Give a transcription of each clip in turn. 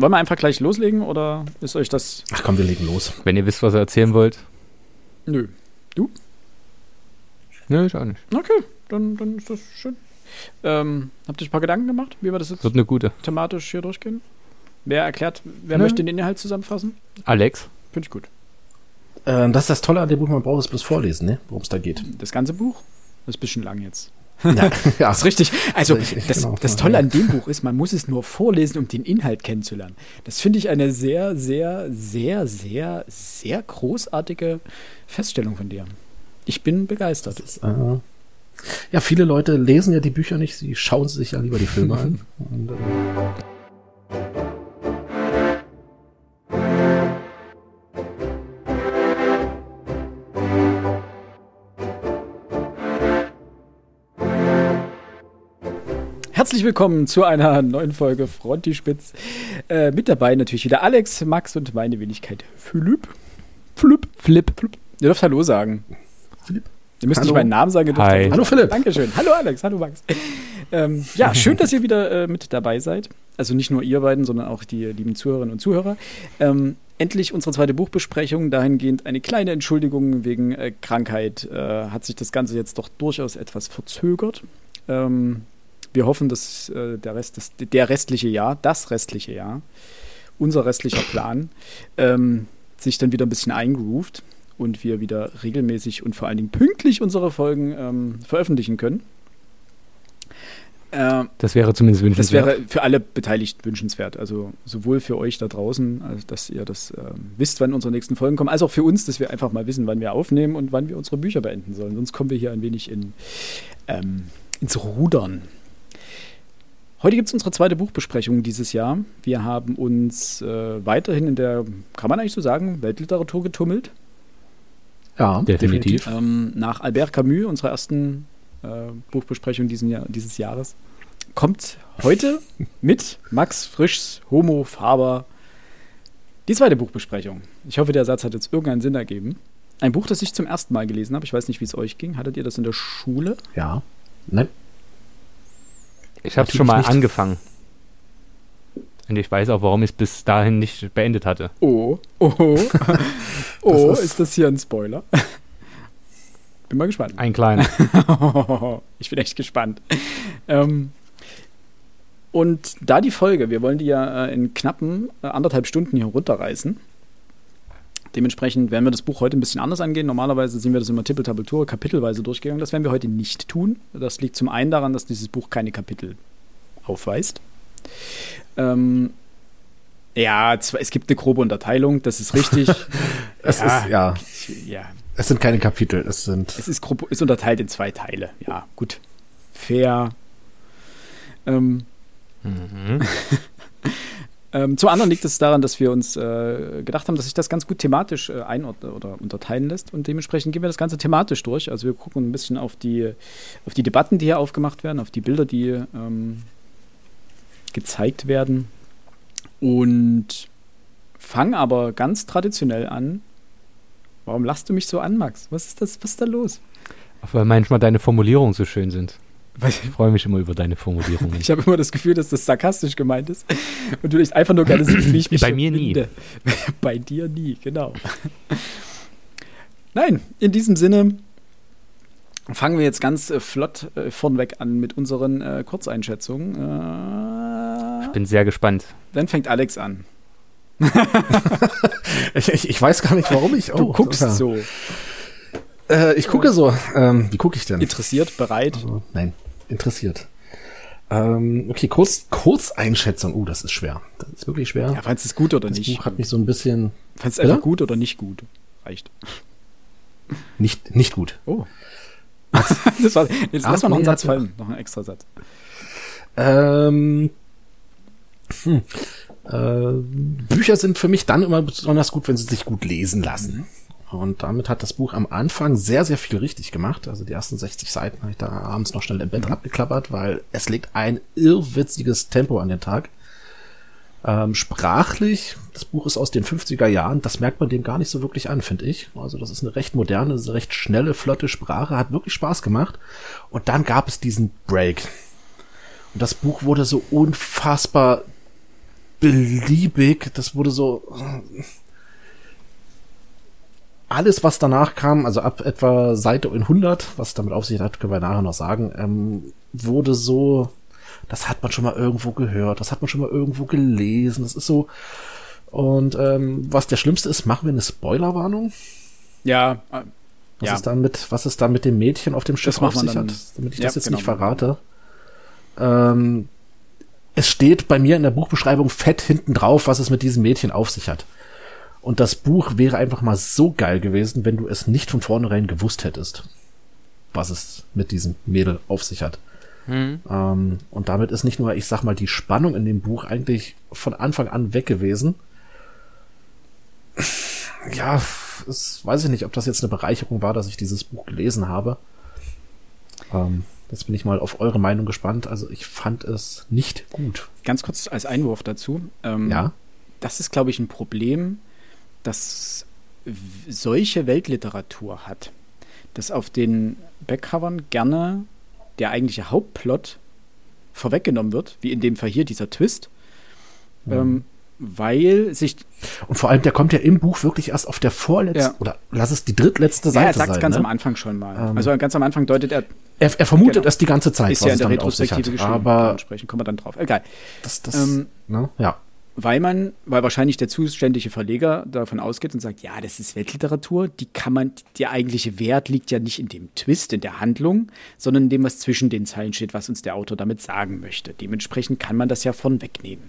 Wollen wir einfach gleich loslegen oder ist euch das. Ach komm, wir legen los. Wenn ihr wisst, was ihr erzählen wollt. Nö. Du? Nö, ich auch nicht. Okay, dann, dann ist das schön. Ähm, habt ihr euch ein paar Gedanken gemacht, wie wir das jetzt Wird eine gute. thematisch hier durchgehen? Wer erklärt, wer Nö. möchte den Inhalt zusammenfassen? Alex? Finde ich gut. Ähm, das ist das Tolle an dem Buch, man braucht es bloß vorlesen, ne? worum es da geht. Das ganze Buch? Das ist ein bisschen lang jetzt. Ja, ja. Das ist richtig. Also, Also ich- ich- das, genau. das Tolle an dem Buch ist, man muss es nur vorlesen, um den Inhalt kennenzulernen. Das finde ich eine sehr, sehr, sehr, sehr, sehr großartige Feststellung von dir. Ich bin begeistert. Ist, äh, ja, viele Leute lesen ja die Bücher nicht, sie schauen sich ja lieber die Filme an. Und, äh, Herzlich willkommen zu einer neuen Folge Frontispitz. Äh, mit dabei natürlich wieder Alex, Max und meine Wenigkeit Philipp. Philipp. Flip. Philipp. Ihr dürft Hallo sagen. Philipp. Ihr müsst Hallo. nicht meinen Namen sagen. Ihr dürft Hi. Hallo. Philipp. Dankeschön. Hallo Alex. Hallo Max. ähm, ja, schön, dass ihr wieder äh, mit dabei seid. Also nicht nur ihr beiden, sondern auch die lieben Zuhörerinnen und Zuhörer. Ähm, endlich unsere zweite Buchbesprechung. Dahingehend eine kleine Entschuldigung wegen äh, Krankheit. Äh, hat sich das Ganze jetzt doch durchaus etwas verzögert. Ähm, wir hoffen, dass äh, der, Rest des, der restliche Jahr, das restliche Jahr, unser restlicher Plan, ähm, sich dann wieder ein bisschen eingroovt und wir wieder regelmäßig und vor allen Dingen pünktlich unsere Folgen ähm, veröffentlichen können. Ähm, Das wäre zumindest das wünschenswert. wäre für alle Beteiligten wünschenswert. Also sowohl für euch da draußen, also dass ihr das ähm, wisst, wann unsere nächsten Folgen kommen, als auch für uns, dass wir einfach mal wissen, wann wir aufnehmen und wann wir unsere Bücher beenden sollen. Sonst kommen wir hier ein wenig in, ähm, ins Rudern. Heute gibt es unsere zweite Buchbesprechung dieses Jahr. Wir haben uns äh, weiterhin in der, kann man eigentlich so sagen, Weltliteratur getummelt. ja, Definitiv. Ähm, nach Albert Camus, unserer ersten äh, Buchbesprechung diesen Jahr, dieses Jahres, kommt heute mit Max Frischs Homo Faber die zweite Buchbesprechung. Ich hoffe, der Satz hat jetzt irgendeinen Sinn ergeben. Ein Buch, das ich zum ersten Mal gelesen habe. Ich weiß nicht, wie es euch ging. Hattet ihr das in der Schule? Ja. Nein. Ich habe schon mal nicht. angefangen. Und ich weiß auch, warum ich es bis dahin nicht beendet hatte. Oh, oh, oh, ist- ist das hier ein Spoiler? Bin mal gespannt. Ein kleiner. ich bin echt gespannt. Ähm, und da die Folge, wir wollen die ja äh, in knappen äh, anderthalb Stunden hier runterreißen. Dementsprechend werden wir das Buch heute ein bisschen anders angehen. Normalerweise sind wir das immer Tippeltabeltur, kapitelweise durchgegangen. Das werden wir heute nicht tun. Das liegt zum einen daran, dass dieses Buch keine Kapitel aufweist. Ähm, ja, es gibt eine grobe Unterteilung, das ist richtig. Es Ja. ist, ja, ja, es sind keine Kapitel, es sind, es ist, grob, ist unterteilt in zwei Teile. Ja, gut. Fair. Ähm, Mhm. ähm, zum anderen liegt es daran, dass wir uns äh, gedacht haben, dass sich das ganz gut thematisch äh, einordnen oder unterteilen lässt. Und dementsprechend gehen wir das Ganze thematisch durch. Also wir gucken ein bisschen auf die, auf die Debatten, die hier aufgemacht werden, auf die Bilder, die ähm, gezeigt werden. Und fangen aber ganz traditionell an. Warum lachst du mich so an, Max? Was ist das? Was ist da los? Weil manchmal deine Formulierungen so schön sind. Ich freue mich immer über deine Formulierungen. Ich habe immer das Gefühl, dass das sarkastisch gemeint ist und du nicht einfach nur gerne siehst, wie ich mich Bei mir nie. finde. Bei dir nie, genau. Nein, in diesem Sinne fangen wir jetzt ganz äh, flott äh, vornweg an mit unseren äh, Kurzeinschätzungen. Ich Äh, bin sehr gespannt. dann fängt Alex an. ich, ich, ich weiß gar nicht, warum ich, Du oh, guckst ja. so Äh, ich gucke so, ähm, wie gucke ich denn? interessiert, bereit. Also, nein, interessiert. Ähm, okay, kurz, Kurzeinschätzung. Oh, das ist schwer. Das ist wirklich schwer. Ja, fandest du es gut oder das nicht? Buch hat mich so ein bisschen Fandest du einfach gut oder nicht gut? Reicht. nicht, nicht gut. Oh. das war, jetzt lass mal noch einen Satz fallen, noch einen extra Satz. Ähm, hm, äh, Bücher sind für mich dann immer besonders gut, wenn sie sich gut lesen lassen. Und damit hat das Buch am Anfang sehr, sehr viel richtig gemacht. Also die ersten 60 Seiten habe ich da abends noch schnell im Bett abgeklappert, weil es legt ein irrwitziges Tempo an den Tag. Ähm, sprachlich, das Buch ist aus den 50er Jahren, das merkt man dem gar nicht so wirklich an, finde ich. Also das ist eine recht moderne, eine recht schnelle, flotte Sprache, hat wirklich Spaß gemacht. Und dann gab es diesen Break. Und das Buch wurde so unfassbar beliebig. Das wurde so. Alles, was danach kam, also ab etwa Seite 100, was damit auf sich hat, können wir nachher noch sagen, ähm, wurde so, das hat man schon mal irgendwo gehört, das hat man schon mal irgendwo gelesen, das ist so. Und ähm, was der Schlimmste ist, machen wir eine Spoilerwarnung? Ja. Äh, was ja. ist da mit, was ist da mit dem Mädchen auf dem Schiff Das auf sich dann- hat, damit ich ja, das jetzt genau. nicht verrate? Ähm, es steht bei mir in der Buchbeschreibung fett hinten drauf, was es mit diesem Mädchen auf sich hat. Und das Buch wäre einfach mal so geil gewesen, wenn du es nicht von vornherein gewusst hättest, was es mit diesem Mädel auf sich hat. Ähm, und damit ist nicht nur, ich sag mal, die Spannung in dem Buch eigentlich von Anfang an weg gewesen. Ja, es weiß ich nicht, ob das jetzt eine Bereicherung war, dass ich dieses Buch gelesen habe. Ähm, jetzt bin ich mal auf eure Meinung gespannt. Also ich fand es nicht gut. Ganz kurz als Einwurf dazu. Ähm, Ja. Das ist, glaube ich, ein Problem, das solche Weltliteratur hat. Dass auf den Backcovern gerne der eigentliche Hauptplot vorweggenommen wird, wie in dem Fall hier dieser Twist. Ähm, weil sich Und vor allem, der kommt ja im Buch wirklich erst auf der vorletzten, Ja. oder lass es die drittletzte ja, Seite er sagt es sein. ganz ne? am Anfang schon mal. Ähm, also ganz am Anfang deutet er, Er, er vermutet Genau. es die ganze Zeit, ist ja in der Retrospektive geschrieben. Aber Entsprechend kommen wir dann drauf. Egal. das, das, Ähm, ne? ja. Weil man, weil wahrscheinlich der zuständige Verleger davon ausgeht und sagt, ja, das ist Weltliteratur, die kann man, der eigentliche Wert liegt ja nicht in dem Twist, in der Handlung, sondern in dem, was zwischen den Zeilen steht, was uns der Autor damit sagen möchte. Dementsprechend kann man das ja von wegnehmen.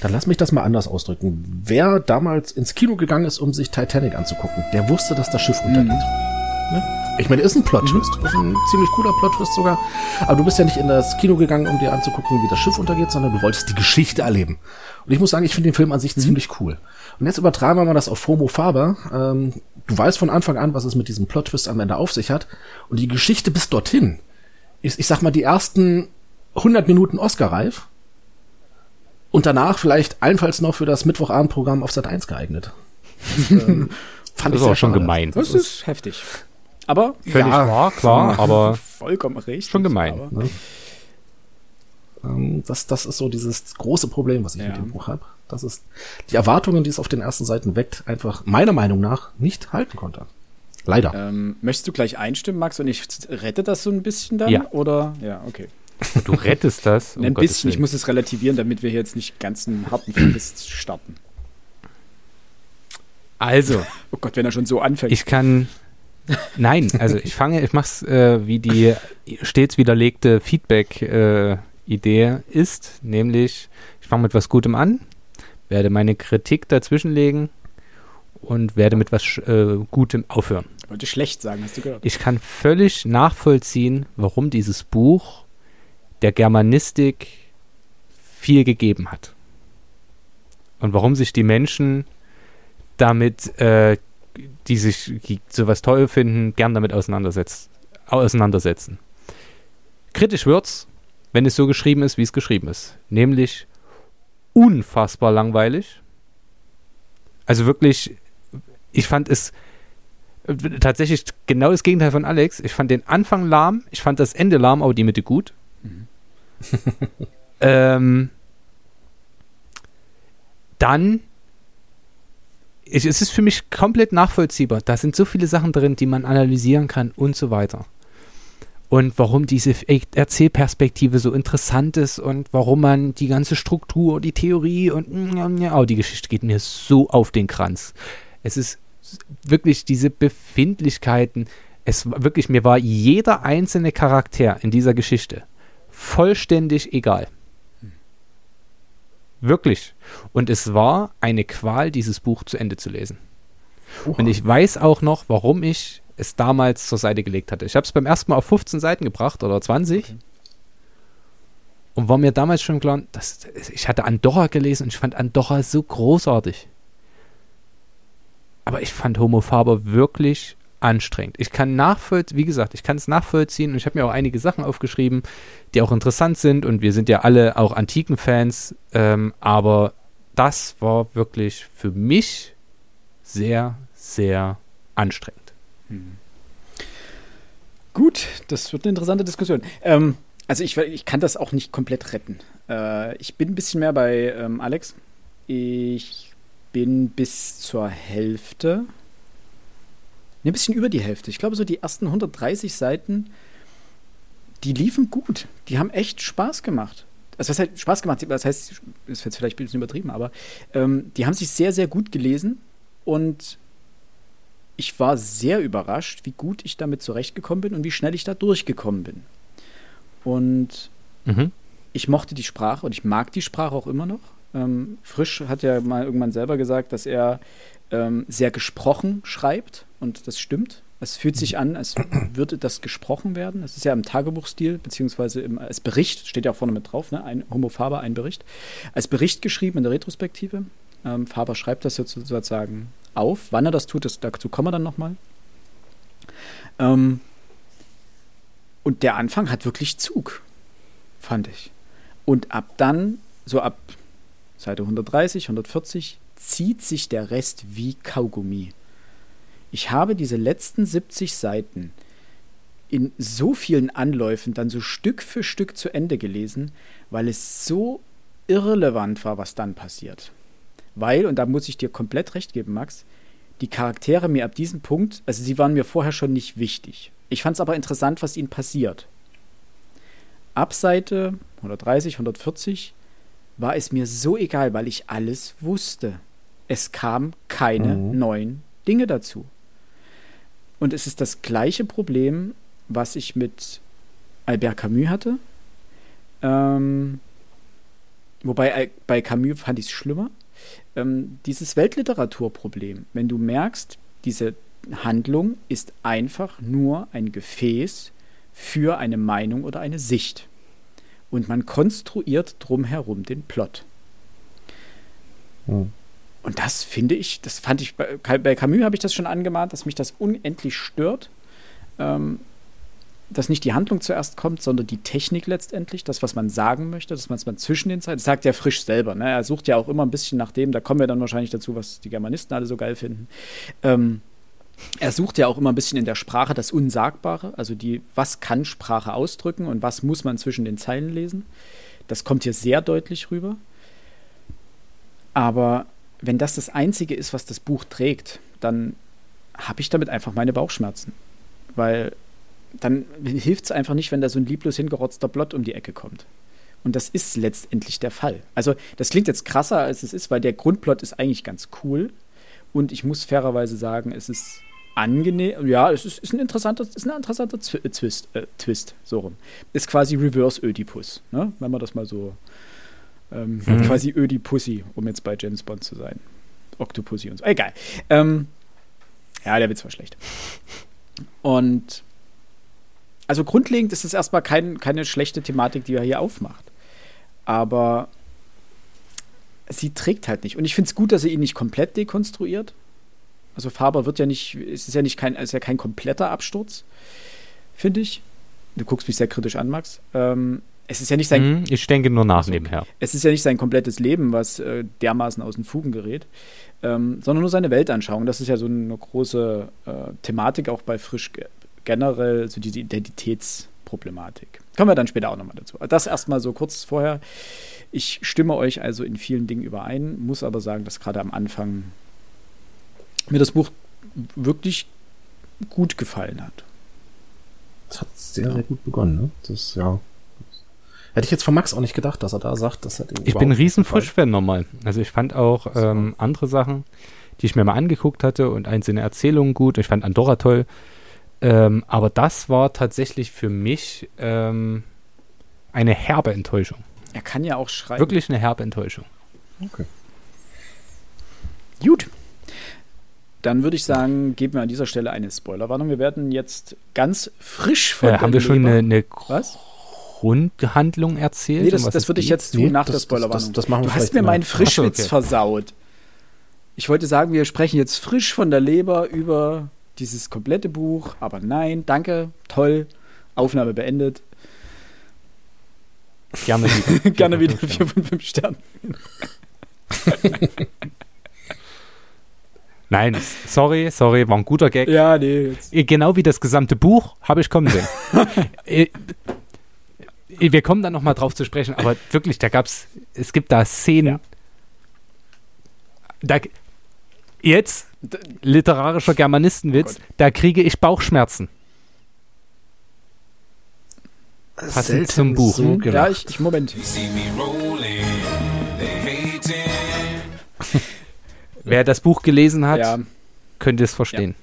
Dann lass mich das mal anders ausdrücken. Wer damals ins Kino gegangen ist, um sich Titanic anzugucken, der wusste, dass das Schiff untergeht. Ne? Ich meine, ist ein Plot-Twist. Ist ein ziemlich cooler Plot-Twist sogar. Aber du bist ja nicht in das Kino gegangen, um dir anzugucken, wie das Schiff untergeht, sondern du wolltest die Geschichte erleben. Und ich muss sagen, ich finde den Film an sich ziemlich cool. Und jetzt übertragen wir mal das auf Homo Faber. Ähm, du weißt von Anfang an, was es mit diesem Plot-Twist am Ende auf sich hat. Und die Geschichte bis dorthin ist, ich sag mal, die ersten 100 Minuten Oscar-reif. Und danach vielleicht allenfalls noch für das Mittwochabendprogramm auf Sat 1 geeignet. Das, ähm, fand Das ist sehr auch schon schade. gemein. Das ist heftig. Aber Völlig Ja. wahr, klar, aber vollkommen richtig. Schon gemein. Aber, Ähm, das, das ist so dieses große Problem, was ich Ja. mit dem Buch habe. Das ist die Erwartungen, die es auf den ersten Seiten weckt, einfach meiner Meinung nach nicht halten konnte. Leider. ähm, möchtest du gleich einstimmen, Max, und ich rette das so ein bisschen dann? Ja. Oder? Ja, okay. du rettest das. um ein Gottes bisschen, ich Willen. muss es relativieren, damit wir hier jetzt nicht ganz einen harten Frist starten. Also, Oh Gott, wenn er schon so anfängt. ich kann. Nein, also ich fange, ich mach's äh, wie die stets widerlegte Feedback-Idee ist, nämlich ich fange mit was Gutem an, werde meine Kritik dazwischenlegen und werde mit was äh, Gutem aufhören. Ich wollte schlecht sagen, hast du gehört? Ich kann völlig nachvollziehen, warum dieses Buch der Germanistik viel gegeben hat. Und warum sich die Menschen damit, äh, die sich die sowas toll finden, gern damit auseinandersetzt, auseinandersetzen. Kritisch wird's, wenn es so geschrieben ist, wie es geschrieben ist. Nämlich unfassbar langweilig. Also wirklich, ich fand es tatsächlich genau das Gegenteil von Alex. Ich fand den Anfang lahm, ich fand das Ende lahm, aber die Mitte gut. ähm, dann, ich, es ist für mich komplett nachvollziehbar. Da sind so viele Sachen drin, die man analysieren kann und so weiter. Und warum diese Erzählperspektive so interessant ist und warum man die ganze Struktur, die Theorie und oh, die Geschichte geht mir so auf den Kranz. Es ist wirklich diese Befindlichkeiten. Es wirklich, mir war jeder einzelne Charakter in dieser Geschichte vollständig egal. Wirklich. Und es war eine Qual, dieses Buch zu Ende zu lesen. Und ich weiß auch noch, warum ich es damals zur Seite gelegt hatte. Ich habe es beim ersten Mal auf 15 Seiten gebracht oder 20. Und war mir damals schon klar, dass ich hatte Andorra gelesen und ich fand Andorra so großartig. Aber ich fand Homo Faber wirklich anstrengend. Ich kann nachvollziehen, wie gesagt, ich kann es nachvollziehen und ich habe mir auch einige Sachen aufgeschrieben, die auch interessant sind und wir sind ja alle auch antiken Fans, ähm, aber das war wirklich für mich sehr, sehr anstrengend. Gut, das wird eine interessante Diskussion. Ähm, also ich, ich kann das auch nicht komplett retten. Äh, ich bin ein bisschen mehr bei ähm, Alex. Ich bin bis zur Hälfte. Ein bisschen über die Hälfte. Ich glaube, so die ersten 130 Seiten, die liefen gut. Die haben echt Spaß gemacht. Also, was heißt Spaß gemacht? Das heißt, das ist jetzt vielleicht ein bisschen übertrieben, aber ähm, die haben sich sehr, sehr gut gelesen und ich war sehr überrascht, wie gut ich damit zurechtgekommen bin und wie schnell ich da durchgekommen bin. Und mhm. ich mochte die Sprache und ich mag die Sprache auch immer noch. Ähm, Frisch hat ja mal irgendwann selber gesagt, dass er ähm, sehr gesprochen schreibt und das stimmt. Es fühlt sich an, als würde das gesprochen werden. Es ist ja im Tagebuchstil, beziehungsweise im, als Bericht, steht ja auch vorne mit drauf, ne? ein Homo Faber, ein Bericht. Als Bericht geschrieben in der Retrospektive. Ähm, Faber schreibt das jetzt sozusagen auf. Wann er das tut, das, dazu kommen wir dann nochmal. Ähm, und der Anfang hat wirklich Zug, fand ich. Und ab dann, so ab Seite 130, 140, zieht sich der Rest wie Kaugummi. Ich habe diese letzten 70 Seiten in so vielen Anläufen dann so Stück für Stück zu Ende gelesen, weil es so irrelevant war, was dann passiert. Weil, und da muss ich dir komplett recht geben, Max, die Charaktere mir ab diesem Punkt, also sie waren mir vorher schon nicht wichtig. Ich fand es aber interessant, was ihnen passiert. Ab Seite 130, 140 war es mir so egal, weil ich alles wusste. Es kamen keine mhm. neuen Dinge dazu. Und es ist das gleiche Problem, was ich mit Albert Camus hatte. Ähm, wobei äh, bei Camus fand ich es schlimmer. Ähm, dieses Weltliteraturproblem, wenn du merkst, diese Handlung ist einfach nur ein Gefäß für eine Meinung oder eine Sicht. Und man konstruiert drumherum den Plot. Hm. Und das finde ich, das fand ich, bei, Camus habe ich das schon angemahnt, dass mich das unendlich stört. Ähm, dass nicht die Handlung zuerst kommt, sondern die Technik letztendlich, das, was man sagen möchte, dass man es zwischen den Zeiten, das sagt er frisch selber, ne? er sucht ja auch immer ein bisschen nach dem, da kommen wir dann wahrscheinlich dazu, was die Germanisten alle so geil finden. Ähm, er sucht ja auch immer ein bisschen in der Sprache das Unsagbare, also die, was kann Sprache ausdrücken und was muss man zwischen den Zeilen lesen. Das kommt hier sehr deutlich rüber. Aber wenn das das Einzige ist, was das Buch trägt, dann habe ich damit einfach meine Bauchschmerzen. Weil dann hilft es einfach nicht, wenn da so ein lieblos hingerotzter Plot um die Ecke kommt. Und das ist letztendlich der Fall. Also, das klingt jetzt krasser, als es ist, weil der Grundplot ist eigentlich ganz cool. Und ich muss fairerweise sagen, es ist angenehm, ja, es ist, ist ein interessanter, ist ein interessanter äh, Twist, äh, Twist, so rum. Ist quasi Reverse Ödipus, ne? wenn man das mal so, ähm, mhm. quasi Ödipussy, um jetzt bei James Bond zu sein. Octopussy und so. Egal. Ähm, ja, der Witz war schlecht. Und also grundlegend ist es erstmal kein, keine schlechte Thematik, die er hier aufmacht. Aber sie trägt halt nicht. Und ich finde es gut, dass er ihn nicht komplett dekonstruiert. Also Faber wird ja nicht, es ist ja nicht kein, ist ja kein kompletter Absturz, finde ich. Du guckst mich sehr kritisch an, Max. Ähm, es ist ja nicht sein. Hm, ich denke nur nach also, nebenher. Es ist ja nicht sein komplettes Leben, was äh, dermaßen aus den Fugen gerät, ähm, sondern nur seine Weltanschauung. Das ist ja so eine große äh, Thematik auch bei Frisch generell, so diese Identitätsproblematik. Kommen wir dann später auch nochmal dazu. Das erstmal so kurz vorher. Ich stimme euch also in vielen Dingen überein, muss aber sagen, dass gerade am Anfang mir das Buch wirklich gut gefallen hat. Das hat sehr, sehr gut begonnen, ne? Das, ja. Hätte ich jetzt von Max auch nicht gedacht, dass er da sagt, das hat ihm Ich bin ein riesen Frisch-Fan nochmal. Also ich fand auch ähm, andere Sachen, die ich mir mal angeguckt hatte und einzelne Erzählungen gut. Ich fand Andorra toll. Ähm, aber das war tatsächlich für mich ähm, eine herbe Enttäuschung. Er kann ja auch schreiben. Wirklich eine herbe Enttäuschung. Okay. Gut. Dann würde ich sagen, geben wir an dieser Stelle eine Spoilerwarnung. Wir werden jetzt ganz frisch von äh, Haben wir schon eine, eine Grundhandlung erzählt? Nee, das, das würde ich jetzt tun nee, nach das, der Spoilerwarnung. Das, das, du hast mir meinen Frischwitz okay. versaut. Ich wollte sagen, wir sprechen jetzt frisch von der Leber über dieses komplette Buch, aber nein, danke, toll, Aufnahme beendet. Gerne wieder. Gerne wieder 4 von 5 Sternen. Nein, sorry, sorry, war ein guter Gag. Ja, nee. Jetzt. Genau wie das gesamte Buch habe ich kommen sehen. Äh, wir kommen dann nochmal drauf zu sprechen, aber wirklich, da gab's, es gibt da Szenen. Ja. Da, jetzt, literarischer Germanistenwitz, Oh da kriege ich Bauchschmerzen. Passend zum Buch. so. Ja, ich, ich Moment. Wer das Buch gelesen hat, Ja, könnte es verstehen.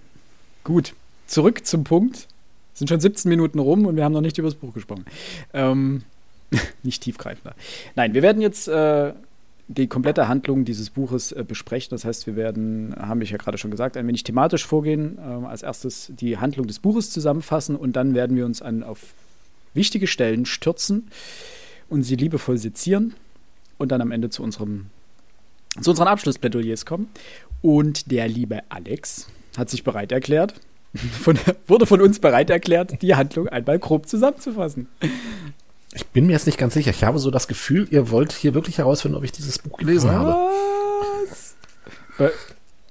gut. Zurück zum Punkt. Sind schon 17 Minuten rum und wir haben noch nicht über das Buch gesprochen. Ähm, nicht tiefgreifender. Nein, wir werden jetzt äh, die komplette Handlung dieses Buches äh, besprechen. Das heißt, wir werden, haben ich ja gerade schon gesagt, ein wenig thematisch vorgehen. Ähm, als erstes die Handlung des Buches zusammenfassen und dann werden wir uns an, auf wichtige Stellen stürzen und sie liebevoll sezieren und dann am Ende zu unserem zu unseren Abschlussplädoyers kommen. Und der liebe Alex hat sich bereit erklärt, von, wurde von uns bereit erklärt, die Handlung einmal grob zusammenzufassen. Ich bin mir jetzt nicht ganz sicher. Ich habe so das Gefühl, ihr wollt hier wirklich herausfinden, ob ich dieses Buch gelesen habe. Was? Äh,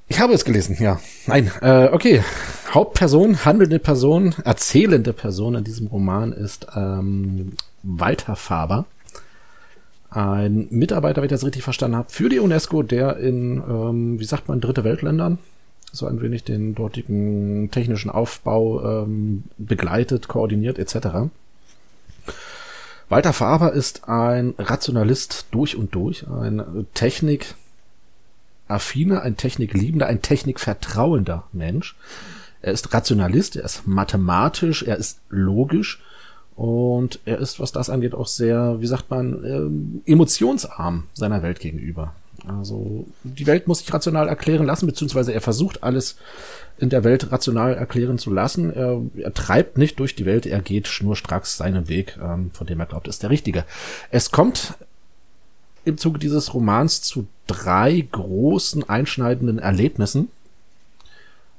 Ich habe es gelesen, ja. Nein, äh, okay. Hauptperson, handelnde Person, erzählende Person in diesem Roman ist ähm, Walter Faber. Ein Mitarbeiter, wenn ich das richtig verstanden habe, für die UNESCO, der in, ähm, wie sagt man, dritte Weltländern so ein wenig den dortigen technischen Aufbau ähm, begleitet, koordiniert etc. Walter Faber ist ein Rationalist durch und durch, ein Technik affiner, ein technikliebender, ein technikvertrauender Mensch. Er ist Rationalist, er ist mathematisch, er ist logisch und er ist, was das angeht, auch sehr, wie sagt man, ähm, emotionsarm seiner Welt gegenüber. Also die Welt muss sich rational erklären lassen, beziehungsweise er versucht alles in der Welt rational erklären zu lassen. Er, er treibt nicht durch die Welt, er geht schnurstracks seinen Weg, ähm, von dem er glaubt, ist der richtige. Es kommt im Zuge dieses Romans zu drei großen einschneidenden Erlebnissen.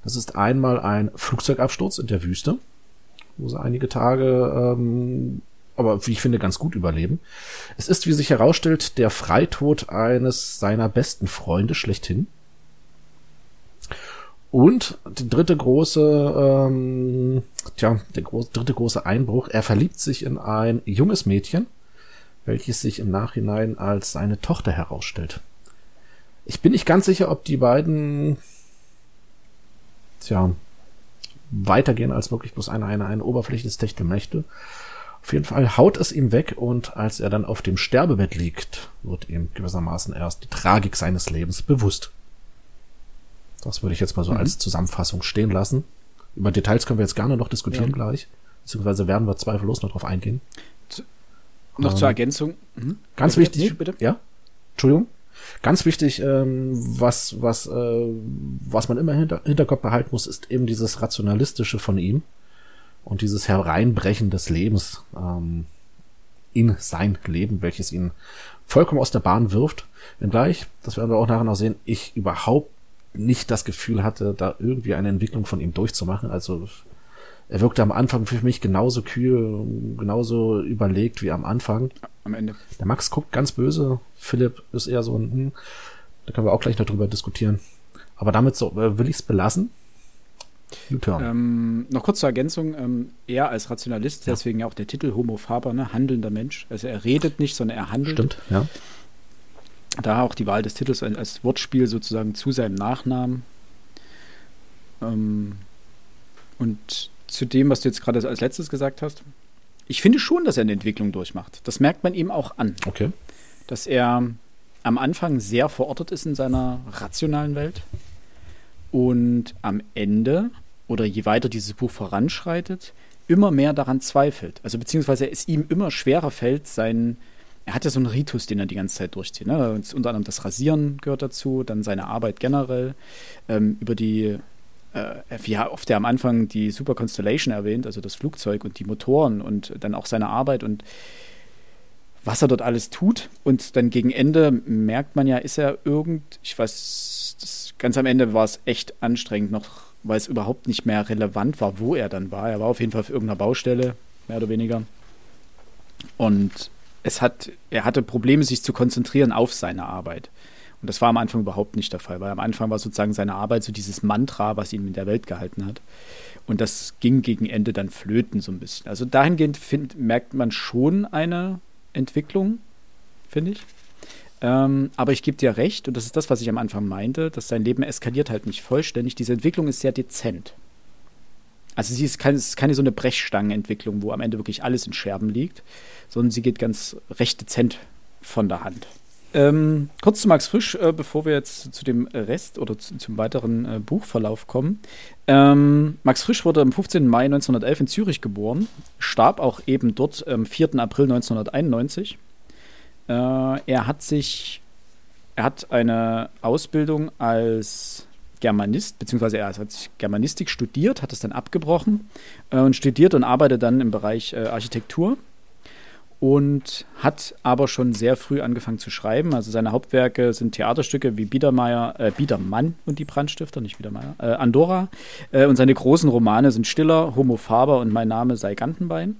Das ist einmal ein Flugzeugabsturz in der Wüste, wo sie einige Tage, ähm, aber wie ich finde, ganz gut überleben. Es ist, wie sich herausstellt, der Freitod eines seiner besten Freunde schlechthin. Und die dritte große, ähm, tja, der groß, dritte große Einbruch, er verliebt sich in ein junges Mädchen, welches sich im Nachhinein als seine Tochter herausstellt. Ich bin nicht ganz sicher, ob die beiden, tja, weitergehen als wirklich bloß eine, eine, eine Oberfläche des Techtelmächte. Auf jeden Fall haut es ihm weg und als er dann auf dem Sterbebett liegt, wird ihm gewissermaßen erst die Tragik seines Lebens bewusst. Das würde ich jetzt mal so Mhm. als Zusammenfassung stehen lassen. Über Details können wir jetzt gerne noch diskutieren Ja. gleich. Beziehungsweise werden wir zweifellos noch drauf eingehen. noch Ähm, zur Ergänzung. Mhm. Ganz Bitte, wichtig, bitte. ja, Entschuldigung. Ganz wichtig, ähm, was, was, äh, was man immer hinter, Hinterkopf behalten muss, ist eben dieses Rationalistische von ihm und dieses Hereinbrechen des Lebens ähm, in sein Leben, welches ihn vollkommen aus der Bahn wirft. Wenngleich, das werden wir auch nachher noch sehen, ich überhaupt nicht das Gefühl hatte, da irgendwie eine Entwicklung von ihm durchzumachen. Also er wirkte am Anfang für mich genauso kühl, genauso überlegt wie am Anfang. Am Ende. Der Max guckt ganz böse. Philipp ist eher so ein, hm, da können wir auch gleich noch drüber diskutieren. Aber damit so, äh, will ich es belassen. Ähm, noch kurz zur Ergänzung. Ähm, er als Rationalist, Ja. deswegen ja auch der Titel Homo Faber, ne? handelnder Mensch. Also er redet nicht, sondern er handelt. Stimmt, ja. Da auch die Wahl des Titels als- als Wortspiel sozusagen zu seinem Nachnamen. Ähm, und zu dem, was du jetzt gerade als letztes gesagt hast. Ich finde schon, dass er eine Entwicklung durchmacht. Das merkt man ihm auch an, Okay. dass er am Anfang sehr verortet ist in seiner rationalen Welt und am Ende oder je weiter dieses Buch voranschreitet, immer mehr daran zweifelt. Also beziehungsweise es ihm immer schwerer fällt, sein, er hat ja so einen Ritus, den er die ganze Zeit durchzieht. Ne? Unter anderem das Rasieren gehört dazu, dann seine Arbeit generell, ähm, über die, äh, wie oft er am Anfang die Super Constellation erwähnt, also das Flugzeug und die Motoren und dann auch seine Arbeit und was er dort alles tut. Und dann gegen Ende merkt man ja, ist er irgend, ich weiß, das, ganz am Ende war es echt anstrengend noch, weil es überhaupt nicht mehr relevant war, wo er dann war. Er war auf jeden Fall auf irgendeiner Baustelle, mehr oder weniger. Und es hat, er hatte Probleme, sich zu konzentrieren auf seine Arbeit. Und das war am Anfang überhaupt nicht der Fall, weil am Anfang war sozusagen seine Arbeit so dieses Mantra, was ihn in der Welt gehalten hat. Und das ging gegen Ende dann flöten so ein bisschen. Also dahingehend find, merkt man schon eine Entwicklung, finde ich. Ähm, aber ich gebe dir recht, und das ist das, was ich am Anfang meinte, dass sein Leben eskaliert halt nicht vollständig. Diese Entwicklung ist sehr dezent. Also sie ist keine, ist keine so eine Brechstangenentwicklung, wo am Ende wirklich alles in Scherben liegt, sondern sie geht ganz recht dezent von der Hand. Ähm, kurz zu Max Frisch, äh, bevor wir jetzt zu dem Rest oder zu, zum weiteren äh, Buchverlauf kommen. Ähm, Max Frisch wurde am 15. Mai 1911 in Zürich geboren, starb auch eben dort am 4. April 1991. Äh, er hat sich, er hat eine Ausbildung als Germanist, beziehungsweise er hat Germanistik studiert, hat es dann abgebrochen äh, und studiert und arbeitet dann im Bereich äh, Architektur und hat aber schon sehr früh angefangen zu schreiben. Also seine Hauptwerke sind Theaterstücke wie Biedermeier, äh, Biedermann und die Brandstifter, nicht Biedermeier, äh, Andorra. Äh, und seine großen Romane sind Stiller, Homo Faber und Mein Name sei Gantenbein.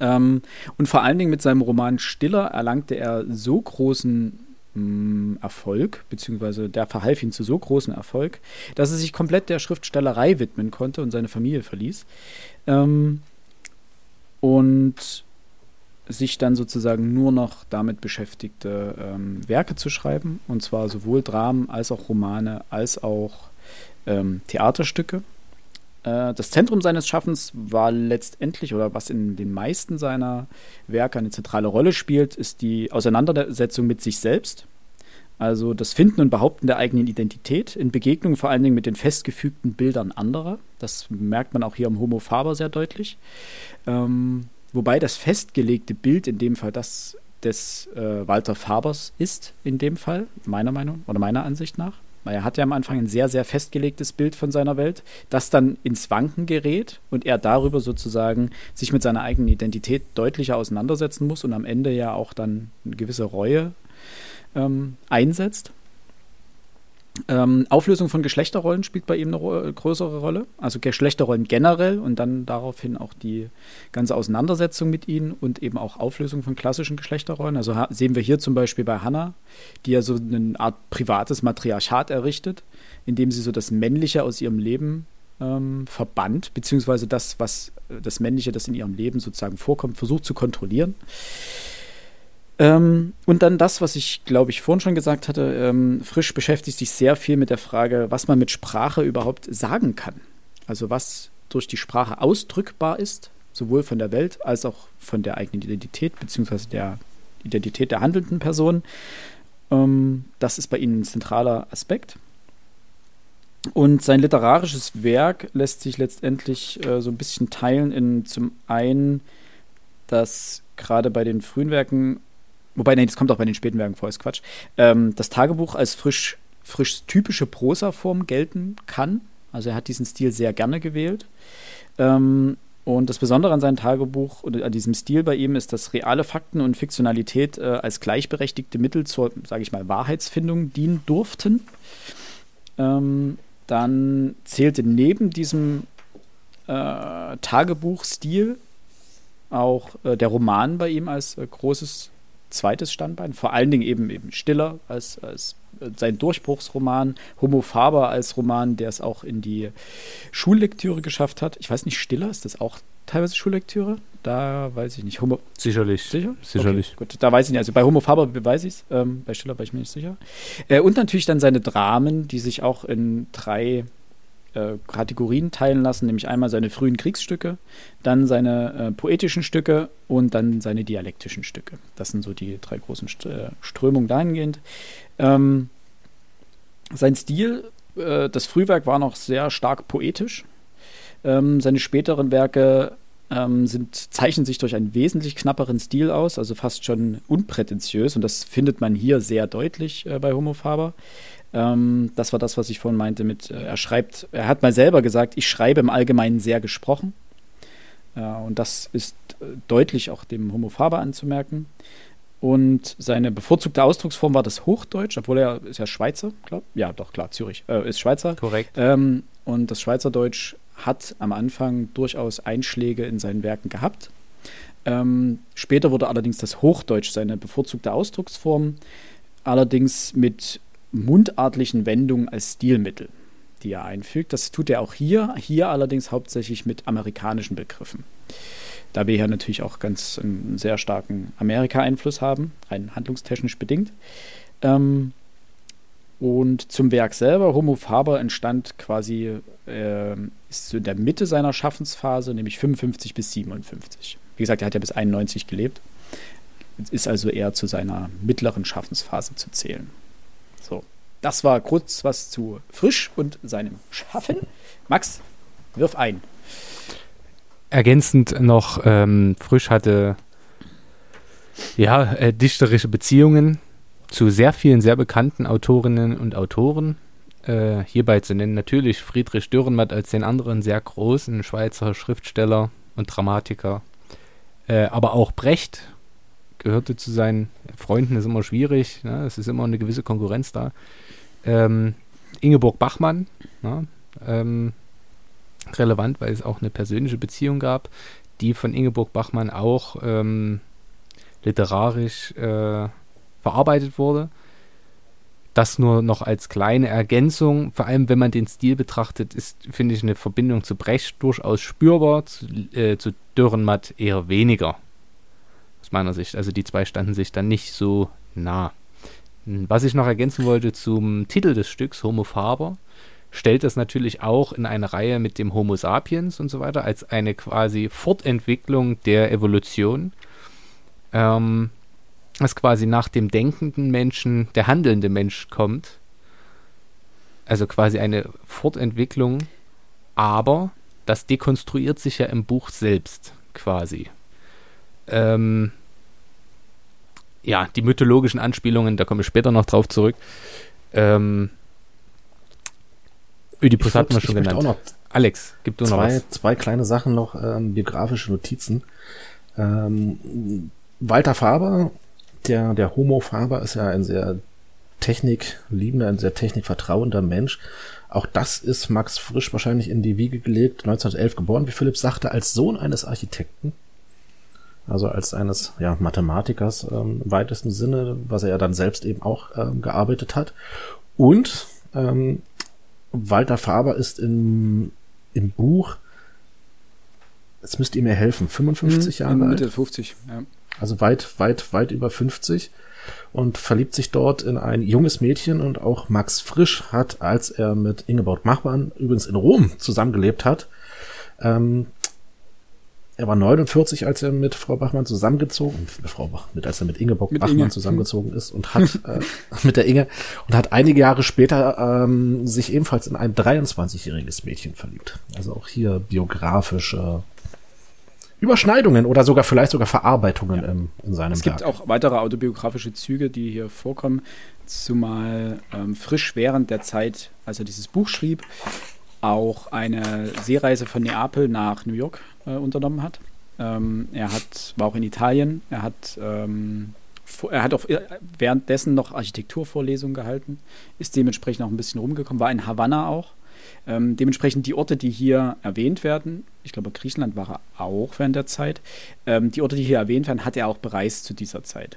Ähm, und vor allen Dingen mit seinem Roman Stiller erlangte er so großen mh, Erfolg, beziehungsweise der verhalf ihm zu so großen Erfolg, dass er sich komplett der Schriftstellerei widmen konnte und seine Familie verließ. Ähm, und sich dann sozusagen nur noch damit beschäftigte, ähm, Werke zu schreiben, und zwar sowohl Dramen als auch Romane, als auch ähm, Theaterstücke. Äh, das Zentrum seines Schaffens war letztendlich, oder was in den meisten seiner Werke eine zentrale Rolle spielt, ist die Auseinandersetzung mit sich selbst. Also das Finden und Behaupten der eigenen Identität in Begegnung vor allen Dingen mit den festgefügten Bildern anderer. Das merkt man auch hier am Homo Faber sehr deutlich. Ähm, Wobei das festgelegte Bild in dem Fall das des äh, Walter Fabers ist, in dem Fall, meiner Meinung oder meiner Ansicht nach. Er hat ja am Anfang ein sehr, sehr festgelegtes Bild von seiner Welt, das dann ins Wanken gerät und er darüber sozusagen sich mit seiner eigenen Identität deutlicher auseinandersetzen muss und am Ende ja auch dann eine gewisse Reue ähm, einsetzt. Ähm, Auflösung von Geschlechterrollen spielt bei ihm eine ro größere Rolle. Also Geschlechterrollen generell und dann daraufhin auch die ganze Auseinandersetzung mit ihnen und eben auch Auflösung von klassischen Geschlechterrollen. Also sehen wir hier zum Beispiel bei Hannah, die ja so eine Art privates Matriarchat errichtet, indem sie so das Männliche aus ihrem Leben ähm, verbannt, beziehungsweise das, was das Männliche, das in ihrem Leben sozusagen vorkommt, versucht zu kontrollieren. Ähm, und dann das, was ich, glaube ich, vorhin schon gesagt hatte, ähm, Frisch beschäftigt sich sehr viel mit der Frage, was man mit Sprache überhaupt sagen kann. Also was durch die Sprache ausdrückbar ist, sowohl von der Welt als auch von der eigenen Identität, beziehungsweise der Identität der handelnden Person. Ähm, das ist bei Ihnen ein zentraler Aspekt. Und sein literarisches Werk lässt sich letztendlich äh, so ein bisschen teilen in zum einen, dass gerade bei den frühen Werken wobei, nein, das kommt auch bei den späten Werken vor, ist Quatsch, ähm, das Tagebuch als frisch, frisch typische Prosaform gelten kann. Also er hat diesen Stil sehr gerne gewählt. Ähm, und das Besondere an seinem Tagebuch oder an diesem Stil bei ihm ist, dass reale Fakten und Fiktionalität äh, als gleichberechtigte Mittel zur, sage ich mal, Wahrheitsfindung dienen durften. Ähm, dann zählte neben diesem äh, Tagebuchstil auch äh, der Roman bei ihm als äh, großes zweites Standbein, vor allen Dingen eben, eben Stiller als, als sein Durchbruchsroman, Homo Faber als Roman, der es auch in die Schullektüre geschafft hat. Ich weiß nicht, Stiller, ist das auch teilweise Schullektüre? Da weiß ich nicht. Homo Sicherlich. Sicher? Sicherlich. Okay, gut, da weiß ich nicht. Also bei Homo Faber weiß ich es, ähm, bei Stiller war ich mir nicht sicher. Äh, und natürlich dann seine Dramen, die sich auch in drei äh, Kategorien teilen lassen, nämlich einmal seine frühen Kriegsstücke, dann seine äh, poetischen Stücke und dann seine dialektischen Stücke. Das sind so die drei großen St äh, Strömungen dahingehend. Ähm, sein Stil, äh, das Frühwerk war noch sehr stark poetisch. Ähm, seine späteren Werke ähm, sind, zeichnen sich durch einen wesentlich knapperen Stil aus, also fast schon unprätentiös. Und das findet man hier sehr deutlich äh, bei Homo Faber. Ähm, das war das, was ich vorhin meinte mit, äh, er schreibt, er hat mal selber gesagt, ich schreibe im Allgemeinen sehr gesprochen. Äh, und das ist äh, deutlich auch dem Homo Faber anzumerken. Und seine bevorzugte Ausdrucksform war das Hochdeutsch, obwohl er ist ja Schweizer, glaube Ja, doch, klar, Zürich äh, ist Schweizer. Korrekt. Ähm, und das Schweizerdeutsch hat am Anfang durchaus Einschläge in seinen Werken gehabt. Ähm, später wurde allerdings das Hochdeutsch seine bevorzugte Ausdrucksform allerdings mit mundartlichen Wendungen als Stilmittel, die er einfügt. Das tut er auch hier, hier allerdings hauptsächlich mit amerikanischen Begriffen. Da wir hier natürlich auch ganz einen sehr starken Amerika-Einfluss haben, rein handlungstechnisch bedingt. Ähm, und zum Werk selber, Homo Faber entstand quasi äh, ist in der Mitte seiner Schaffensphase, nämlich 55 bis 57. Wie gesagt, er hat ja bis 91 gelebt. Ist also eher zu seiner mittleren Schaffensphase zu zählen. So, das war kurz was zu Frisch und seinem Schaffen. Max, wirf ein. Ergänzend noch, ähm, Frisch hatte ja, äh, dichterische Beziehungen zu sehr vielen sehr bekannten Autorinnen und Autoren. Äh, hierbei zu nennen natürlich Friedrich Dürrenmatt als den anderen sehr großen Schweizer Schriftsteller und Dramatiker. Äh, aber auch Brecht gehörte zu seinen Freunden, ist immer schwierig, ne? es ist immer eine gewisse Konkurrenz da. Ähm, Ingeborg Bachmann, ne? ähm, relevant, weil es auch eine persönliche Beziehung gab, die von Ingeborg Bachmann auch ähm, literarisch äh, verarbeitet wurde. Das nur noch als kleine Ergänzung, vor allem wenn man den Stil betrachtet, ist, finde ich, eine Verbindung zu Brecht durchaus spürbar, zu, äh, zu Dürrenmatt eher weniger. Aus meiner Sicht. Also die zwei standen sich dann nicht so nah. Was ich noch ergänzen wollte zum Titel des Stücks, Homo Faber, stellt das natürlich auch in eine Reihe mit dem Homo sapiens und so weiter als eine quasi Fortentwicklung der Evolution. Ähm, dass quasi nach dem denkenden Menschen der handelnde Mensch kommt. Also quasi eine Fortentwicklung, aber das dekonstruiert sich ja im Buch selbst quasi. Ähm, ja, die mythologischen Anspielungen, da komme ich später noch drauf zurück. Ähm, Ödipus Ich hat man würd- schon genannt. noch Alex, gib du noch zwei, was. zwei kleine Sachen noch, ähm, biografische Notizen. Ähm, Walter Faber, der, der Homo Faber ist ja ein sehr technikliebender, ein sehr technikvertrauender Mensch. Auch das ist Max Frisch wahrscheinlich in die Wiege gelegt, 1911 geboren, wie Philipp sagte, als Sohn eines Architekten. Also als eines ja, Mathematikers ähm, im weitesten Sinne, was er ja dann selbst eben auch ähm, gearbeitet hat. Und ähm, Walter Faber ist im, im Buch, jetzt müsst ihr mir helfen, 55 Jahre alt. Mitte 50, ja. Also weit, weit, weit über 50 und verliebt sich dort in ein junges Mädchen und auch Max Frisch hat, als er mit Ingeborg Machmann übrigens in Rom zusammengelebt hat, ähm, er war 49, als er mit Frau Bachmann zusammengezogen, mit Frau mit, als er mit Ingeborg Mit Bachmann Inge. zusammengezogen ist und hat äh, mit der Inge und hat einige Jahre später ähm, sich ebenfalls in ein 23-jähriges Mädchen verliebt. Also auch hier biografische Überschneidungen oder sogar vielleicht sogar Verarbeitungen im, in seinem Es gibt Werk. auch weitere autobiografische Züge, die hier vorkommen, zumal ähm, frisch während der Zeit, als er dieses Buch schrieb, auch eine Seereise von Neapel nach New York äh, unternommen hat. Ähm, er hat, war auch in Italien, er hat, ähm, er hat auch äh, währenddessen noch Architekturvorlesungen gehalten, ist dementsprechend auch ein bisschen rumgekommen, war in Havanna auch. Ähm, dementsprechend die Orte, die hier erwähnt werden, ich glaube, Griechenland war er auch während der Zeit, ähm, die Orte, die hier erwähnt werden, hat er auch bereist zu dieser Zeit.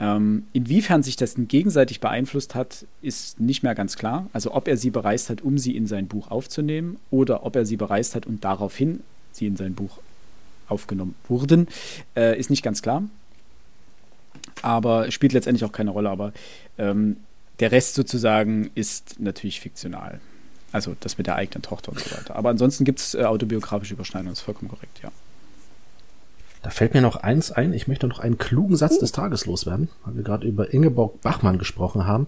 Ähm, inwiefern sich das gegenseitig beeinflusst hat, ist nicht mehr ganz klar. Also ob er sie bereist hat, um sie in sein Buch aufzunehmen, oder ob er sie bereist hat und daraufhin sie in sein Buch aufgenommen wurden, äh, ist nicht ganz klar. Aber spielt letztendlich auch keine Rolle. Aber ähm, der Rest sozusagen ist natürlich fiktional. Also das mit der eigenen Tochter und so weiter. Aber ansonsten gibt es äh, autobiografische Überschneidungen, das ist vollkommen korrekt, ja. Da fällt mir noch eins ein. Ich möchte noch einen klugen Satz des Tages loswerden, weil wir gerade über Ingeborg Bachmann gesprochen haben.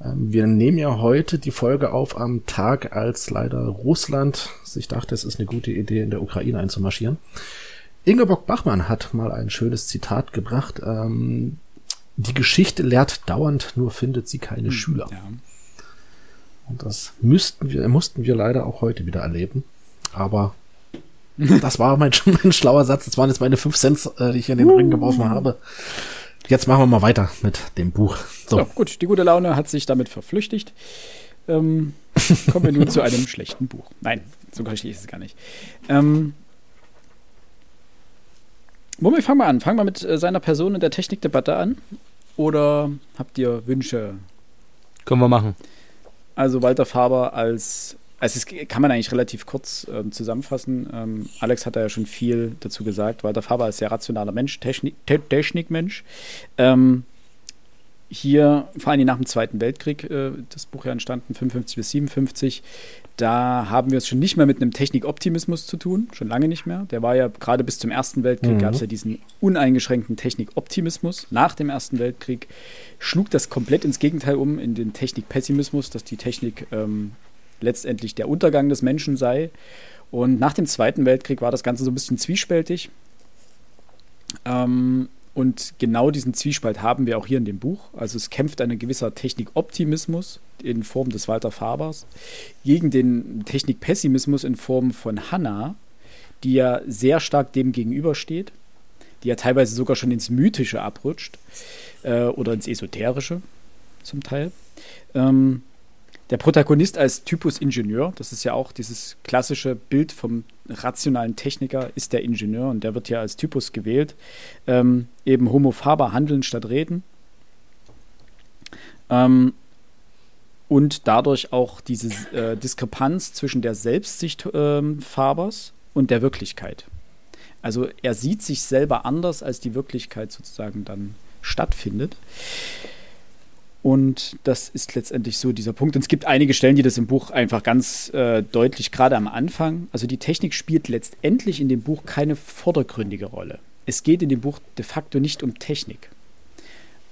Ähm, Wir nehmen ja heute die Folge auf am Tag, als leider Russland sich dachte, es ist eine gute Idee, in der Ukraine einzumarschieren. Ingeborg Bachmann hat mal ein schönes Zitat gebracht. Ähm, die Geschichte lehrt dauernd, nur findet sie keine Schüler. ja. Und das müssten wir, mussten wir leider auch heute wieder erleben. Aber das war mein, mein schlauer Satz. Das waren jetzt meine fünf Cent, äh, die ich in den Ring geworfen habe. Jetzt machen wir mal weiter mit dem Buch. So, So, gut, die gute Laune hat sich damit verflüchtigt. Ähm, kommen wir nun zu einem schlechten Buch. Nein, so schlecht ist es gar nicht. Ähm, womit fangen wir an? Fangen wir mit äh, seiner Person und der Technikdebatte an. oder habt ihr Wünsche? Können wir machen. Also Walter Faber als, also es kann man eigentlich relativ kurz ähm, zusammenfassen. Ähm, Alex hat da ja schon viel dazu gesagt. Walter Faber ist sehr rationaler Mensch, Technik, Te Technikmensch. Ähm, hier, vor allem nach dem Zweiten Weltkrieg, äh, das Buch ja entstanden, 55 bis 57, da haben wir es schon nicht mehr mit einem Technikoptimismus zu tun, schon lange nicht mehr. Der war ja gerade bis zum Ersten Weltkrieg, Mhm. gab es ja diesen uneingeschränkten Technikoptimismus. Nach dem Ersten Weltkrieg schlug das komplett ins Gegenteil um, in den Technikpessimismus, dass die Technik ähm, letztendlich der Untergang des Menschen sei. Und nach dem Zweiten Weltkrieg war das Ganze so ein bisschen zwiespältig. Ähm, und genau diesen Zwiespalt haben wir auch hier in dem Buch. Also es kämpft ein gewisser Technikoptimismus in Form des Walter Fabers gegen den Technikpessimismus in Form von Hannah, die ja sehr stark dem gegenübersteht, die ja teilweise sogar schon ins Mythische abrutscht äh, oder ins Esoterische zum Teil. Ähm, der Protagonist als Typus Ingenieur, das ist ja auch dieses klassische Bild vom rationalen Techniker, ist der Ingenieur und der wird ja als Typus gewählt. Ähm, eben Homo faber, handeln statt reden. Ähm, und dadurch auch diese äh, Diskrepanz zwischen der Selbstsicht ähm, Fabers und der Wirklichkeit. Also er sieht sich selber anders, als die Wirklichkeit sozusagen dann stattfindet. Und das ist letztendlich so dieser Punkt. Und es gibt einige Stellen, die das im Buch einfach ganz äh, deutlich, gerade am Anfang, also die Technik spielt letztendlich in dem Buch keine vordergründige Rolle. Es geht in dem Buch de facto nicht um Technik.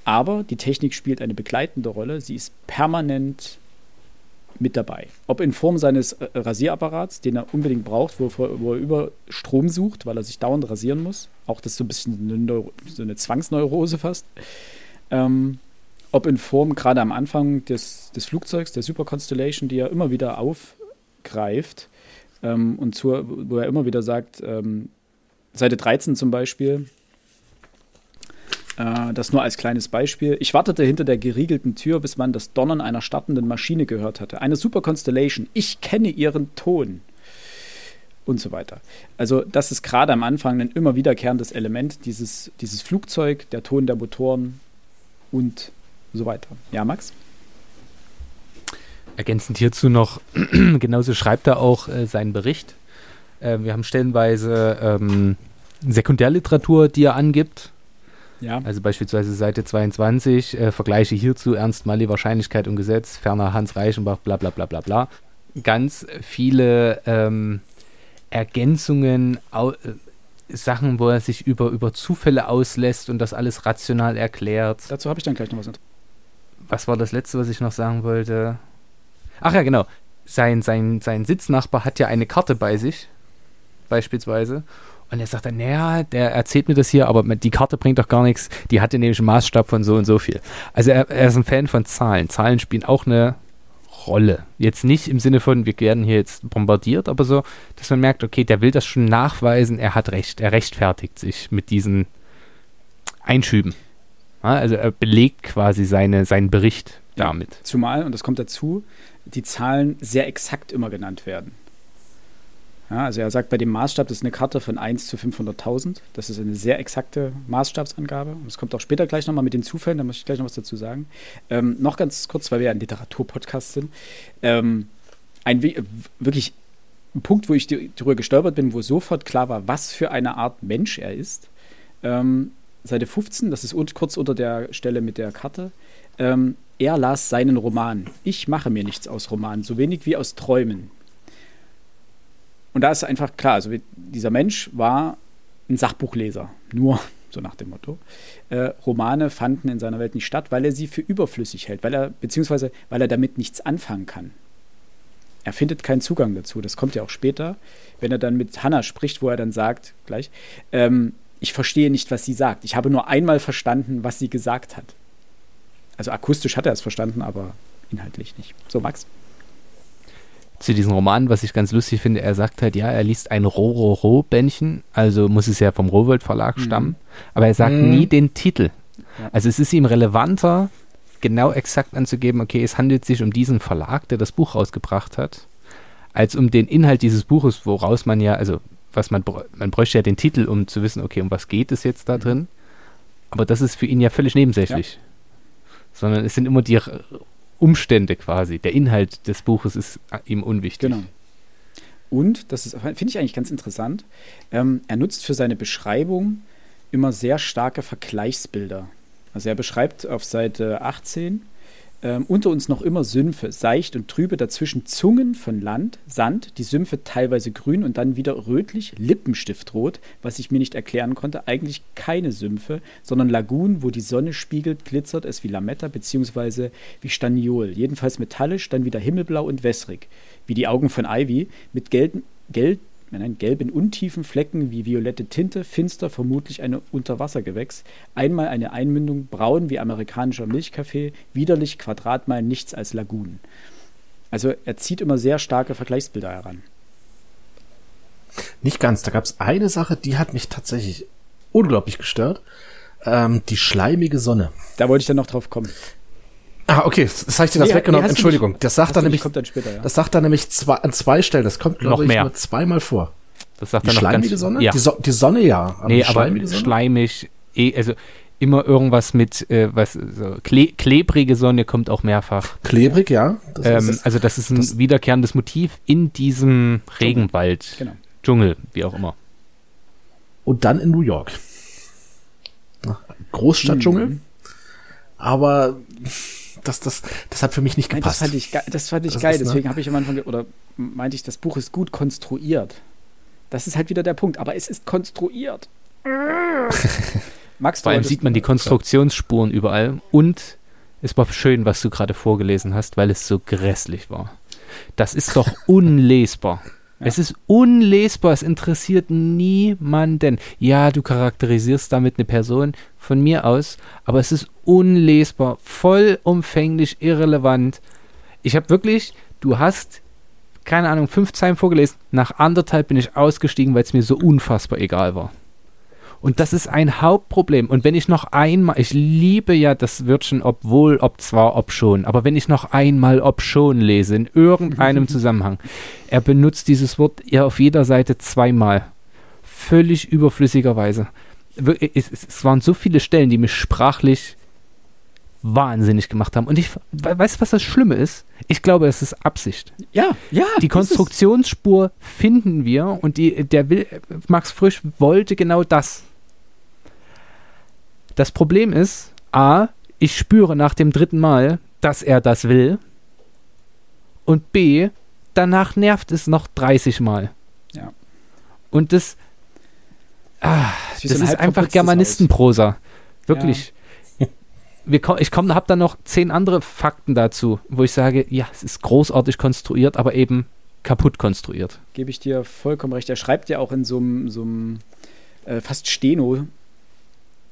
Aber die Technik spielt eine begleitende Rolle. Sie ist permanent mit dabei. Ob in Form seines äh, Rasierapparats, den er unbedingt braucht, wo, wo er über Strom sucht, weil er sich dauernd rasieren muss. Auch das ist so ein bisschen eine so eine Zwangsneurose fast. Ähm, ob in Form gerade am Anfang des, des Flugzeugs, der Super Constellation, die er immer wieder aufgreift ähm, und zur, wo er immer wieder sagt, ähm, Seite 13 zum Beispiel, äh, das nur als kleines Beispiel. Ich wartete hinter der geriegelten Tür, bis man das Donnern einer startenden Maschine gehört hatte. Eine Super Constellation. Ich kenne ihren Ton. Und so weiter. Also, das ist gerade am Anfang ein immer wiederkehrendes Element, dieses, dieses Flugzeug, der Ton der Motoren und so weiter. Ja, Max? Ergänzend hierzu noch, genauso schreibt er auch äh, seinen Bericht. Äh, wir haben stellenweise ähm, Sekundärliteratur, die er angibt. Ja. Also beispielsweise Seite 22, äh, Vergleiche hierzu, Ernst Malli, Wahrscheinlichkeit und Gesetz, ferner Hans Reichenbach, bla bla bla bla bla. Ganz viele ähm, Ergänzungen, au, äh, Sachen, wo er sich über, über Zufälle auslässt und das alles rational erklärt. Dazu habe ich dann gleich noch was. Was war das letzte, was ich noch sagen wollte? Ach ja, genau. Sein, sein, sein Sitznachbar hat ja eine Karte bei sich, beispielsweise. Und er sagt dann, naja, der erzählt mir das hier, aber die Karte bringt doch gar nichts. Die hatte nämlich einen Maßstab von so und so viel. Also er, er ist ein Fan von Zahlen. Zahlen spielen auch eine Rolle. Jetzt nicht im Sinne von, wir werden hier jetzt bombardiert, aber so, dass man merkt, okay, der will das schon nachweisen, er hat recht, er rechtfertigt sich mit diesen Einschüben. Ja, also er belegt quasi seine, seinen Bericht Ja. damit. Zumal, und das kommt dazu, die Zahlen sehr exakt immer genannt werden. Ja, also er sagt bei dem Maßstab, das ist eine Karte von 1 zu 500.000. Das ist eine sehr exakte Maßstabsangabe. Und das kommt auch später gleich nochmal mit den Zufällen, da muss ich gleich noch was dazu sagen. Ähm, noch ganz kurz, weil wir ja ein Literaturpodcast sind. Ähm, ein we- wirklich ein Punkt, wo ich darüber gestolpert bin, wo sofort klar war, was für eine Art Mensch er ist. Ähm, Seite 15, das ist kurz unter der Stelle mit der Karte. Ähm, er las seinen Roman. Ich mache mir nichts aus Romanen, so wenig wie aus Träumen. Und da ist einfach klar, also dieser Mensch war ein Sachbuchleser, nur so nach dem Motto. Äh, Romane fanden in seiner Welt nicht statt, weil er sie für überflüssig hält, weil er, beziehungsweise weil er damit nichts anfangen kann. Er findet keinen Zugang dazu. Das kommt ja auch später, wenn er dann mit Hannah spricht, wo er dann sagt, gleich, ähm, ich verstehe nicht, was sie sagt. Ich habe nur einmal verstanden, was sie gesagt hat. Also akustisch hat er es verstanden, aber inhaltlich nicht. So, Max? Zu diesem Roman, was ich ganz lustig finde, er sagt halt, ja, er liest ein Rororo-Bändchen, also muss es ja vom Rowold Verlag Mhm. stammen, aber er sagt Mhm. nie den Titel. Ja. Also es ist ihm relevanter, genau exakt anzugeben, okay, es handelt sich um diesen Verlag, der das Buch rausgebracht hat, als um den Inhalt dieses Buches, woraus man ja, also was man, man bräuchte ja den Titel, um zu wissen, okay, um was geht es jetzt da Mhm. drin. Aber das ist für ihn ja völlig nebensächlich. sondern es sind immer die Umstände quasi. Der Inhalt des Buches ist äh, ihm unwichtig. Genau. Und, das ist- finde ich eigentlich ganz interessant, ähm, er nutzt für seine Beschreibung immer sehr starke Vergleichsbilder. Also er beschreibt auf Seite 18, ähm, unter uns noch immer Sümpfe, seicht und trübe, dazwischen Zungen von Land, Sand, die Sümpfe teilweise grün und dann wieder rötlich, Lippenstiftrot, was ich mir nicht erklären konnte, eigentlich keine Sümpfe, sondern Lagunen, wo die Sonne spiegelt, glitzert es wie Lametta beziehungsweise wie Staniol, jedenfalls metallisch, dann wieder himmelblau und wässrig, wie die Augen von Ivy, mit gelben, gelb, nein, gelben untiefen Flecken wie violette Tinte, finster, vermutlich eine Unterwassergewächs, einmal eine Einmündung, braun wie amerikanischer Milchkaffee, widerlich Quadratmeilen nichts als Lagunen. Also er zieht immer sehr starke Vergleichsbilder heran. Nicht ganz. Da gab es eine Sache, die hat mich tatsächlich unglaublich gestört. Ähm, die schleimige Sonne. Da wollte ich dann noch drauf kommen. Ah, okay, das habe ich dir das Nee, weggenommen. nee, Entschuldigung. nicht. Das sagt er nicht, nämlich, kommt dann später, ja. das sagt er nämlich zwei, an zwei Stellen. Das kommt, Noch glaube ich, mehr. nur zweimal vor. Das sagt Die er noch schleimige ganz, Sonne? Ja. Die, so die Sonne ja. Aber nee, aber schleimig, eh, also immer irgendwas mit, äh, was, so, kle klebrige Sonne kommt auch mehrfach. Klebrig, ja. Das Ähm, ist also das ist ein das- wiederkehrendes Motiv in diesem Regenwald, Genau. Dschungel, wie auch immer. Und dann in New York. Großstadtdschungel. Mhm. Aber das, das, das hat für mich nicht Nein, das gepasst. fand ich, ge- das fand ich Das geil. ist, ne? Deswegen habe ich am Anfang, oder meinte ich, das Buch ist gut konstruiert. Das ist halt wieder der Punkt. Aber es ist konstruiert. Max, du Vor allem sieht man die Konstruktionsspuren überall und es war schön, was du gerade vorgelesen hast, weil es so grässlich war. Das ist doch unlesbar. Es ist unlesbar, es interessiert niemanden. Ja, du charakterisierst damit eine Person von mir aus, aber es ist unlesbar, vollumfänglich irrelevant. Ich habe wirklich, du hast, keine Ahnung, fünf Zeilen vorgelesen, nach anderthalb bin ich ausgestiegen, weil es mir so unfassbar egal war. Und das ist ein Hauptproblem. Und wenn ich noch einmal, ich liebe ja das Wörtchen obwohl, ob zwar, ob schon, aber wenn ich noch einmal ob schon lese, in irgendeinem Zusammenhang, er benutzt dieses Wort ja auf jeder Seite zweimal. Völlig überflüssigerweise. Es, waren so viele Stellen, die mich sprachlich wahnsinnig gemacht haben. Und ich, we- weißt du, was das Schlimme ist? Ich glaube, es ist Absicht. Ja, ja. Die. Konstruktionsspur finden wir und die, der will, Max Frisch wollte genau das. Das Problem ist, A, ich spüre nach dem dritten Mal, dass er das will. Und B, danach nervt es noch 30 Mal. Ja. Und das, ah, das so ein ist einfach Germanistenprosa. Wirklich. Wir ko ich komme, habe dann noch zehn andere Fakten dazu, wo ich sage, ja, es ist großartig konstruiert, aber eben kaputt konstruiert. Gebe ich dir vollkommen recht. Er schreibt ja auch in so einem so einem, äh, fast Steno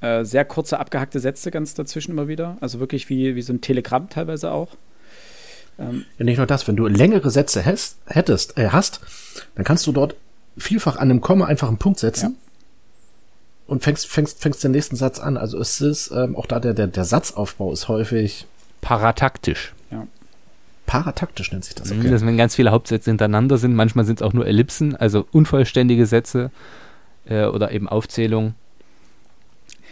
äh, sehr kurze, abgehackte Sätze ganz dazwischen immer wieder. Also wirklich wie, wie so ein Telegramm teilweise auch. Ähm, Ja, nicht nur das, wenn du längere Sätze hast, hättest, äh, hast, dann kannst du dort vielfach an einem Komma einfach einen Punkt setzen und fängst, fängst, fängst den nächsten Satz an. Also es ist, ähm, auch da der, der, der Satzaufbau ist häufig Parataktisch. parataktisch, nennt sich das. Mhm, Das, wenn ganz viele Hauptsätze hintereinander sind, manchmal sind es auch nur Ellipsen, also unvollständige Sätze äh, oder eben Aufzählungen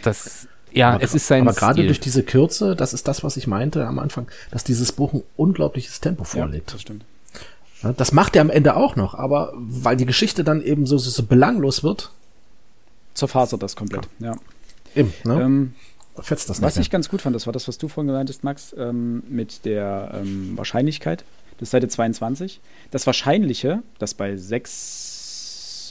das, ja, aber, es ist sein Aber gerade durch diese Kürze, das ist das, was ich meinte am Anfang, dass dieses Buch ein unglaubliches Tempo vorlegt. Ja, das stimmt. Das macht er am Ende auch noch, aber weil die Geschichte dann eben so, so, so belanglos wird. Zerfasert das komplett, ja. ja. Eben, ne? Ähm, Fetzt das was nachher. ich ganz gut fand, das war das, was du vorhin gemeint hast, Max, ähm, mit der ähm, Wahrscheinlichkeit. Das ist Seite 22. Das Wahrscheinliche, dass bei 6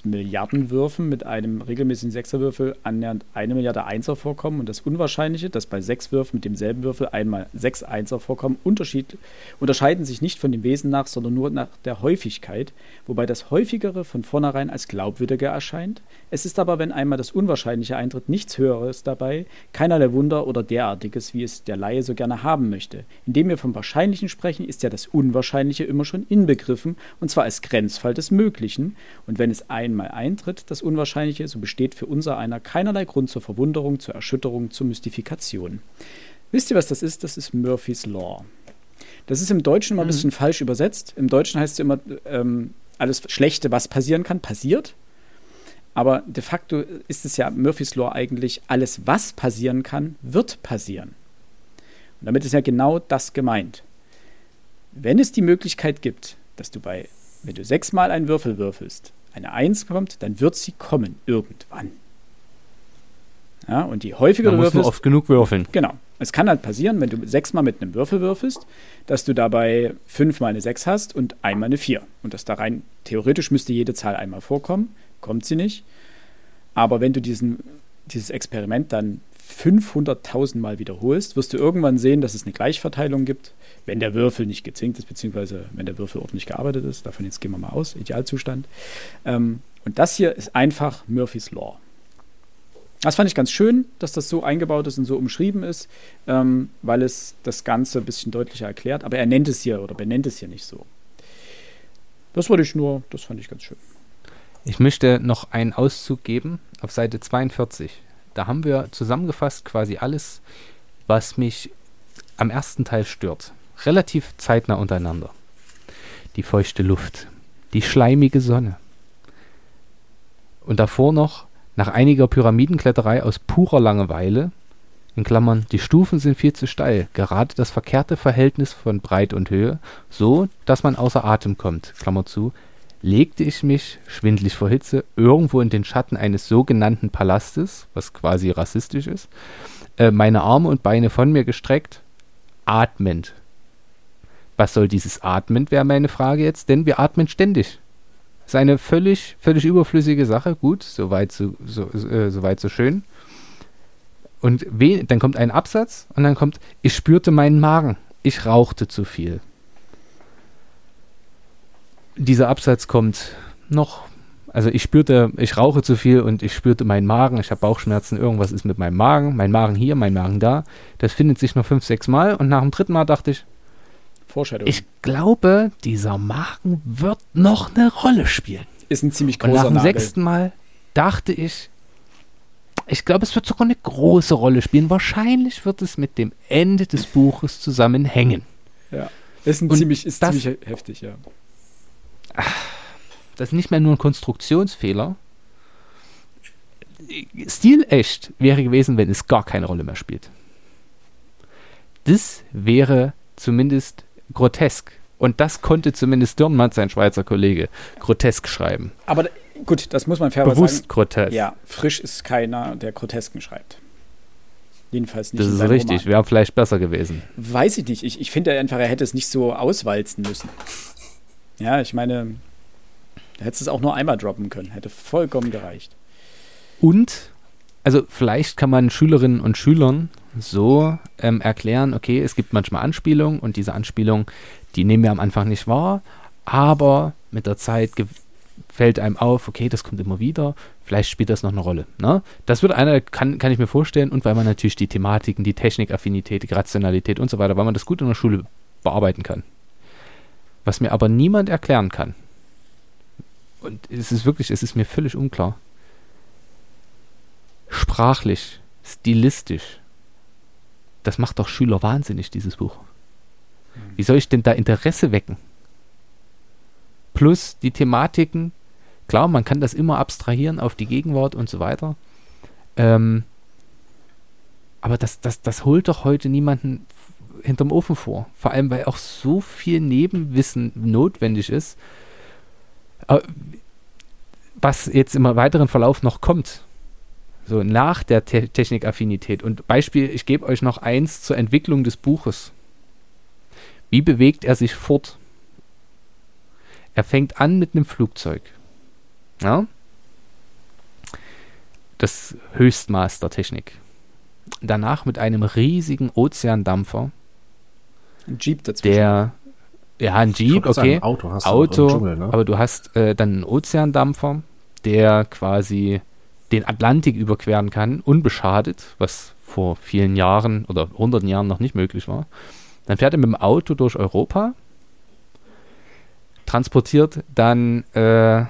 Milliardenwürfen mit einem regelmäßigen Sechserwürfel annähernd eine Milliarde Einser vorkommen und das Unwahrscheinliche, dass bei sechs Würfen mit demselben Würfel einmal sechs Einser vorkommen, unterscheiden sich nicht von dem Wesen nach, sondern nur nach der Häufigkeit, wobei das Häufigere von vornherein als glaubwürdiger erscheint. Es ist aber, wenn einmal das Unwahrscheinliche eintritt, nichts Höheres dabei, keinerlei Wunder oder derartiges, wie es der Laie so gerne haben möchte. Indem wir vom Wahrscheinlichen sprechen, ist ja das Unwahrscheinliche immer schon inbegriffen, und zwar als Grenzfall des Möglichen, und wenn es ein einmal eintritt, das Unwahrscheinliche, so besteht für unser einer keinerlei Grund zur Verwunderung, zur Erschütterung, zur Mystifikation. Wisst ihr, was das ist? Das ist Murphy's Law. Das ist im Deutschen immer ein bisschen falsch übersetzt. Im Deutschen heißt es immer, ähm, alles Schlechte, was passieren kann, passiert. Aber de facto ist es ja Murphy's Law eigentlich, alles, was passieren kann, wird passieren. Und damit ist ja genau das gemeint. Wenn es die Möglichkeit gibt, dass du bei, wenn du sechsmal einen Würfel würfelst, eine Eins kommt, dann wird sie kommen, irgendwann. Ja, und je häufiger Man du muss nur würfelst, oft genug würfeln. Genau. Es kann halt passieren, wenn du sechsmal mit einem Würfel würfelst, dass du dabei fünfmal eine Sechs hast und einmal eine Vier. Und das da rein, theoretisch müsste jede Zahl einmal vorkommen, kommt sie nicht. Aber wenn du diesen, dieses Experiment dann 500.000 Mal wiederholst, wirst du irgendwann sehen, dass es eine Gleichverteilung gibt, wenn der Würfel nicht gezinkt ist, beziehungsweise wenn der Würfel ordentlich gearbeitet ist. Davon jetzt gehen wir mal aus, Idealzustand. Ähm, und das hier ist einfach Murphy's Law. Das fand ich ganz schön, dass das so eingebaut ist und so umschrieben ist, ähm, weil es das Ganze ein bisschen deutlicher erklärt. Aber er nennt es hier oder benennt es hier nicht so. Das wollte ich nur, das fand ich ganz schön. Ich möchte noch einen Auszug geben auf Seite 42. Da haben wir zusammengefasst quasi alles, was mich am ersten Teil stört. Relativ zeitnah untereinander. Die feuchte Luft, die schleimige Sonne. Und davor noch, nach einiger Pyramidenkletterei aus purer Langeweile, in Klammern, die Stufen sind viel zu steil, gerade das verkehrte Verhältnis von Breit und Höhe, so, dass man außer Atem kommt, Klammer zu, legte ich mich, schwindlig vor Hitze, irgendwo in den Schatten eines sogenannten Palastes, was quasi rassistisch ist, äh, meine Arme und Beine von mir gestreckt, atmend. Was soll dieses atmend, wäre meine Frage jetzt, denn wir atmen ständig. Ist eine völlig, völlig überflüssige Sache. Gut, soweit so, so, äh, soweit so schön. Und we dann kommt ein Absatz und dann kommt, ich spürte meinen Magen. Ich rauchte zu viel. Dieser Absatz kommt noch, also ich spürte, ich rauche zu viel und ich spürte meinen Magen, ich habe Bauchschmerzen, irgendwas ist mit meinem Magen, mein Magen hier, mein Magen da. Das findet sich noch fünf, sechs Mal und nach dem dritten Mal dachte ich, Vorstellung. ich glaube, dieser Magen wird noch eine Rolle spielen. ist ein ziemlich Und nach großer dem Nagel. sechsten Mal dachte ich, ich glaube, es wird sogar eine große Rolle spielen. Wahrscheinlich wird es mit dem Ende des Buches zusammenhängen. Ja. Ist, ein Und ziemlich, ist das- ziemlich he- heftig, ja. Das ist nicht mehr nur ein Konstruktionsfehler. Stilecht wäre gewesen, wenn es gar keine Rolle mehr spielt. Das wäre zumindest grotesk. Und das konnte zumindest Dürrenmatt, sein Schweizer Kollege, grotesk schreiben. Aber gut, das muss man fairerweise Bewusst sagen. grotesk. Ja, Frisch ist keiner, der Grotesken schreibt. Jedenfalls nicht das ist richtig. Wäre vielleicht besser gewesen. Weiß ich nicht. Ich, ich finde einfach, er hätte es nicht so auswalzen müssen. Ja, ich meine, er hätte es auch nur einmal droppen können. Hätte vollkommen gereicht. Und, also vielleicht kann man Schülerinnen und Schülern so ähm, erklären, okay, es gibt manchmal Anspielungen und diese Anspielungen, die nehmen wir am Anfang nicht wahr, aber mit der Zeit fällt einem auf, okay, das kommt immer wieder, vielleicht spielt das noch eine Rolle. Ne? Das wird einer, kann, kann ich mir vorstellen, und weil man natürlich die Thematiken, die Technikaffinität, die Rationalität und so weiter, weil man das gut in der Schule bearbeiten kann. Was mir aber niemand erklären kann, und es ist wirklich, es ist mir völlig unklar, sprachlich, stilistisch, das macht doch Schüler wahnsinnig, dieses Buch. Wie soll ich denn da Interesse wecken? Plus die Thematiken, klar, man kann das immer abstrahieren auf die Gegenwart und so weiter. Ähm, aber das, das, das holt doch heute niemanden hinterm Ofen vor. Vor allem, weil auch so viel Nebenwissen notwendig ist, äh, was jetzt im weiteren Verlauf noch kommt. So nach der Te Technikaffinität. Und Beispiel, ich gebe euch noch eins zur Entwicklung des Buches. Wie bewegt er sich fort? Er fängt an mit einem Flugzeug. Ja? Das Höchstmaß der Technik. Danach mit einem riesigen Ozeandampfer, Ein Jeep dazwischen. der, ja, ein Jeep, okay. Auto hast du Auto, im Dschungel, ne? aber du hast äh, dann einen Ozeandampfer, der quasi den Atlantik überqueren kann, unbeschadet, was vor vielen Jahren oder hunderten Jahren noch nicht möglich war. Dann fährt er mit dem Auto durch Europa, transportiert dann, äh,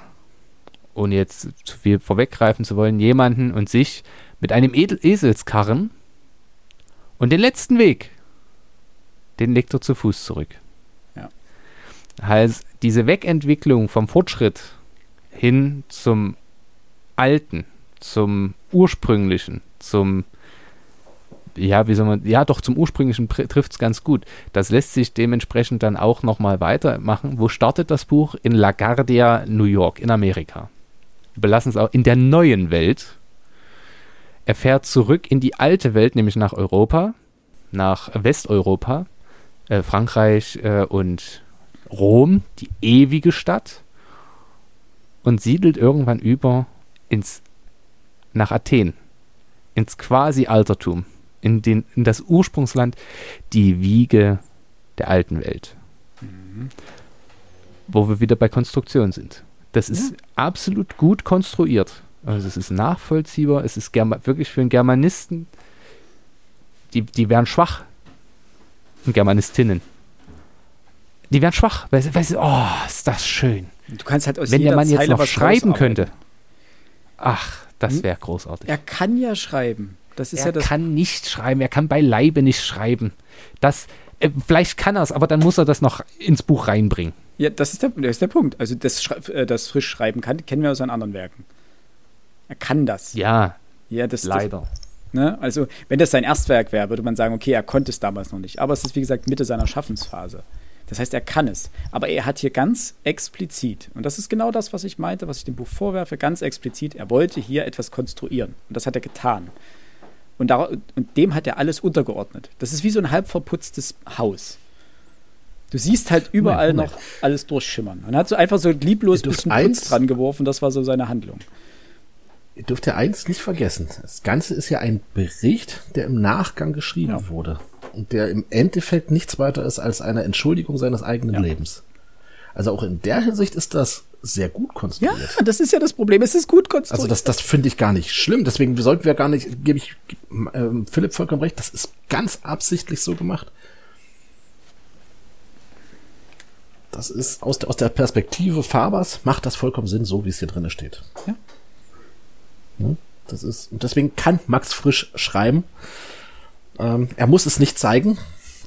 ohne jetzt zu viel vorweggreifen zu wollen, jemanden und sich mit einem Edel Eselskarren und den letzten Weg, den legt er zu Fuß zurück. Ja. Heißt, diese Wegentwicklung vom Fortschritt hin zum Alten, zum Ursprünglichen, zum ja, wie soll man, ja, doch zum ursprünglichen trifft es ganz gut. Das lässt sich dementsprechend dann auch nochmal weitermachen. Wo startet das Buch? In LaGuardia, New York, in Amerika. Belassen es auch in der neuen Welt. Er fährt zurück in die alte Welt, nämlich nach Europa, nach Westeuropa, äh, Frankreich äh, und Rom, die ewige Stadt, und siedelt irgendwann über ins nach Athen, ins Quasi-Altertum, in, den, in das Ursprungsland, die Wiege der alten Welt. Mhm. Wo wir wieder bei Konstruktion sind. Das ist absolut gut konstruiert. Also es ist nachvollziehbar, es ist Germa wirklich für einen Germanisten, die, die wären schwach. Und Germanistinnen. Die wären schwach, weil, sie- weil sie, oh, ist das schön. Du kannst halt aus Wenn der Mann jetzt Zeile noch was schreiben könnte. Ach, das Hm? wäre großartig. Er kann ja schreiben. Das ist er ja das. kann nicht schreiben, er kann beileibe nicht schreiben. Das, äh, vielleicht kann er es, aber dann muss er das noch ins Buch reinbringen. Ja, das ist der, das ist der Punkt. Also das, äh, das frisch schreiben kann, kennen wir aus seinen anderen Werken. Er kann das. Ja, Ja, das, leider. Das, ne? Also wenn das sein Erstwerk wäre, würde man sagen, okay, er konnte es damals noch nicht. Aber es ist wie gesagt Mitte seiner Schaffensphase. Das heißt, er kann es. Aber er hat hier ganz explizit, und das ist genau das, was ich meinte, was ich dem Buch vorwerfe, ganz explizit, er wollte hier etwas konstruieren. Und das hat er getan. Und, und dem hat er alles untergeordnet. Das ist wie so ein halb verputztes Haus. Du siehst halt überall Moment. noch alles durchschimmern. Und er hat so einfach so lieblos dürft bisschen eins- Kunst dran geworfen, das war so seine Handlung. Ihr dürft ja eins nicht vergessen. Das Ganze ist ja ein Bericht, der im Nachgang geschrieben Ja. wurde. Und der im Endeffekt nichts weiter ist als eine Entschuldigung seines eigenen Ja. Lebens. Also auch in der Hinsicht ist das sehr gut Ja, konstruiert. das ist ja das Problem. Es ist gut konstruiert. Also das, das finde ich gar nicht schlimm. Deswegen sollten wir gar nicht, gebe ich ähm, Philipp vollkommen recht, das ist ganz absichtlich so gemacht. Das ist aus der, aus der Perspektive Fabers macht das vollkommen Sinn, so wie es hier drin steht. Ja. Ne? Das ist, und deswegen kann Max Frisch schreiben. Ähm, er muss es nicht zeigen,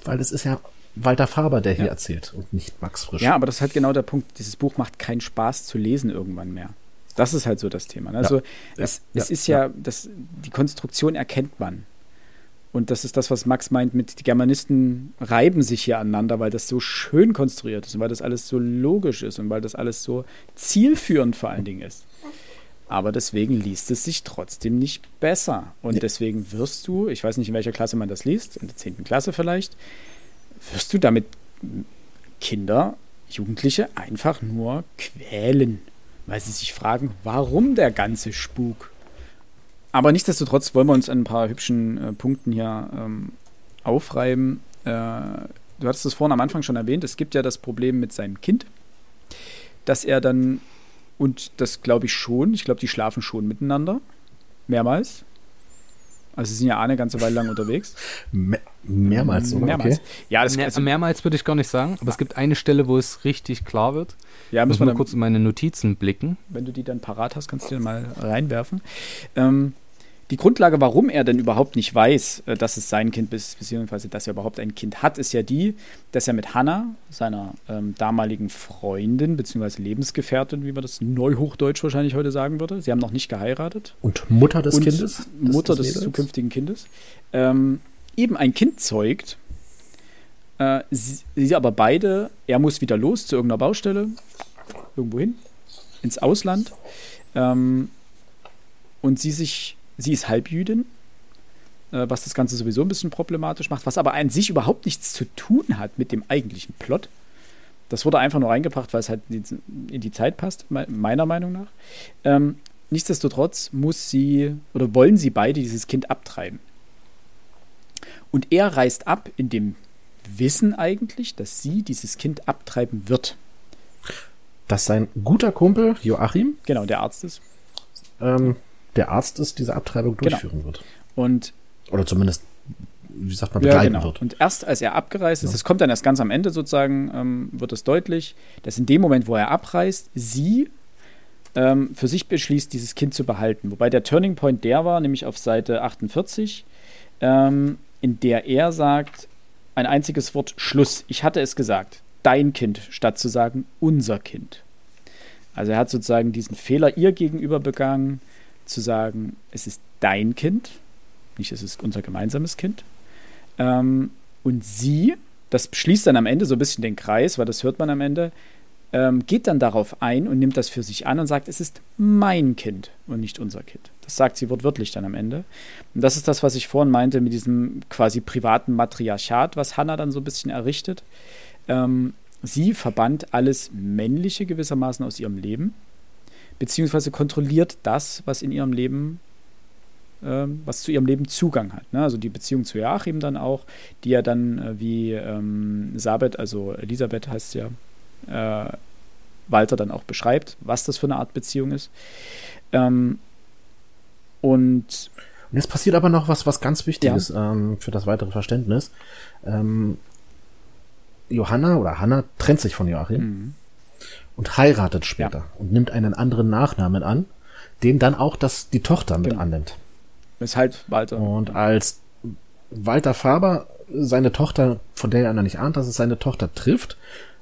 weil es ist ja Walter Faber, der hier Ja. erzählt und nicht Max Frisch. Ja, aber das ist halt genau der Punkt. Dieses Buch macht keinen Spaß zu lesen irgendwann mehr. Das ist halt so das Thema. ne? Also es, Ja. es ist ja, das, die Konstruktion erkennt man. Und das ist das, was Max meint mit, die Germanisten reiben sich hier aneinander, weil das so schön konstruiert ist und weil das alles so logisch ist und weil das alles so zielführend vor allen Dingen ist. Aber deswegen liest es sich trotzdem nicht besser. Und deswegen wirst du, ich weiß nicht, in welcher Klasse man das liest, in der 10. Klasse vielleicht, wirst du damit Kinder, Jugendliche einfach nur quälen, weil sie sich fragen, warum der ganze Spuk? Aber nichtsdestotrotz wollen wir uns an ein paar hübschen äh, Punkten hier ähm, aufreiben. Äh, du hattest es vorhin am Anfang schon erwähnt, es gibt ja das Problem mit seinem Kind, dass er dann, und das glaube ich schon, ich glaube, die schlafen schon miteinander, mehrmals. Also sie sind ja eine ganze Weile lang unterwegs. Me mehrmals sogar. Mehrmals. Okay. Ja, das Mehr, also, mehrmals würde ich gar nicht sagen, aber es gibt eine Stelle, wo es richtig klar wird. ja, müssen wir kurz in meine Notizen blicken. wenn du die dann parat hast, kannst du die mal reinwerfen. Ähm, die Grundlage, warum er denn überhaupt nicht weiß, äh, dass es sein Kind ist, beziehungsweise dass er überhaupt ein Kind hat, ist ja die, dass er mit Hannah, seiner ähm, damaligen Freundin, beziehungsweise Lebensgefährtin, wie man das neuhochdeutsch wahrscheinlich heute sagen würde, sie haben noch nicht geheiratet, Und Mutter des und Kindes? Mutter des, Mädels? zukünftigen Kindes, ähm, eben ein Kind zeugt. Äh, sie, sie aber beide, er muss wieder los zu irgendeiner Baustelle, irgendwo hin, ins Ausland. Ähm, und sie sich, sie ist Halbjüdin, äh, was das Ganze sowieso ein bisschen problematisch macht, was aber an sich überhaupt nichts zu tun hat mit dem eigentlichen Plot. Das wurde einfach nur reingebracht, weil es halt in die, Zeit passt, me- meiner Meinung nach. Ähm, nichtsdestotrotz muss sie oder wollen sie beide dieses Kind abtreiben. Und er reist ab in dem Wissen eigentlich, dass sie dieses Kind abtreiben wird. Dass sein guter Kumpel Joachim, Genau, der Arzt ist. ähm, der Arzt ist, diese Abtreibung Genau. durchführen wird. Und Oder zumindest, wie sagt man, Ja, begleiten genau. wird. Und erst als er abgereist ist, das kommt dann erst ganz am Ende sozusagen, ähm, wird es deutlich, dass in dem Moment, wo er abreist, sie ähm, für sich beschließt, dieses Kind zu behalten. Wobei der Turning Point der war, nämlich auf Seite 48, ähm, in der er sagt, ein einziges Wort Schluss. Ich hatte es gesagt, dein Kind, statt zu sagen unser Kind. Also er hat sozusagen diesen Fehler ihr gegenüber begangen, zu sagen, es ist dein Kind nicht es ist unser gemeinsames Kind. Ähm, und sie, das schließt dann am Ende so ein bisschen den Kreis, weil das hört man am Ende, ähm, geht dann darauf ein und nimmt das für sich an und sagt, es ist mein Kind und nicht unser Kind. Das sagt sie wortwörtlich dann am Ende. Und das ist das, was ich vorhin meinte mit diesem quasi privaten Matriarchat, was Hannah dann so ein bisschen errichtet. Ähm, sie verbannt alles Männliche gewissermaßen aus ihrem Leben, beziehungsweise kontrolliert das, was in ihrem Leben ähm, was zu ihrem Leben Zugang hat. Ne? Also die Beziehung zu Joachim dann auch, die ja dann äh, wie ähm, Sabet, also Elisabeth heißt ja, äh, Walter dann auch beschreibt, was das für eine Art Beziehung ist. Ähm, und Und jetzt passiert aber noch was, was ganz wichtig ist ähm, für das weitere Verständnis. Ähm, Johanna oder Hanna trennt sich von Joachim Mhm. Und heiratet später und nimmt einen anderen Nachnamen an, den dann auch das, die Tochter mit Genau. annimmt. weshalb Walter Und als Walter Faber seine Tochter, von der er noch nicht ahnt, dass es seine Tochter trifft,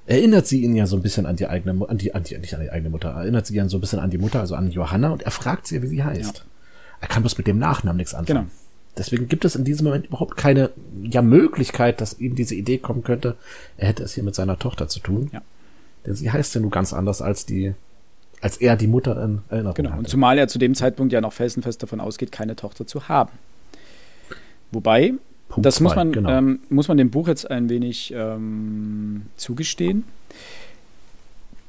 erinnert sie ihn ja so ein bisschen an die eigene, an die, an die, nicht an die eigene Mutter, erinnert sie ihn so ein bisschen an die Mutter, also an Johanna, und er fragt sie, wie sie heißt. Er kann bloß mit dem Nachnamen nichts anfangen. Genau. Deswegen gibt es in diesem Moment überhaupt keine ja, Möglichkeit, dass ihm diese Idee kommen könnte, er hätte es hier mit seiner Tochter zu tun. Ja. Denn sie heißt ja nur ganz anders als die, als er die Mutter in Erinnerung Genau. Und hatte. zumal er zu dem Zeitpunkt ja noch felsenfest davon ausgeht, keine Tochter zu haben. Wobei, Punkt das muss zwei, man, genau. ähm, muss man dem Buch jetzt ein wenig ähm, zugestehen.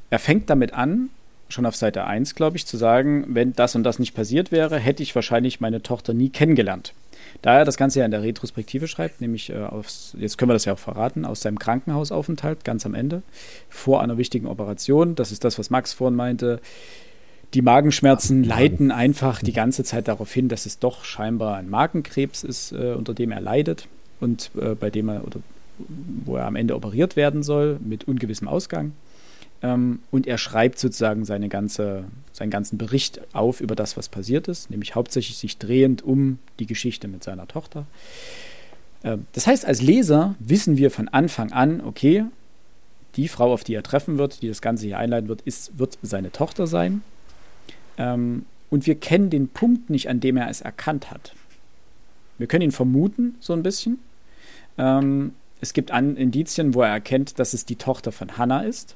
Er fängt damit an, schon auf Seite 1, glaube ich, zu sagen, wenn das und das nicht passiert wäre, hätte ich wahrscheinlich meine Tochter nie kennengelernt. Da er das Ganze ja in der Retrospektive schreibt, nämlich äh, aufs, jetzt können wir das ja auch verraten, aus seinem Krankenhausaufenthalt ganz am Ende, vor einer wichtigen Operation. Das ist das, was Max vorhin meinte. Die Magenschmerzen leiten einfach die ganze Zeit darauf hin, dass es doch scheinbar ein Magenkrebs ist, äh, unter dem er leidet und äh, bei dem er oder wo er am Ende operiert werden soll mit ungewissem Ausgang. Ähm, und er schreibt sozusagen seine ganze, seinen ganzen Bericht auf über das, was passiert ist, nämlich hauptsächlich sich drehend um die Geschichte mit seiner Tochter. Ähm, das heißt, als Leser wissen wir von Anfang an, okay, die Frau, auf die er treffen wird, die das Ganze hier einleiten wird, ist, wird seine Tochter sein. Ähm, und wir kennen den Punkt nicht, an dem er es erkannt hat. Wir können ihn vermuten, so ein bisschen. Ähm, es gibt an Indizien, wo er erkennt, dass es die Tochter von Hannah ist.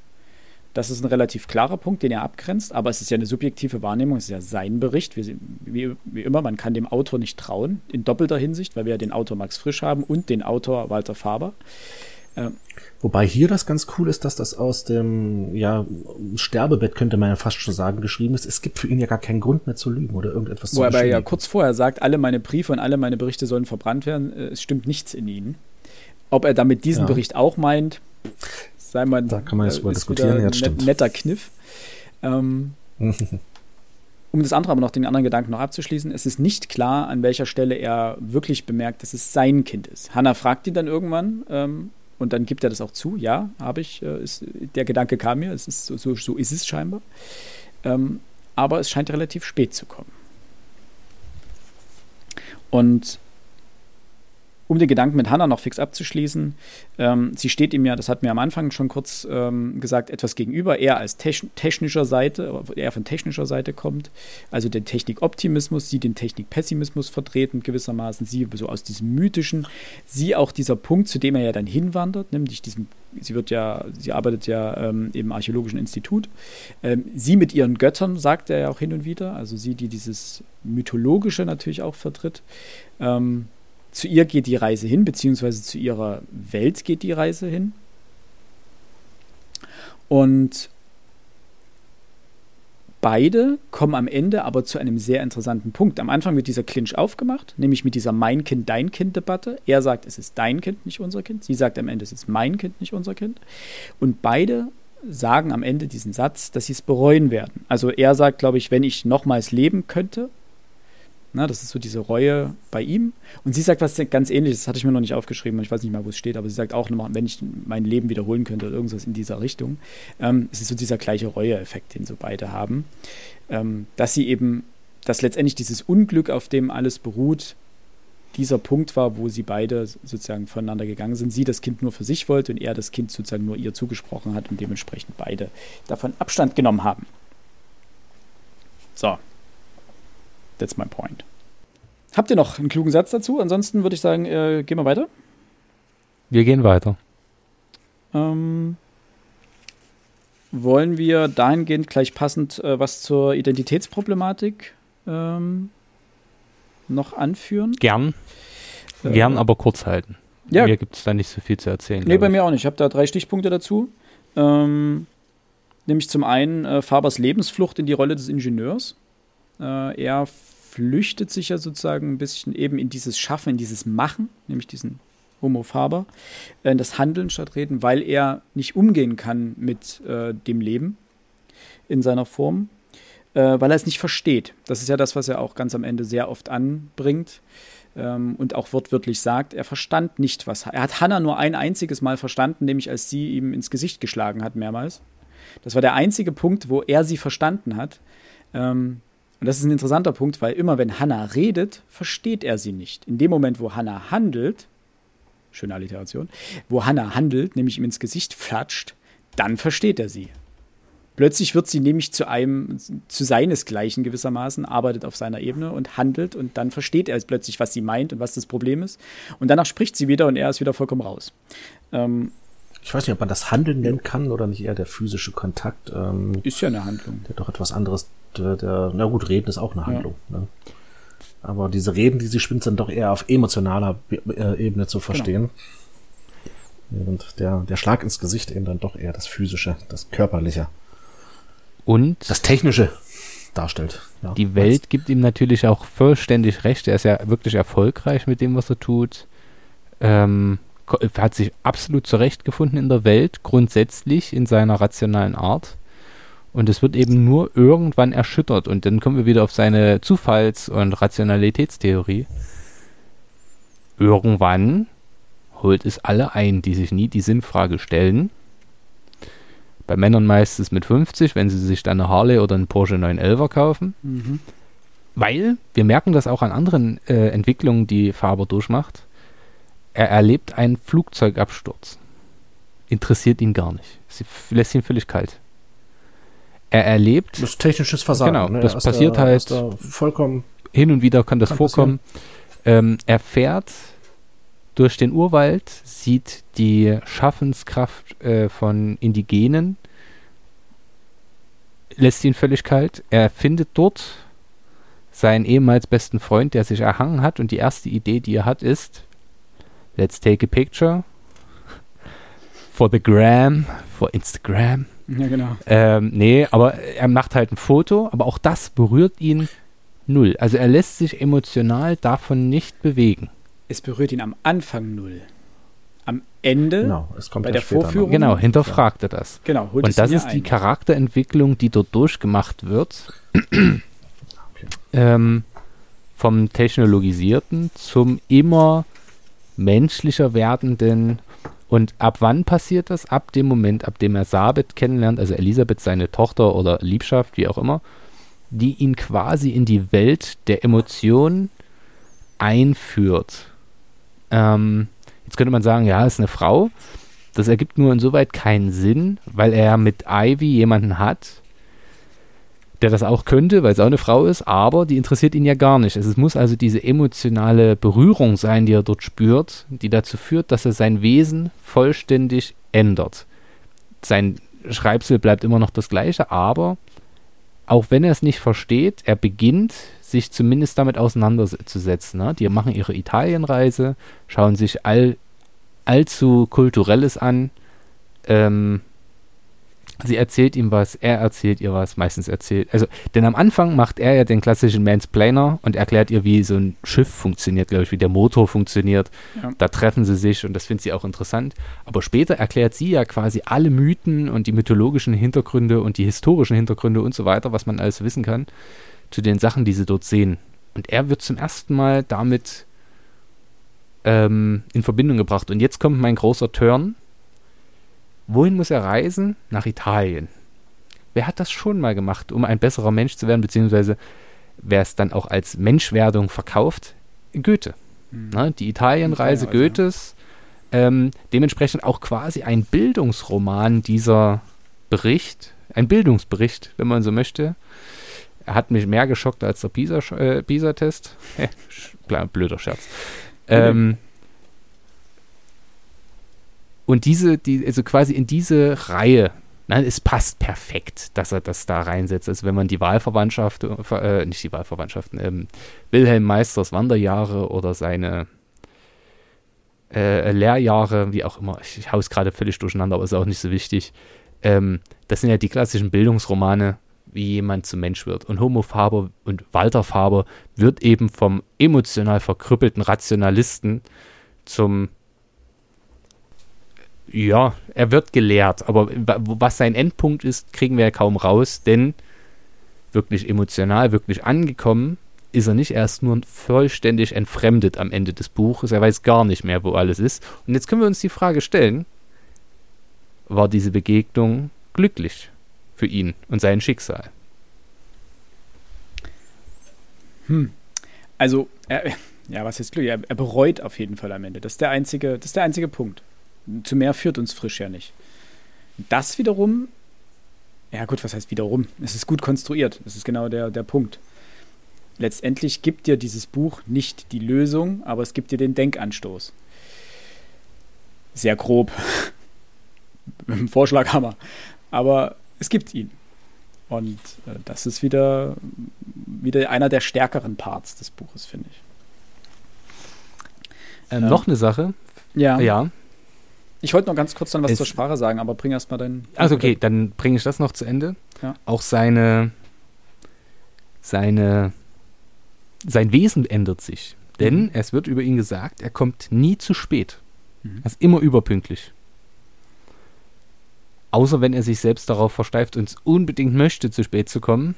Das ist ein relativ klarer Punkt, den er abgrenzt, aber es ist ja eine subjektive Wahrnehmung, es ist ja sein Bericht. Wir, wie, wie immer, man kann dem Autor nicht trauen, in doppelter Hinsicht, weil wir ja den Autor Max Frisch haben und den Autor Walter Faber. Wobei hier das ganz cool ist, dass das aus dem ja, Sterbebett, könnte man ja fast schon sagen, geschrieben ist. Es gibt für ihn ja gar keinen Grund mehr zu lügen oder irgendetwas zu Wo er ja kurz vorher sagt, alle meine Briefe und alle meine Berichte sollen verbrannt werden, äh, es stimmt nichts in ihnen. Ob er damit diesen Ja. Bericht auch meint, sei mal, Da kann man jetzt drüber diskutieren, ja, net, stimmt. netter Kniff. Ähm, um das andere aber noch, den anderen Gedanken noch abzuschließen, es ist nicht klar, an welcher Stelle er wirklich bemerkt, dass es sein Kind ist. Hannah fragt ihn dann irgendwann, ähm, und dann gibt er das auch zu, ja, habe ich, äh, ist, der Gedanke kam mir, es ist so, so, so ist es scheinbar. Ähm, aber es scheint relativ spät zu kommen. Und um den Gedanken mit Hannah noch fix abzuschließen, ähm, sie steht ihm ja, das hat mir am Anfang schon kurz ähm, gesagt, etwas gegenüber, er als techn technischer Seite, er von technischer Seite kommt, also den Technikoptimismus, sie den Technikpessimismus vertreten gewissermaßen, sie so aus diesem mythischen, sie auch dieser Punkt, zu dem er ja dann hinwandert, nämlich diesem, sie wird ja, sie arbeitet ja ähm, im Archäologischen Institut, ähm, sie mit ihren Göttern, sagt er ja auch hin und wieder, also sie, die dieses Mythologische natürlich auch vertritt, ähm, zu ihr geht die Reise hin, beziehungsweise zu ihrer Welt geht die Reise hin. Und beide kommen am Ende aber zu einem sehr interessanten Punkt. Am Anfang wird dieser Clinch aufgemacht, nämlich mit dieser Mein Kind, Dein Kind-Debatte. Er sagt, es ist dein Kind, nicht unser Kind. Sie sagt am Ende, es ist mein Kind, nicht unser Kind. Und beide sagen am Ende diesen Satz, dass sie es bereuen werden. Also er sagt, glaube ich, wenn ich nochmals leben könnte, na, das ist so diese Reue bei ihm. Und sie sagt was ganz ähnliches, das hatte ich mir noch nicht aufgeschrieben, ich weiß nicht mal, wo es steht, aber sie sagt auch nochmal, wenn ich mein Leben wiederholen könnte oder irgendwas in dieser Richtung. Ähm, es ist so dieser gleiche Reue-Effekt, den so beide haben. Ähm, dass sie eben, dass letztendlich dieses Unglück, auf dem alles beruht, dieser Punkt war, wo sie beide sozusagen voneinander gegangen sind. Sie das Kind nur für sich wollte und er das Kind sozusagen nur ihr zugesprochen hat und dementsprechend beide davon Abstand genommen haben. So. That's my point. Habt ihr noch einen klugen Satz dazu? Ansonsten würde ich sagen, äh, gehen wir weiter. Wir gehen weiter. Ähm, wollen wir dahingehend gleich passend äh, was zur Identitätsproblematik ähm, noch anführen? Gern. Äh, Gern, aber kurz halten. Ja. Mir gibt es da nicht so viel zu erzählen. Nee, bei mir auch nicht. Ich habe da drei Stichpunkte dazu. Ähm, nämlich zum einen äh, Fabers Lebensflucht in die Rolle des Ingenieurs. Äh, er flüchtet sich ja sozusagen ein bisschen eben in dieses Schaffen, in dieses Machen, nämlich diesen Homo Faber, äh, in das Handeln statt Reden, weil er nicht umgehen kann mit äh, dem Leben in seiner Form, äh, weil er es nicht versteht. Das ist ja das, was er auch ganz am Ende sehr oft anbringt ähm, und auch wortwörtlich sagt, er verstand nicht, was. Er hat Hannah nur ein einziges Mal verstanden, nämlich als sie ihm ins Gesicht geschlagen hat, mehrmals. Das war der einzige Punkt, wo er sie verstanden hat. Ähm, und das ist ein interessanter Punkt, weil immer wenn Hannah redet, versteht er sie nicht. In dem Moment, wo Hannah handelt, schöne Alliteration, wo Hannah handelt, nämlich ihm ins Gesicht flatscht, dann versteht er sie. Plötzlich wird sie nämlich zu einem, zu seinesgleichen gewissermaßen, arbeitet auf seiner Ebene und handelt und dann versteht er plötzlich, was sie meint und was das Problem ist. Und danach spricht sie wieder und er ist wieder vollkommen raus. Ähm, Ich weiß nicht, ob man das Handeln nennen kann oder nicht eher der physische Kontakt. Ähm, ist ja eine Handlung. der doch etwas anderes. Der, der, na gut, Reden ist auch eine Handlung. Ne? Aber diese Reden, die sie spinnt, sind doch eher auf emotionaler äh, Ebene zu verstehen. Während der, der Schlag ins Gesicht eben dann doch eher das physische, das körperliche, Und das technische darstellt. Ja, die Welt gibt ihm natürlich auch vollständig recht. Er ist ja wirklich erfolgreich mit dem, was er tut. Ähm, er hat sich absolut zurechtgefunden in der Welt, grundsätzlich in seiner rationalen Art. Und es wird eben nur irgendwann erschüttert. Und dann kommen wir wieder auf seine Zufalls- und Rationalitätstheorie. Irgendwann holt es alle ein, die sich nie die Sinnfrage stellen. Bei Männern meistens mit 50, wenn sie sich dann eine Harley oder einen Porsche 911 kaufen. Mhm. Weil wir merken das auch an anderen äh, Entwicklungen, die Faber durchmacht. Er erlebt einen Flugzeugabsturz. Interessiert ihn gar nicht. Sie lässt ihn völlig kalt. Er erlebt, Das technisches Versagen. Genau, ne? das Er passiert da, halt- da vollkommen hin und wieder kann das Kann vorkommen. Ähm, er fährt durch den Urwald, sieht die Schaffenskraft äh, von Indigenen, lässt ihn völlig kalt. Er findet dort seinen ehemals besten Freund, der sich erhangen hat und die erste Idee, die er hat, ist Let's take a picture for the gram, for Instagram. Ja, genau. Ähm, nee, aber er macht halt ein Foto, aber auch das berührt ihn null. Also er lässt sich emotional davon nicht bewegen. Es berührt ihn am Anfang null. Am Ende, genau, Genau, es kommt Bei ja der Vorführung- Noch. Genau, hinterfragt er das. holt es Und das ist die ein. Charakterentwicklung, die dort durchgemacht wird. ähm, vom Technologisierten zum immer menschlicher werdenden. Und ab wann passiert das? Ab dem Moment, ab dem er Sabit kennenlernt, also Elisabeth, seine Tochter oder Liebschaft, wie auch immer, die ihn quasi in die Welt der Emotionen einführt. Ähm, jetzt könnte man sagen, ja, ist eine Frau. Das ergibt nur insoweit keinen Sinn, weil er mit Ivy jemanden hat, der das auch könnte, weil es auch eine Frau ist, aber die interessiert ihn ja gar nicht. Es muss also diese emotionale Berührung sein, die er dort spürt, die dazu führt, dass er sein Wesen vollständig ändert. Sein Schreibsel bleibt immer noch das gleiche, aber auch wenn er es nicht versteht, er beginnt sich zumindest damit auseinanderzusetzen. Ne? Die machen ihre Italienreise, schauen sich all, allzu Kulturelles an. Ähm, sie erzählt ihm was, er erzählt ihr was, meistens erzählt. Also, denn am Anfang macht er ja den klassischen Mansplainer und erklärt ihr, wie so ein Schiff funktioniert, glaube ich, wie der Motor funktioniert. Ja. Da treffen sie sich und das findet sie auch interessant. Aber später erklärt sie ja quasi alle Mythen und die mythologischen Hintergründe und die historischen Hintergründe und so weiter, was man alles wissen kann, zu den Sachen, die sie dort sehen. Und er wird zum ersten Mal damit ähm, in Verbindung gebracht. Und jetzt kommt mein großer Turn. Wohin muss er reisen? Nach Italien. Wer hat das schon mal gemacht, um ein besserer Mensch zu werden, beziehungsweise wer es dann auch als Menschwerdung verkauft? Goethe. Mhm. Ne? Die Italienreise Italienreise, Goethes. Ähm, dementsprechend auch quasi ein Bildungsroman dieser Bericht, ein Bildungsbericht, wenn man so möchte. Er hat mich mehr geschockt als der Pisa- äh, Pisa-Test. Pisa Blöder Scherz. Ähm, und diese, die, also quasi in diese Reihe, nein, es passt perfekt, dass er das da reinsetzt. Also wenn man die Wahlverwandtschaft, äh, nicht die Wahlverwandtschaften, ähm, Wilhelm Meisters Wanderjahre oder seine äh, Lehrjahre, wie auch immer, ich hau's gerade völlig durcheinander, aber ist auch nicht so wichtig. Ähm, das sind ja die klassischen Bildungsromane, wie jemand zum Mensch wird. Und Homo Faber und Walter Faber wird eben vom emotional verkrüppelten Rationalisten zum ja, er wird gelehrt, aber wa- was sein Endpunkt ist, kriegen wir ja kaum raus, denn wirklich emotional, wirklich angekommen ist er nicht erst nur vollständig entfremdet am Ende des Buches. Er weiß gar nicht mehr, wo alles ist. Und jetzt können wir uns die Frage stellen, war diese Begegnung glücklich für ihn und sein Schicksal? Also, er, ja, was ist Glück? Er, er bereut auf jeden Fall am Ende. Das ist der einzige, das ist der einzige Punkt. Zu mehr führt uns frisch ja nicht. Das wiederum, ja gut, was heißt wiederum? Es ist gut konstruiert. Das ist genau der, der Punkt. Letztendlich gibt dir dieses Buch nicht die Lösung, aber es gibt dir den Denkanstoß. Sehr grob. Mit dem Vorschlaghammer. Aber es gibt ihn. Und äh, das ist wieder, wieder einer der stärkeren Parts des Buches, finde ich. Ähm, Ja. Noch eine Sache. Ja. Ja. Ich wollte noch ganz kurz dann was Es- zur Sprache sagen, aber bring erst mal deinen. Also okay, dann bringe ich das noch zu Ende. Ja. Auch seine, seine, sein Wesen ändert sich. Denn Mhm. es wird über ihn gesagt, er kommt nie zu spät. Mhm. Er ist immer überpünktlich. Außer wenn er sich selbst darauf versteift und es unbedingt möchte, zu spät zu kommen.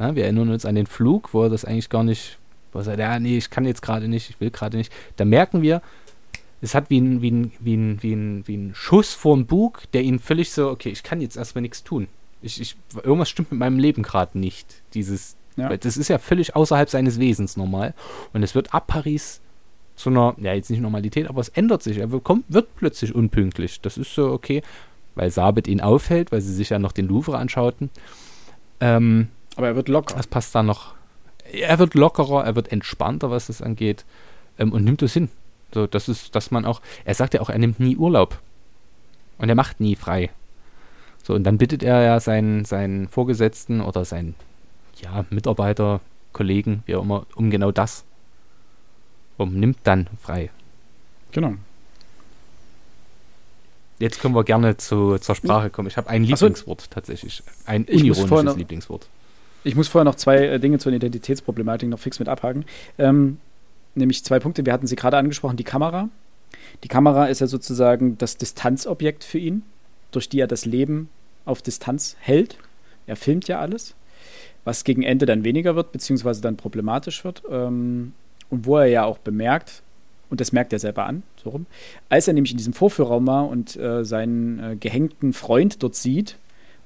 Ja, wir erinnern uns an den Flug, wo er das eigentlich gar nicht, wo er sagt, ja, nee, ich kann jetzt gerade nicht, ich will gerade nicht. Da merken wir, es hat wie ein, wie ein, wie ein, wie ein, wie ein Schuss vor den Bug, der ihn völlig so, okay, ich kann jetzt erstmal nichts tun. Ich, ich, irgendwas stimmt mit meinem Leben gerade nicht. Dieses, Ja. das ist ja völlig außerhalb seines Wesens normal. Und es wird ab Paris zu einer, ja, jetzt nicht Normalität, aber es ändert sich. Er wird, kommt, wird plötzlich unpünktlich. Das ist so okay, weil Sabit ihn aufhält, weil sie sich ja noch den Louvre anschauten. Ähm, Aber er wird locker. das passt da noch. Er wird lockerer, er wird entspannter, was das angeht, ähm, und nimmt es hin. So, das ist, dass man auch, er sagt ja auch, er nimmt nie Urlaub. Und er macht nie frei. So, und dann bittet er ja seinen, seinen Vorgesetzten oder seinen ja, Mitarbeiter, Kollegen, wie auch immer, um genau das. Um nimmt dann frei. Genau. Jetzt können wir gerne zu, zur Sprache kommen. Ich habe ein Ach so. Lieblingswort tatsächlich. Ein unironisches noch- Lieblingswort. Ich muss vorher noch zwei äh, Dinge zur Identitätsproblematik noch fix mit abhaken. Ähm, nämlich zwei Punkte. Wir hatten sie gerade angesprochen, die Kamera. Die Kamera ist ja sozusagen das Distanzobjekt für ihn, durch die er das Leben auf Distanz hält. Er filmt ja alles, was gegen Ende dann weniger wird, beziehungsweise dann problematisch wird. Ähm, und wo er ja auch bemerkt, und das merkt er selber an, so rum, als er nämlich in diesem Vorführraum war und äh, seinen äh, gehängten Freund dort sieht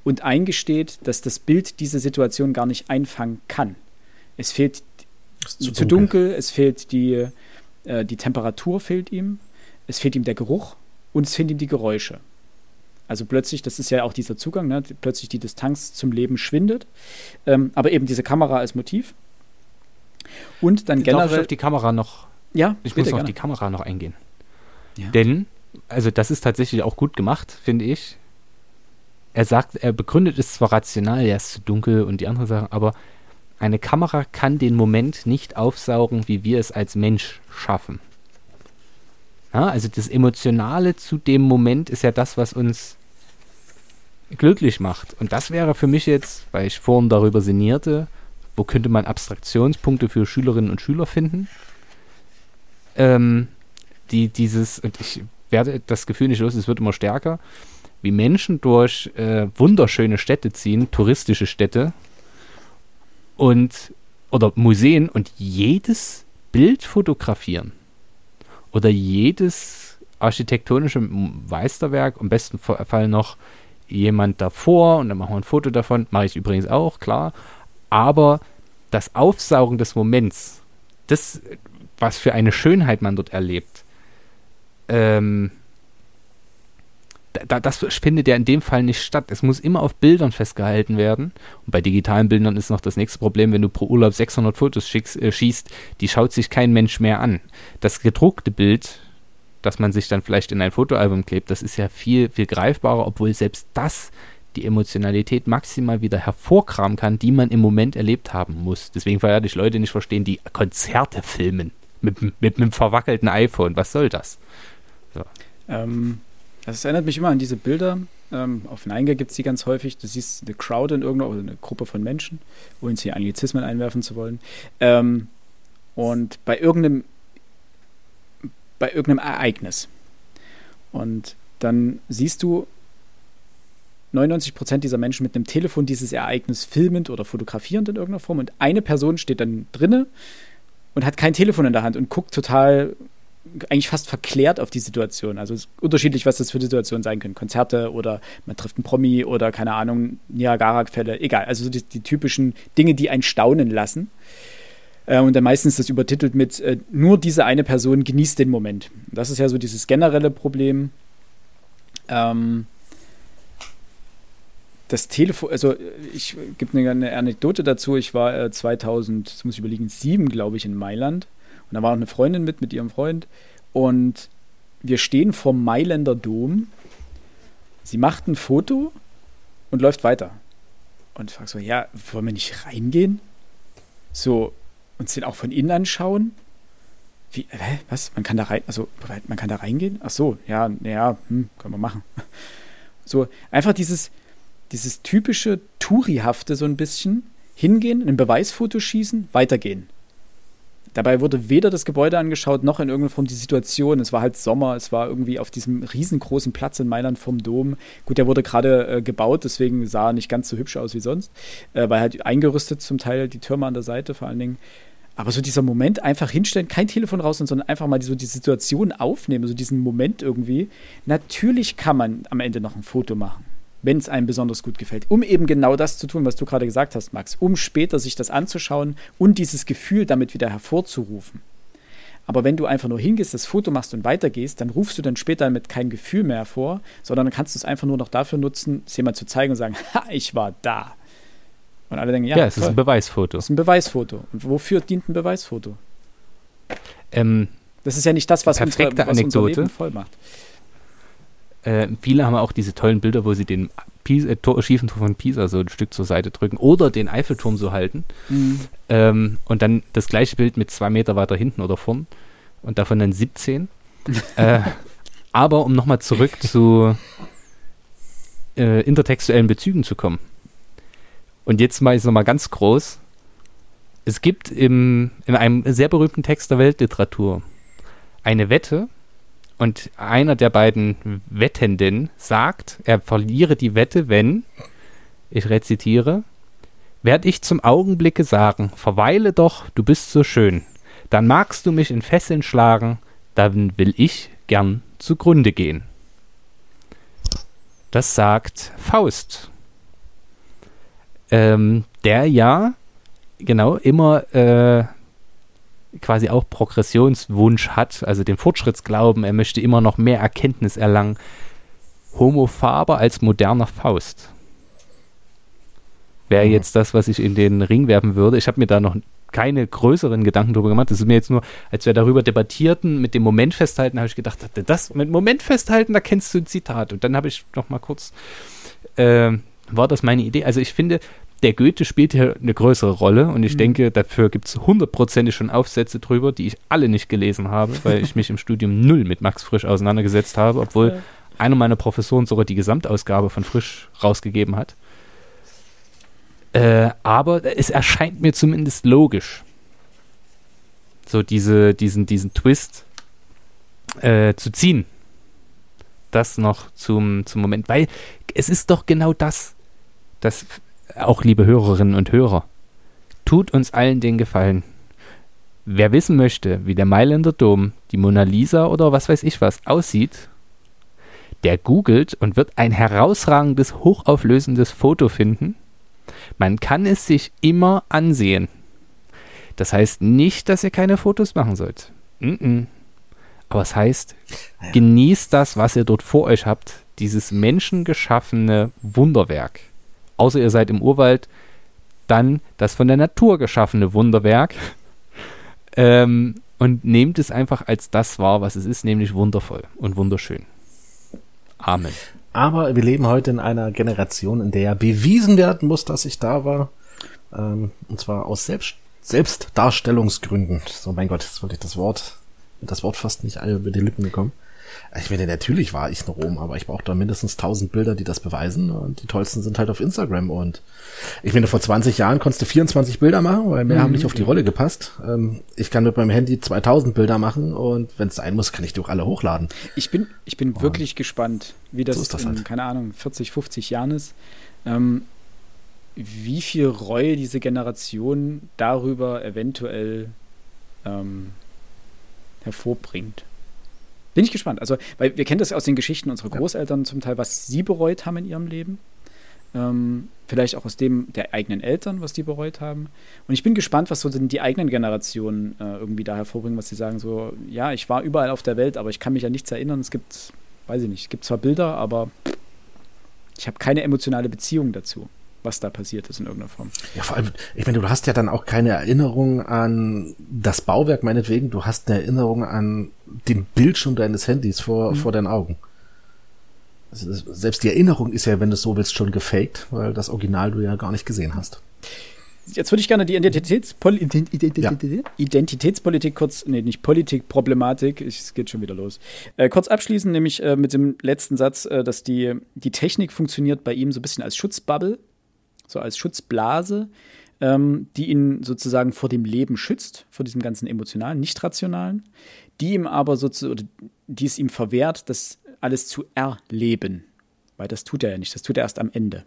und eingesteht, dass das Bild diese Situation gar nicht einfangen kann. Es fehlt Ist zu, dunkel. es fehlt die, äh, die Temperatur fehlt ihm, es fehlt ihm der Geruch und es fehlen ihm die Geräusche. Also plötzlich, das ist ja auch dieser Zugang, ne? plötzlich die Distanz zum Leben schwindet, ähm, aber eben diese Kamera als Motiv. Und dann Darf ich generell, auf die Kamera noch ja, Ich muss auf gerne. die Kamera noch eingehen. Ja. Denn, also das ist tatsächlich auch gut gemacht, finde ich. Er sagt, er begründet es zwar rational, ja, es ist zu dunkel und die anderen Sachen, aber eine Kamera kann den Moment nicht aufsaugen, wie wir es als Mensch schaffen. Ja, also das Emotionale zu dem Moment ist ja das, was uns glücklich macht. Und das wäre für mich jetzt, weil ich vorhin darüber sinnierte, wo könnte man Abstraktionspunkte für Schülerinnen und Schüler finden? ähm, die dieses, und ich werde das Gefühl nicht los, es wird immer stärker, wie Menschen durch äh, wunderschöne Städte ziehen, touristische Städte und oder Museen und jedes Bild fotografieren oder jedes architektonische Meisterwerk, im besten Fall noch jemand davor und dann machen wir ein Foto davon, mache ich übrigens auch, klar, aber das Aufsaugen des Moments, das was für eine Schönheit man dort erlebt. Ähm, da, das findet ja in dem Fall nicht statt. Es muss immer auf Bildern festgehalten werden. Und bei digitalen Bildern ist noch das nächste Problem, wenn du pro Urlaub 600 Fotos schickst, äh, schießt, die schaut sich kein Mensch mehr an. Das gedruckte Bild, das man sich dann vielleicht in ein Fotoalbum klebt, das ist ja viel, viel greifbarer, obwohl selbst das die Emotionalität maximal wieder hervorkramen kann, die man im Moment erlebt haben muss. Deswegen werde ich Leute nicht verstehen, die Konzerte filmen mit, mit, mit einem verwackelten iPhone. Was soll das? Ähm, also es erinnert mich immer an diese Bilder. Ähm, auf Neinge gibt es die ganz häufig. Du siehst eine Crowd in irgendeiner, oder eine Gruppe von Menschen, ohne hier Anglizismen einwerfen zu wollen. Ähm, und bei irgendeinem, bei irgendeinem Ereignis. Und dann siehst du 99 Prozent dieser Menschen mit einem Telefon dieses Ereignis filmend oder fotografierend in irgendeiner Form und eine Person steht dann drinne und hat kein Telefon in der Hand und guckt total eigentlich fast verklärt auf die Situation. Also es ist unterschiedlich, was das für Situationen sein können. Konzerte oder man trifft einen Promi oder keine Ahnung, Niagara-Fälle, egal. Also so die, die typischen Dinge, die einen staunen lassen. Äh, und dann meistens das übertitelt mit äh, nur diese eine Person genießt den Moment. Das ist ja so dieses generelle Problem. Ähm, das Telefon, also ich gebe eine, Anekdote dazu. Ich war äh, 2000, das muss ich überlegen, sieben, glaube ich, in Mailand. Und da war auch eine Freundin mit, mit ihrem Freund. Und wir stehen vom Mailänder Dom. Sie macht ein Foto und läuft weiter. Und ich frage so, ja, wollen wir nicht reingehen? So, uns den auch von innen anschauen? Wie, hä, was? Man kann da rein, also, man kann da reingehen? Ach so, ja, ja, hm, können wir machen. So, einfach dieses, dieses typische Tourihafte so ein bisschen. Hingehen, ein Beweisfoto schießen, weitergehen. Dabei wurde weder das Gebäude angeschaut, noch in irgendeiner Form die Situation. Es war halt Sommer, es war irgendwie auf diesem riesengroßen Platz in Mailand vom Dom. Gut, der wurde gerade äh, gebaut, deswegen sah er nicht ganz so hübsch aus wie sonst, äh, weil halt eingerüstet zum Teil die Türme an der Seite vor allen Dingen. Aber so dieser Moment, einfach hinstellen, kein Telefon raus, sondern einfach mal so die Situation aufnehmen, so diesen Moment irgendwie. Natürlich kann man am Ende noch ein Foto machen wenn es einem besonders gut gefällt, um eben genau das zu tun, was du gerade gesagt hast, Max, um später sich das anzuschauen und dieses Gefühl damit wieder hervorzurufen. Aber wenn du einfach nur hingehst, das Foto machst und weitergehst, dann rufst du dann später damit kein Gefühl mehr hervor, sondern dann kannst du es einfach nur noch dafür nutzen, es jemand zu zeigen und sagen, ha, ich war da. Und alle denken, ja, Ja, es ist toll. ein Beweisfoto. Das ist ein Beweisfoto. Und wofür dient ein Beweisfoto? Ähm, Das ist ja nicht das, was, unsere, was unser Anekdote. Leben voll macht. Äh, viele haben auch diese tollen Bilder, wo sie den Pisa, äh, Tor, schiefen Tor von Pisa so ein Stück zur Seite drücken oder den Eiffelturm so halten. Ähm, und dann das gleiche Bild mit zwei Meter weiter hinten oder vorn und davon dann 17. äh, aber um nochmal zurück zu äh, intertextuellen Bezügen zu kommen. Und jetzt mal ist nochmal ganz groß. Es gibt im, in einem sehr berühmten Text der Weltliteratur eine Wette und einer der beiden Wettenden sagt, er verliere die Wette, wenn, ich rezitiere, werd ich zum Augenblicke sagen, verweile doch, du bist so schön, dann magst du mich in Fesseln schlagen, dann will ich gern zugrunde gehen. Das sagt Faust. Ähm, der ja, genau, immer äh, quasi auch Progressionswunsch hat, also den Fortschrittsglauben, er möchte immer noch mehr Erkenntnis erlangen. Homo faber als moderner Faust. Wäre Mhm. jetzt das, was ich in den Ring werfen würde. Ich habe mir da noch keine größeren Gedanken drüber gemacht. Das ist mir jetzt nur, als wir darüber debattierten, mit dem Moment festhalten, habe ich gedacht, das mit Moment festhalten, da kennst du ein Zitat. Und dann habe ich noch mal kurz, äh, war das meine Idee? Also ich finde, der Goethe spielt hier eine größere Rolle und ich Mhm. denke, dafür gibt es hundertprozentig schon Aufsätze drüber, die ich alle nicht gelesen habe, weil ich mich im Studium null mit Max Frisch auseinandergesetzt habe, obwohl Ja. einer meiner Professoren sogar die Gesamtausgabe von Frisch rausgegeben hat. Äh, aber es erscheint mir zumindest logisch, so diese, diesen, diesen Twist äh, zu ziehen. Das noch zum, zum Moment, weil es ist doch genau das, das auch liebe Hörerinnen und Hörer, tut uns allen den Gefallen. Wer wissen möchte, wie der Mailänder Dom, die Mona Lisa oder was weiß ich was aussieht, der googelt und wird ein herausragendes, hochauflösendes Foto finden. Man kann es sich immer ansehen. Das heißt nicht, dass ihr keine Fotos machen sollt. Mm -mm. Aber es heißt, genießt das, was ihr dort vor euch habt, dieses menschengeschaffene Wunderwerk, außer ihr seid im Urwald, dann das von der Natur geschaffene Wunderwerk ähm, und nehmt es einfach als das wahr, was es ist, nämlich wundervoll und wunderschön. Amen. Aber wir leben heute in einer Generation, in der ja bewiesen werden muss, dass ich da war. Ähm, und zwar aus Selbst Selbstdarstellungsgründen. So, mein Gott, jetzt wollte ich das Wort, das Wort fast nicht alle über die Lippen gekommen. Ich meine, natürlich war ich in Rom, aber ich brauche da mindestens tausend Bilder, die das beweisen. Und die tollsten sind halt auf Instagram. Und ich meine, vor 20 Jahren konntest du 24 Bilder machen, weil mehr haben nicht auf die Rolle gepasst. Ähm, ich kann mit meinem Handy 2000 Bilder machen und wenn es sein muss, kann ich die auch alle hochladen. Ich bin, ich bin wirklich gespannt, wie das, So das in, halt. keine Ahnung, 40, 50 Jahren ist. Ähm, wie viel Reue diese Generation darüber eventuell ähm, hervorbringt. Bin ich gespannt. Also, weil wir kennen das aus den Geschichten unserer. Großeltern zum Teil, was sie bereut haben in ihrem Leben. Ähm, vielleicht auch aus dem der eigenen Eltern, was die bereut haben. Und ich bin gespannt, was so denn die eigenen Generationen äh, irgendwie da hervorbringen, was sie sagen, so, ja, ich war überall auf der Welt, aber ich kann mich an nichts erinnern. Es gibt, weiß ich nicht, es gibt zwar Bilder, aber ich habe keine emotionale Beziehung dazu, was da passiert ist in irgendeiner Form. Ja, vor allem, ich meine, du hast ja dann auch keine Erinnerung an das Bauwerk, meinetwegen. Du hast eine Erinnerung an den Bildschirm deines Handys vor, vor deinen Augen. Selbst die Erinnerung ist ja, wenn du es so willst, schon gefaked, weil das Original du ja gar nicht gesehen hast. Jetzt würde ich gerne die Identitätspol Ident Ident Ja. Identitätspolitik kurz, nee, nicht Politik, Problematik, es geht schon wieder los. Äh, kurz abschließen, nämlich äh, mit dem letzten Satz, äh, dass die, die Technik funktioniert bei ihm so ein bisschen als Schutzbubble, so als Schutzblase, ähm, die ihn sozusagen vor dem Leben schützt, vor diesem ganzen emotionalen, nicht rationalen, die ihm aber sozusagen, die es ihm verwehrt, das alles zu erleben. Weil das tut er ja nicht, das tut er erst am Ende.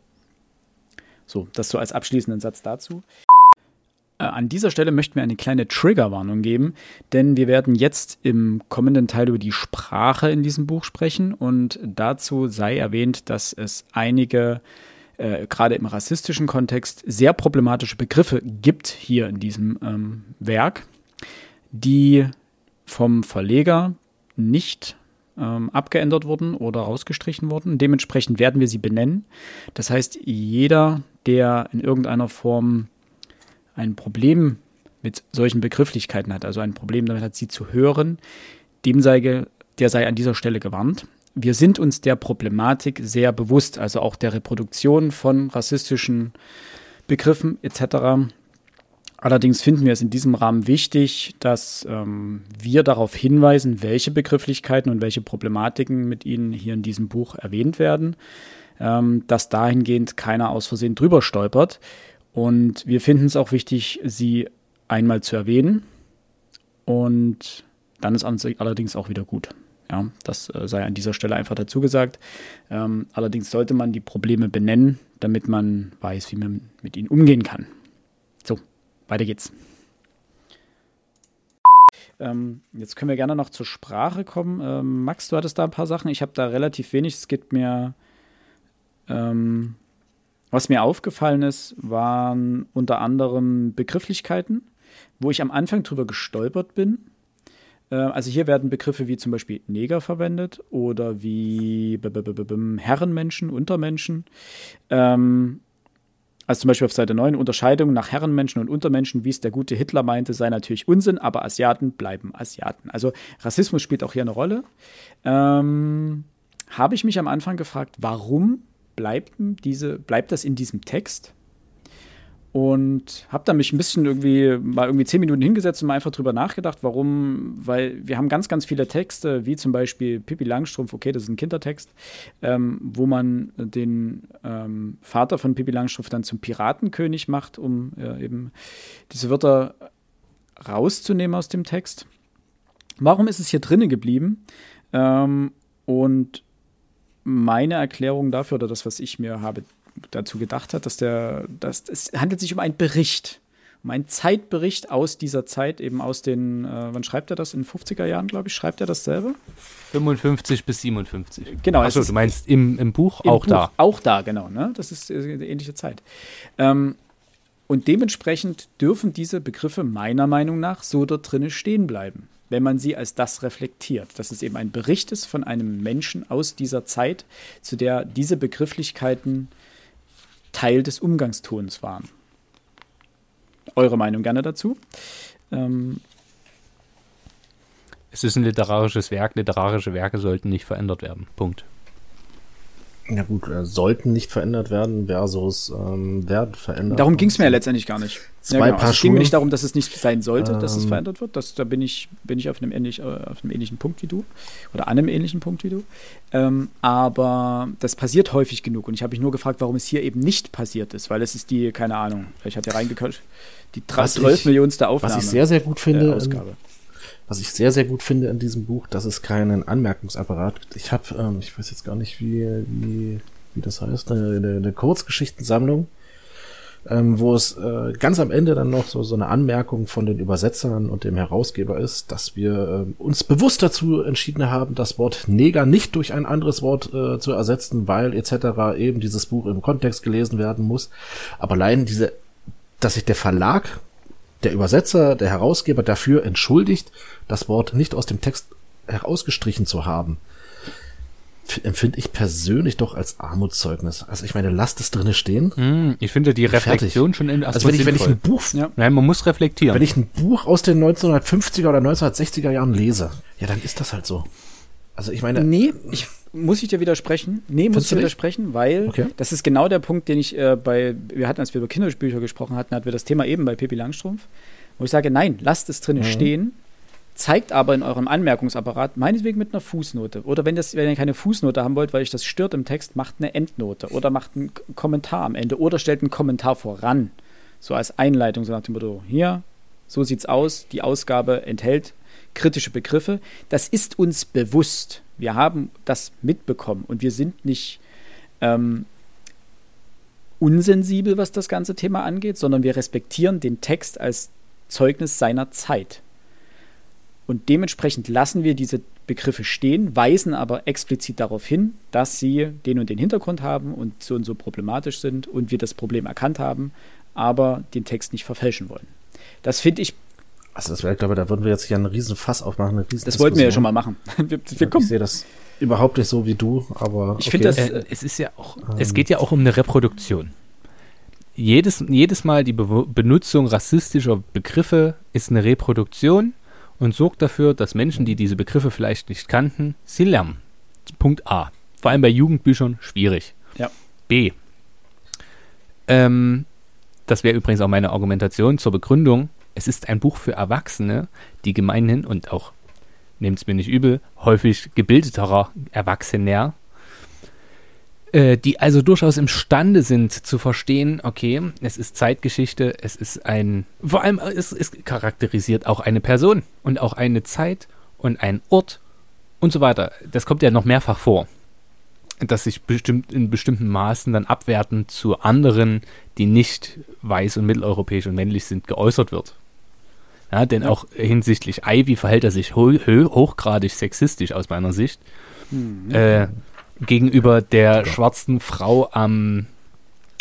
So, das so als abschließenden Satz dazu. Äh, An dieser Stelle möchten wir eine kleine Triggerwarnung geben, denn wir werden jetzt im kommenden Teil über die Sprache in diesem Buch sprechen und dazu sei erwähnt, dass es einige, äh, gerade im rassistischen Kontext, sehr problematische Begriffe gibt hier in diesem ähm, Werk, die vom Verleger nicht ähm, abgeändert wurden oder rausgestrichen wurden. Dementsprechend werden wir sie benennen. Das heißt, jeder, der in irgendeiner Form ein Problem mit solchen Begrifflichkeiten hat, also ein Problem damit hat, sie zu hören, dem sei, der sei an dieser Stelle gewarnt. Wir sind uns der Problematik sehr bewusst, also auch der Reproduktion von rassistischen Begriffen etc. Allerdings finden wir es in diesem Rahmen wichtig, dass ähm, wir darauf hinweisen, welche Begrifflichkeiten und welche Problematiken mit ihnen hier in diesem Buch erwähnt werden, ähm, dass dahingehend keiner aus Versehen drüber stolpert. Und wir finden es auch wichtig, sie einmal zu erwähnen. Und dann ist allerdings auch wieder gut. Ja, das äh, sei an dieser Stelle einfach dazu gesagt. Ähm, allerdings sollte man die Probleme benennen, damit man weiß, wie man mit ihnen umgehen kann. So, weiter geht's. Ähm, jetzt können wir gerne noch zur Sprache kommen. Ähm, Max, du hattest da ein paar Sachen. Ich habe da relativ wenig. Es gibt mir. Ähm, was mir aufgefallen ist, waren unter anderem Begrifflichkeiten, wo ich am Anfang drüber gestolpert bin. Äh, also hier werden Begriffe wie zum Beispiel Neger verwendet oder wie Herrenmenschen, Untermenschen. Ähm, also zum Beispiel auf Seite 9, Unterscheidung nach Herrenmenschen und Untermenschen, wie es der gute Hitler meinte, sei natürlich Unsinn, aber Asiaten bleiben Asiaten. Also Rassismus spielt auch hier eine Rolle. Ähm, Habe ich mich am Anfang gefragt, warum bleibt, diese, bleibt das in diesem Text? Und habe da mich ein bisschen irgendwie mal irgendwie zehn Minuten hingesetzt und mal einfach drüber nachgedacht, warum, weil wir haben ganz, ganz viele Texte, wie zum Beispiel Pippi Langstrumpf, okay, das ist ein Kindertext, ähm, wo man den ähm, Vater von Pippi Langstrumpf dann zum Piratenkönig macht, um äh, eben diese Wörter rauszunehmen aus dem Text. Warum ist es hier drinnen geblieben? Ähm, und meine Erklärung dafür oder das, was ich mir habe dazu gedacht hat, dass der, dass es handelt sich um einen Bericht, um einen Zeitbericht aus dieser Zeit, eben aus den, äh, wann schreibt er das? In den 50er Jahren, glaube ich, schreibt er das selber? 55 bis 57. Genau, Achso, ist- du meinst im, im Buch Im auch Buch, da. Auch da, genau. Ne? Das ist äh, eine ähnliche Zeit. Ähm, und dementsprechend dürfen diese Begriffe meiner Meinung nach so dort drinnen stehen bleiben. wenn man sie als das reflektiert. Dass es eben ein Bericht ist von einem Menschen aus dieser Zeit, zu der diese Begrifflichkeiten Teil des Umgangstons waren. Eure Meinung gerne dazu. Ähm, Es ist ein literarisches Werk. Literarische Werke sollten nicht verändert werden. Punkt. Ja gut, äh, sollten nicht verändert werden versus ähm, werden verändert. darum ging es mir ja letztendlich gar nicht. Zwei also Paar es ging mir nicht darum, dass es nicht sein sollte, dass es Ähm. verändert wird. Das, da bin ich, bin ich auf, einem ähnlich, äh, auf einem ähnlichen Punkt wie du. Oder an einem ähnlichen Punkt wie du. Ähm, aber das passiert häufig genug. Und ich habe mich nur gefragt, warum es hier eben nicht passiert ist. Weil es ist die, keine Ahnung, ich hatte ja reingeköcht, die Was 12 ich- Millionste Aufnahme. Was ich sehr, sehr gut finde, äh, Ausgabe. Was ich sehr, sehr gut finde in diesem Buch, dass es keinen Anmerkungsapparat gibt. Ich habe, ähm, ich weiß jetzt gar nicht, wie, wie, wie das heißt, eine, eine, eine Kurzgeschichtensammlung, ähm, wo es äh, ganz am Ende dann noch so, so eine Anmerkung von den Übersetzern und dem Herausgeber ist, dass wir ähm, uns bewusst dazu entschieden haben, das Wort Neger nicht durch ein anderes Wort äh, zu ersetzen, weil etc. eben dieses Buch im Kontext gelesen werden muss. Aber allein diese, dass sich der Verlag der Übersetzer, der Herausgeber dafür entschuldigt, das Wort nicht aus dem Text herausgestrichen zu haben, empfinde ich persönlich doch als Armutszeugnis. Also ich meine, lasst es drinne stehen. Hm, ich finde die Fertig. Reflexion schon in Also wenn ich, wenn ich ein Buch, Ja. Nein, man muss reflektieren. wenn ich ein Buch aus den 1950er oder 1960er Jahren lese, ja, dann ist das halt so. Also ich meine, Nee, ich, muss ich dir widersprechen? Nee, muss ich dir widersprechen, weil Okay. das ist genau der Punkt, den ich äh, bei, wir hatten, als wir über Kinderbücher gesprochen hatten, hatten wir das Thema eben bei Pippi Langstrumpf, wo ich sage, nein, lasst es Mhm. drinnen stehen, zeigt aber in eurem Anmerkungsapparat, meinetwegen mit einer Fußnote. Oder wenn, das, wenn ihr keine Fußnote haben wollt, weil euch das stört im Text, macht eine Endnote oder macht einen Kommentar am Ende oder stellt einen Kommentar voran. So als Einleitung, so nach dem Motto, hier, so sieht's aus, die Ausgabe enthält kritische Begriffe. Das ist uns bewusst. Wir haben das mitbekommen und wir sind nicht ähm, unsensibel, was das ganze Thema angeht, sondern wir respektieren den Text als Zeugnis seiner Zeit. Und dementsprechend lassen wir diese Begriffe stehen, weisen aber explizit darauf hin, dass sie den und den Hintergrund haben und so und so problematisch sind und wir das Problem erkannt haben, aber den Text nicht verfälschen wollen. Das finde ich, also das wäre, glaube ich, da würden wir jetzt hier einen riesen Fass aufmachen. Eine riesen das wollten wir ja schon mal machen. Wir, wir Ich kommen. sehe das überhaupt nicht so wie du, aber Ich finde das- Äh, es ist ja auch, es geht ja auch um eine Reproduktion. Jedes, jedes Mal die Be Benutzung rassistischer Begriffe ist eine Reproduktion und sorgt dafür, dass Menschen, die diese Begriffe vielleicht nicht kannten, sie lernen. Punkt A. Vor allem bei Jugendbüchern schwierig. Ja. B. Ähm, das wäre übrigens auch meine Argumentation zur Begründung. Es ist ein Buch für Erwachsene, die gemeinhin und auch, nehmt es mir nicht übel, häufig gebildeterer Erwachsener äh, die also durchaus imstande sind zu verstehen, okay, es ist Zeitgeschichte, es ist ein, vor allem äh, es, es charakterisiert auch eine Person und auch eine Zeit und ein Ort und so weiter. Das kommt ja noch mehrfach vor, dass sich bestimmt in bestimmten Maßen dann abwertend zu anderen, die nicht weiß und mitteleuropäisch und männlich sind, geäußert wird. Ja, denn auch hinsichtlich Ivy verhält er sich ho ho hochgradig sexistisch aus meiner Sicht. Äh, gegenüber der schwarzen Frau am,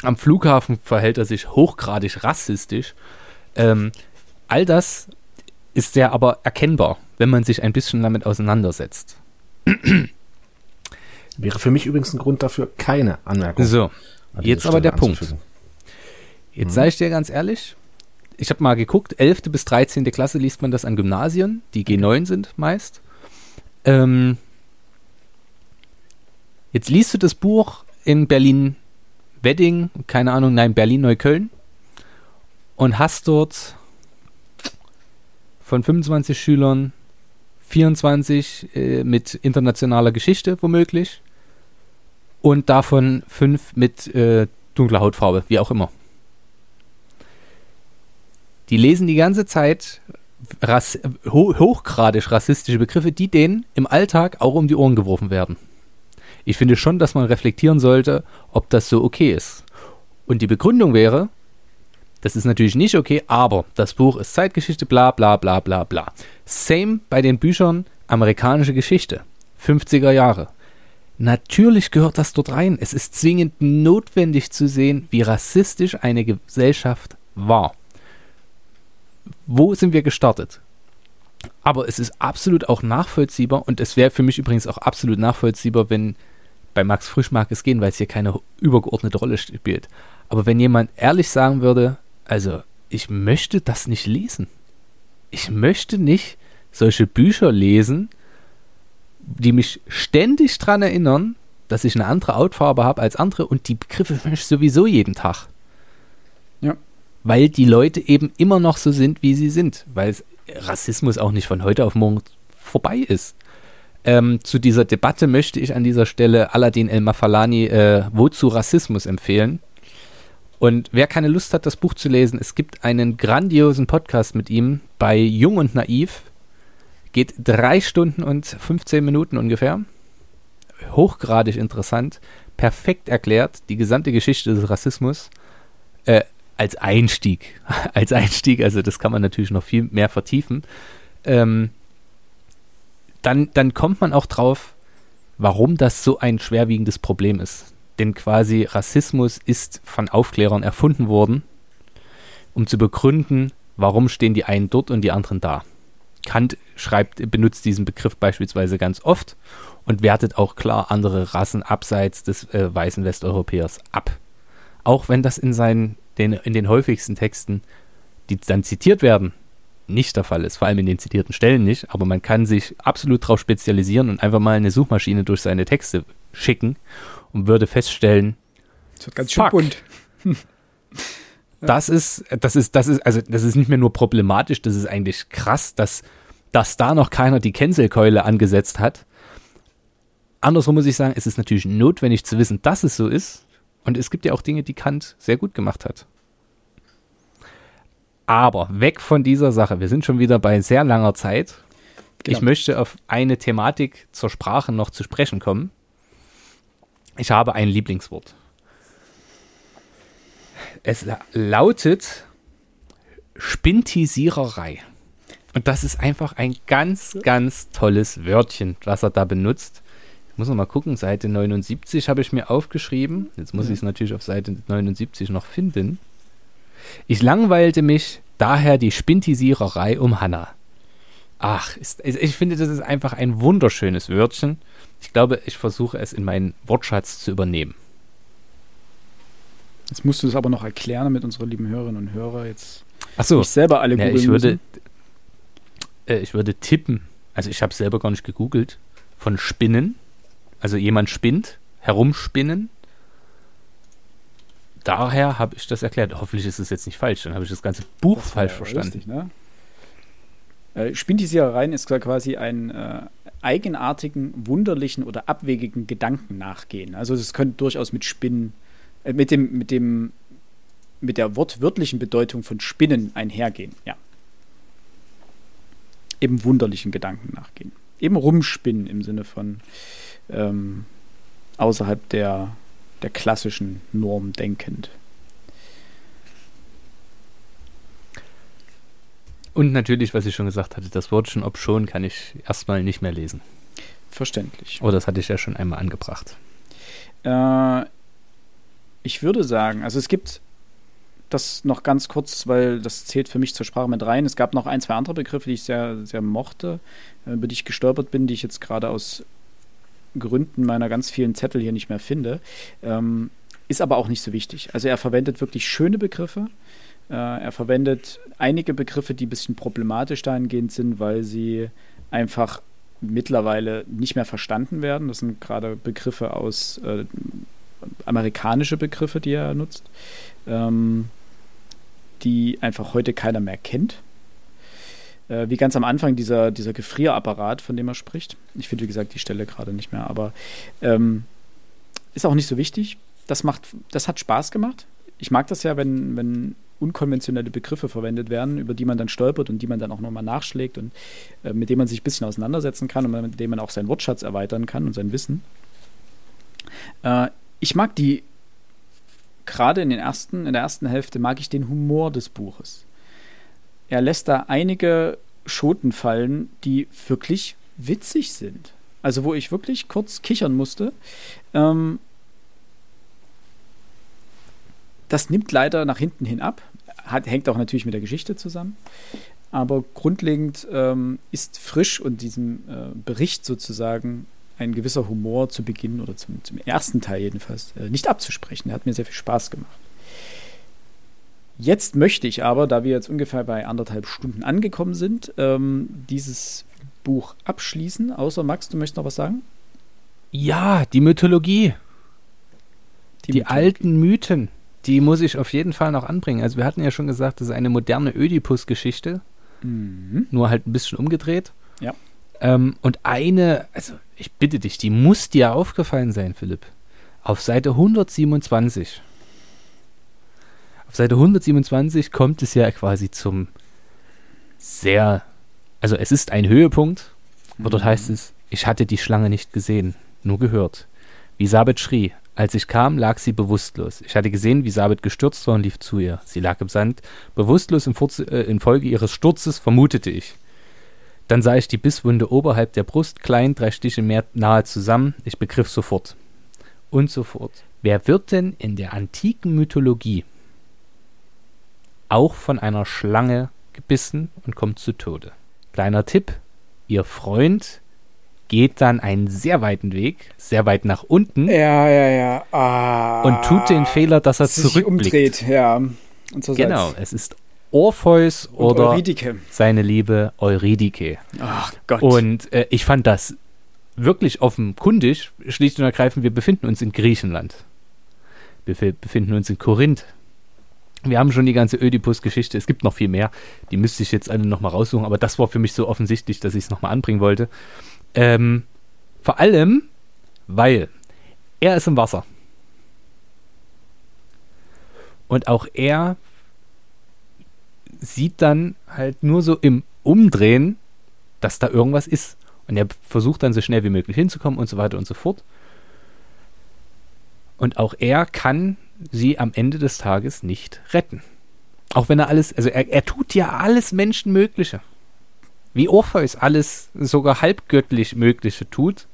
am Flughafen verhält er sich hochgradig rassistisch. Ähm, all das ist sehr aber erkennbar, wenn man sich ein bisschen damit auseinandersetzt. wäre für mich übrigens ein Grund dafür, keine Anmerkung. So, jetzt aber der Punkt. Jetzt sage ich dir ganz ehrlich, ich habe mal geguckt, 11. bis 13. Klasse liest man das an Gymnasien, die G9 sind meist. Ähm, jetzt liest du das Buch in Berlin Wedding, keine Ahnung, nein, Berlin Neukölln und hast dort von 25 Schülern 24 äh, mit internationaler Geschichte womöglich und davon fünf mit äh, dunkler Hautfarbe, wie auch immer. Die lesen die ganze Zeit rass ho hochgradig rassistische Begriffe, die denen im Alltag auch um die Ohren geworfen werden. Ich finde schon, dass man reflektieren sollte, ob das so okay ist. Und die Begründung wäre, das ist natürlich nicht okay, aber das Buch ist Zeitgeschichte, bla bla bla bla bla. Same bei den Büchern amerikanische Geschichte, 50er Jahre. Natürlich gehört das dort rein. Es ist zwingend notwendig zu sehen, wie rassistisch eine Gesellschaft war. Wo sind wir gestartet? Aber es ist absolut auch nachvollziehbar und es wäre für mich übrigens auch absolut nachvollziehbar, wenn bei Max Frisch mag es gehen, weil es hier keine übergeordnete Rolle spielt. Aber wenn jemand ehrlich sagen würde, also ich möchte das nicht lesen. Ich möchte nicht solche Bücher lesen, die mich ständig daran erinnern, dass ich eine andere Hautfarbe habe als andere und die Begriffe ich sowieso jeden Tag. Ja. Weil die Leute eben immer noch so sind, wie sie sind. Weil Rassismus auch nicht von heute auf morgen vorbei ist. Ähm, zu dieser Debatte möchte ich an dieser Stelle Aladdin El Mafalani äh, Wozu Rassismus empfehlen. Und wer keine Lust hat, das Buch zu lesen, es gibt einen grandiosen Podcast mit ihm bei Jung und Naiv. Geht drei Stunden und 15 Minuten ungefähr. Hochgradig interessant. Perfekt erklärt, die gesamte Geschichte des Rassismus. Äh, als Einstieg. als Einstieg, also das kann man natürlich noch viel mehr vertiefen. Ähm, dann, dann kommt man auch drauf, warum das so ein schwerwiegendes Problem ist. Denn quasi Rassismus ist von Aufklärern erfunden worden, um zu begründen, warum stehen die einen dort und die anderen da. Kant schreibt, benutzt diesen Begriff beispielsweise ganz oft und wertet auch klar andere Rassen abseits des äh, weißen Westeuropäers ab. Auch wenn das in, seinen, den, in den häufigsten Texten, die dann zitiert werden, nicht der Fall ist, vor allem in den zitierten Stellen nicht, aber man kann sich absolut darauf spezialisieren und einfach mal eine Suchmaschine durch seine Texte schicken und würde feststellen, Das wird ganz schön bunt. das ist, das ist, das ist, also das ist nicht mehr nur problematisch, das ist eigentlich krass, dass, dass da noch keiner die Cancelkeule angesetzt hat. Andersrum muss ich sagen, es ist natürlich notwendig zu wissen, dass es so ist. Und es gibt ja auch Dinge, die Kant sehr gut gemacht hat. Aber weg von dieser Sache. Wir sind schon wieder bei sehr langer Zeit. Genau. Ich möchte auf eine Thematik zur Sprache noch zu sprechen kommen. Ich habe ein Lieblingswort. Es la- lautet Spintisiererei. Und das ist einfach ein ganz, ganz tolles Wörtchen, was er da benutzt. Muss noch mal gucken, Seite 79 habe ich mir aufgeschrieben. Jetzt muss ich es natürlich auf Seite 79 noch finden. Ich langweilte mich daher die Spintisiererei um Hannah. Ach, ist, ich finde, das ist einfach ein wunderschönes Wörtchen. Ich glaube, ich versuche es in meinen Wortschatz zu übernehmen. Jetzt musst du es aber noch erklären, damit unsere lieben Hörerinnen und Hörer jetzt Ach so, nicht selber alle ja, googeln ich würde, äh, ich würde tippen. Also ich habe selber gar nicht gegoogelt. Von Spinnen. Also jemand spinnt, herumspinnen. Daher habe ich das erklärt. Hoffentlich ist es jetzt nicht falsch. Dann habe ich das ganze Buch Das falsch war verstanden. lustig, ne? Äh, Spintisierereien ist quasi ein äh, eigenartigen, wunderlichen oder abwegigen Gedanken nachgehen. Also es könnte durchaus mit Spinnen, äh, mit dem, mit dem, mit der wortwörtlichen Bedeutung von Spinnen einhergehen, ja. Eben wunderlichen Gedanken nachgehen. Eben rumspinnen im Sinne von ähm, außerhalb der, der klassischen Norm denkend. Und natürlich, was ich schon gesagt hatte, das Wörtchen ob schon kann ich erstmal nicht mehr lesen. Verständlich. Oh, das hatte ich ja schon einmal angebracht. Äh, ich würde sagen, also es gibt das noch ganz kurz, weil das zählt für mich zur Sprache mit rein. Es gab noch ein, zwei andere Begriffe, die ich sehr, sehr mochte, äh, über die ich gestolpert bin, die ich jetzt gerade aus Gründen meiner ganz vielen Zettel hier nicht mehr finde. Ähm, ist aber auch nicht so wichtig. Also er verwendet wirklich schöne Begriffe. Äh, er verwendet einige Begriffe, die ein bisschen problematisch dahingehend sind, weil sie einfach mittlerweile nicht mehr verstanden werden. Das sind gerade Begriffe aus äh, amerikanische Begriffe, die er nutzt, ähm, die einfach heute keiner mehr kennt. Äh, wie ganz am Anfang dieser, dieser Gefrierapparat, von dem er spricht. Ich finde, wie gesagt, die Stelle gerade nicht mehr, aber ähm, ist auch nicht so wichtig. Das macht, das hat Spaß gemacht. Ich mag das ja, wenn, wenn unkonventionelle Begriffe verwendet werden, über die man dann stolpert und die man dann auch nochmal nachschlägt und äh, mit denen man sich ein bisschen auseinandersetzen kann und mit denen man auch seinen Wortschatz erweitern kann und sein Wissen. Äh, ich mag die, gerade in, in der ersten Hälfte, mag ich den Humor des Buches. Er lässt da einige Schoten fallen, die wirklich witzig sind. Also wo ich wirklich kurz kichern musste. Ähm, das nimmt leider nach hinten hin ab. Hat, hängt auch natürlich mit der Geschichte zusammen. Aber grundlegend ähm, ist frisch und diesem äh, Bericht sozusagen ein gewisser Humor zu Beginn oder zum, zum ersten Teil jedenfalls äh, nicht abzusprechen. Der hat mir sehr viel Spaß gemacht. Jetzt möchte ich aber, da wir jetzt ungefähr bei anderthalb Stunden angekommen sind, ähm, dieses Buch abschließen. Außer Max, du möchtest noch was sagen? Ja, die Mythologie. Die, Mythologie. alten Mythen, die muss ich auf jeden Fall noch anbringen. Also wir hatten ja schon gesagt, das ist eine moderne Ödipus-Geschichte, Mhm. nur halt ein bisschen umgedreht. Ja. Ähm, und eine, also ich bitte dich, die muss dir aufgefallen sein, Philipp. Auf Seite 127. Auf Seite 127 kommt es ja quasi zum sehr, also es ist ein Höhepunkt, aber dort heißt es, ich hatte die Schlange nicht gesehen, nur gehört. Wie Sabet schrie. Als ich kam, lag sie bewusstlos. Ich hatte gesehen, wie Sabet gestürzt war und lief zu ihr. Sie lag im Sand, bewusstlos im Furz, äh, infolge ihres Sturzes, vermutete ich. Dann sah ich die Bisswunde oberhalb der Brust, klein, drei Stiche mehr nahe zusammen. Ich begriff sofort. Und sofort. Wer wird denn in der antiken Mythologie auch von einer Schlange gebissen und kommt zu Tode? Kleiner Tipp: Ihr Freund geht dann einen sehr weiten Weg, sehr weit nach unten Ja, ja, ja. Ah, und tut den Fehler, dass er sich zurückblickt. umdreht, ja. Zur Genau, es ist Orpheus Und oder Eurydike. seine Liebe Euridike. Ach Gott. Und äh, ich fand das wirklich offenkundig, schlicht und ergreifend, wir befinden uns in Griechenland. Wir bef- befinden uns in Korinth. Wir haben schon die ganze Ödipus-Geschichte, es gibt noch viel mehr, die müsste ich jetzt alle nochmal raussuchen, aber das war für mich so offensichtlich, dass ich es nochmal anbringen wollte. Ähm, vor allem, weil er ist im Wasser. Und auch er sieht dann halt nur so im Umdrehen, dass da irgendwas ist. Und er versucht dann so schnell wie möglich hinzukommen und so weiter und so fort. Und auch er kann sie am Ende des Tages nicht retten. Auch wenn er alles, also er, er tut ja alles Menschenmögliche. Wie Orpheus alles sogar halbgöttlich Mögliche tut.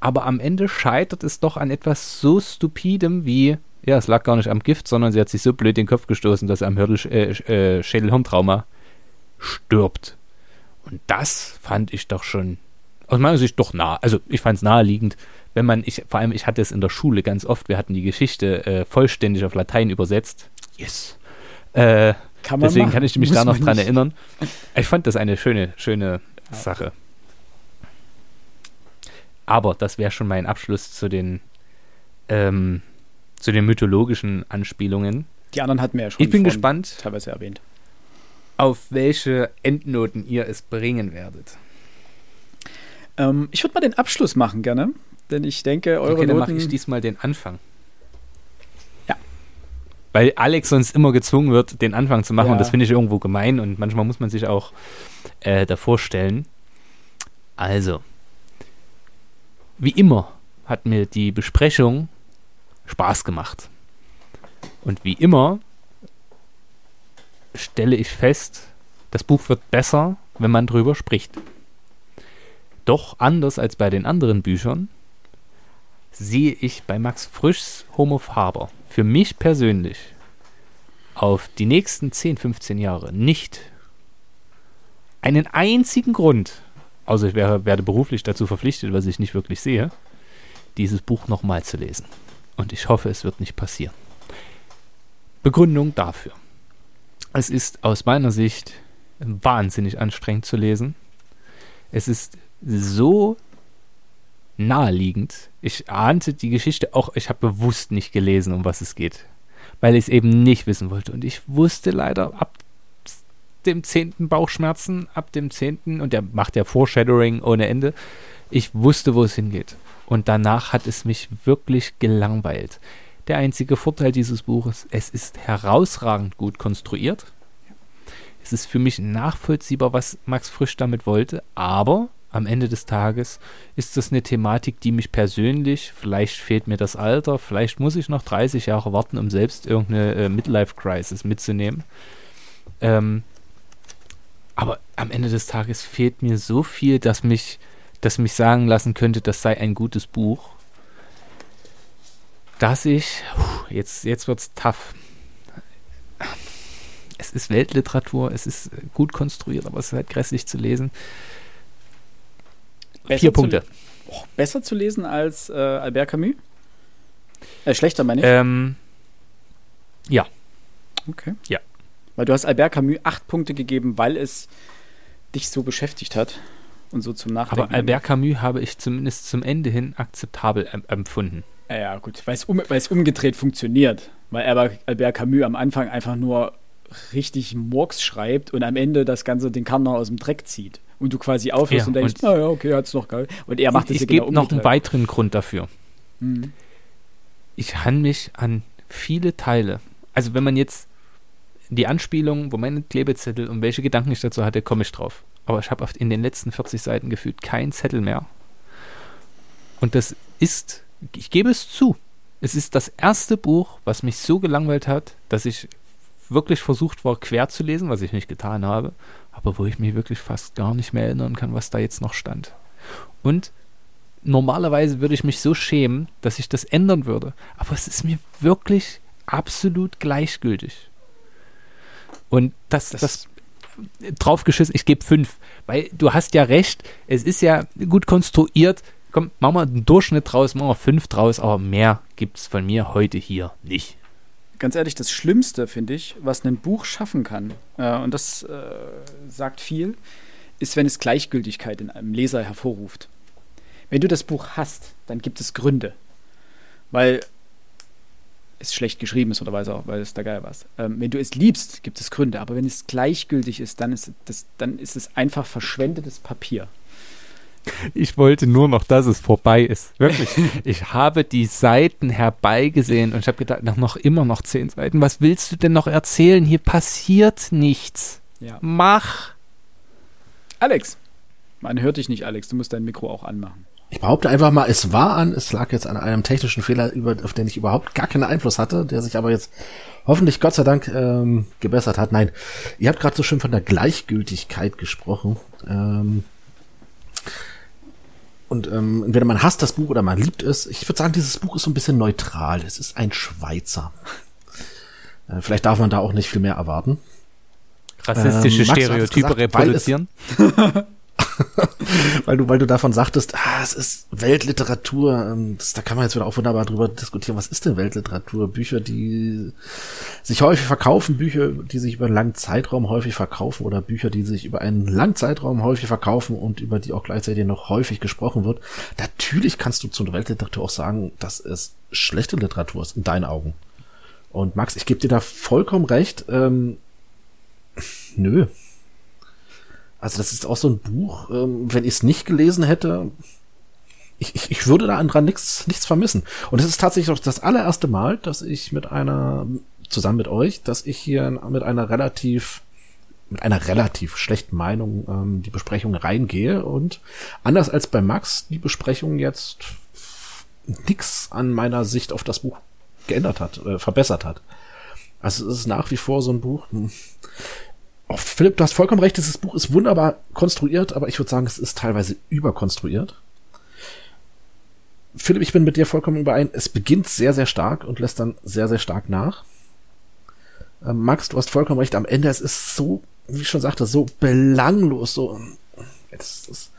Aber am Ende scheitert es doch an etwas so stupidem wie, ja, es lag gar nicht am Gift, sondern sie hat sich so blöd den Kopf gestoßen, dass er am Hörtel, äh, äh, Schädelhirntrauma stirbt. Und das fand ich doch schon aus meiner Sicht doch nah. Also ich fand es naheliegend, wenn man, ich, vor allem ich hatte es in der Schule ganz oft, wir hatten die Geschichte äh, vollständig auf Latein übersetzt. Yes. Äh, kann deswegen machen. kann ich mich Muss da noch dran nicht. erinnern. Ich fand das eine schöne, schöne Sache. Aber das wäre schon mein Abschluss zu den, ähm, zu den mythologischen Anspielungen. Die anderen hatten wir ja schon Ich bin gespannt, teilweise erwähnt. auf welche Endnoten ihr es bringen werdet. Ähm, ich würde mal den Abschluss machen gerne, denn ich denke, eure okay, dann mache ich diesmal den Anfang. Ja. Weil Alex sonst immer gezwungen wird, den Anfang zu machen Ja. und das finde ich irgendwo gemein und manchmal muss man sich auch äh, davor stellen. Also, wie immer hat mir die Besprechung Spaß gemacht. Und wie immer stelle ich fest, das Buch wird besser, wenn man drüber spricht. Doch anders als bei den anderen Büchern sehe ich bei Max Frischs Home of Harbor für mich persönlich auf die nächsten 10, 15 Jahre nicht einen einzigen Grund, außer ich wäre, werde beruflich dazu verpflichtet, was ich nicht wirklich sehe, dieses Buch nochmal zu lesen. Und ich hoffe, es wird nicht passieren. Begründung dafür. Es ist aus meiner Sicht wahnsinnig anstrengend zu lesen. Es ist so naheliegend. Ich ahnte die Geschichte auch, ich habe bewusst nicht gelesen, um was es geht, weil ich es eben nicht wissen wollte. Und ich wusste leider ab dem zehnten Bauchschmerzen, ab dem zehnten, und der macht ja Foreshadowing ohne Ende, ich wusste, wo es hingeht. Und danach hat es mich wirklich gelangweilt. Der einzige Vorteil dieses Buches, es ist herausragend gut konstruiert. Es ist für mich nachvollziehbar, was Max Frisch damit wollte, aber am Ende des Tages ist das eine Thematik, die mich persönlich, vielleicht fehlt mir das Alter, vielleicht muss ich noch 30 Jahre warten, um selbst irgendeine äh, Midlife-Crisis mitzunehmen. Ähm, aber am Ende des Tages fehlt mir so viel, dass mich, dass mich sagen lassen könnte, das sei ein gutes Buch, dass ich, jetzt, jetzt wird's tough. Es es ist Weltliteratur, es ist gut konstruiert, aber es ist halt grässlich zu lesen. Besser Vier zu- Punkte. Oh, besser zu lesen als äh, Albert Camus? Äh, schlechter meine ich. Ähm, okay. ja. Weil du hast Albert Camus acht Punkte gegeben, weil es dich so beschäftigt hat und so zum Nachdenken. aber Albert Camus habe ich zumindest zum Ende hin akzeptabel em- empfunden. Ja, ja, gut, weil es, um, umgedreht funktioniert. Weil Albert Camus am Anfang einfach nur richtig Murks schreibt und am Ende das Ganze den Kahn noch aus dem Dreck zieht. Und du quasi aufhörst Ja, und denkst, naja, okay, hat's noch geil. Und er macht es ja gebe genau noch einen weiteren Grund dafür. Mhm. ich kann mich an viele Teile, also wenn man jetzt die Anspielung, wo meine Klebezettel und welche Gedanken ich dazu hatte, komme ich drauf. Aber ich habe in den letzten 40 Seiten gefühlt keinen Zettel mehr. Und das ist, ich gebe es zu, es ist das erste Buch, was mich so gelangweilt hat, dass ich wirklich versucht war, quer zu lesen, was ich nicht getan habe, aber wo ich mich wirklich fast gar nicht mehr erinnern kann, was da jetzt noch stand. Und normalerweise würde ich mich so schämen, dass ich das ändern würde. Aber es ist mir wirklich absolut gleichgültig. Und das, das, Das- draufgeschissen, ich gebe fünf. Weil du hast ja recht, es ist ja gut konstruiert. Komm, machen wir einen Durchschnitt draus, machen wir fünf draus, aber mehr gibt es von mir heute hier nicht. Ganz ehrlich, das Schlimmste, finde ich, was ein Buch schaffen kann, äh, und das äh, sagt viel, ist, wenn es Gleichgültigkeit in einem Leser hervorruft. Wenn du das Buch hast, dann gibt es Gründe. Weil es schlecht geschrieben ist oder weil es, auch, weil es da geil war. Ähm, wenn du es liebst, gibt es Gründe. Aber wenn es gleichgültig ist, dann ist, das, dann ist es einfach verschwendetes Papier. Ich wollte nur noch, dass es vorbei ist. Wirklich. Ich habe die Seiten herbeigesehen und ich habe gedacht, nach noch immer noch zehn Seiten. Was willst du denn noch erzählen? Hier passiert nichts. Ja. Mach. Alex. Man hört dich nicht, Alex. Du musst dein Mikro auch anmachen. Ich behaupte einfach mal, es war an, es lag jetzt an einem technischen Fehler, über, auf den ich überhaupt gar keinen Einfluss hatte, der sich aber jetzt hoffentlich Gott sei Dank ähm, gebessert hat. Nein, ihr habt gerade so schön von der Gleichgültigkeit gesprochen. Ähm, und ähm, entweder man hasst das Buch oder man liebt es. Ich würde sagen, dieses Buch ist so ein bisschen neutral. Es ist ein Schweizer. Äh, vielleicht darf man da auch nicht viel mehr erwarten. Rassistische Ähm, Stereotype gesagt, reproduzieren. weil du, weil du davon sagtest, ah, es ist Weltliteratur. ähm, Das, da kann man jetzt wieder auch wunderbar drüber diskutieren. Was ist denn Weltliteratur? Bücher, die sich häufig verkaufen, Bücher, die sich über einen langen Zeitraum häufig verkaufen oder Bücher, die sich über einen langen Zeitraum häufig verkaufen und über die auch gleichzeitig noch häufig gesprochen wird. Natürlich kannst du zur Weltliteratur auch sagen, dass es schlechte Literatur ist, in deinen Augen. Und Max, ich gebe dir da vollkommen recht. Ähm, nö. Also das ist auch so ein Buch, ähm, wenn ich es nicht gelesen hätte, ich, ich, ich würde da dran nichts nichts vermissen. Und es ist tatsächlich auch das allererste Mal, dass ich mit einer, zusammen mit euch, dass ich hier mit einer relativ mit einer relativ schlechten Meinung ähm, die Besprechung reingehe und anders als bei Max die Besprechung jetzt nix an meiner Sicht auf das Buch geändert hat, äh, verbessert hat. Also es ist nach wie vor so ein Buch. Hm, Oh, Philipp, du hast vollkommen recht, dieses Buch ist wunderbar konstruiert, aber ich würde sagen, es ist teilweise überkonstruiert. Philipp, ich bin mit dir vollkommen überein. Es beginnt sehr, sehr stark und lässt dann sehr, sehr stark nach. Ähm, Max, du hast vollkommen recht. Am Ende, es ist so, wie ich schon sagte, so belanglos, so, es ist,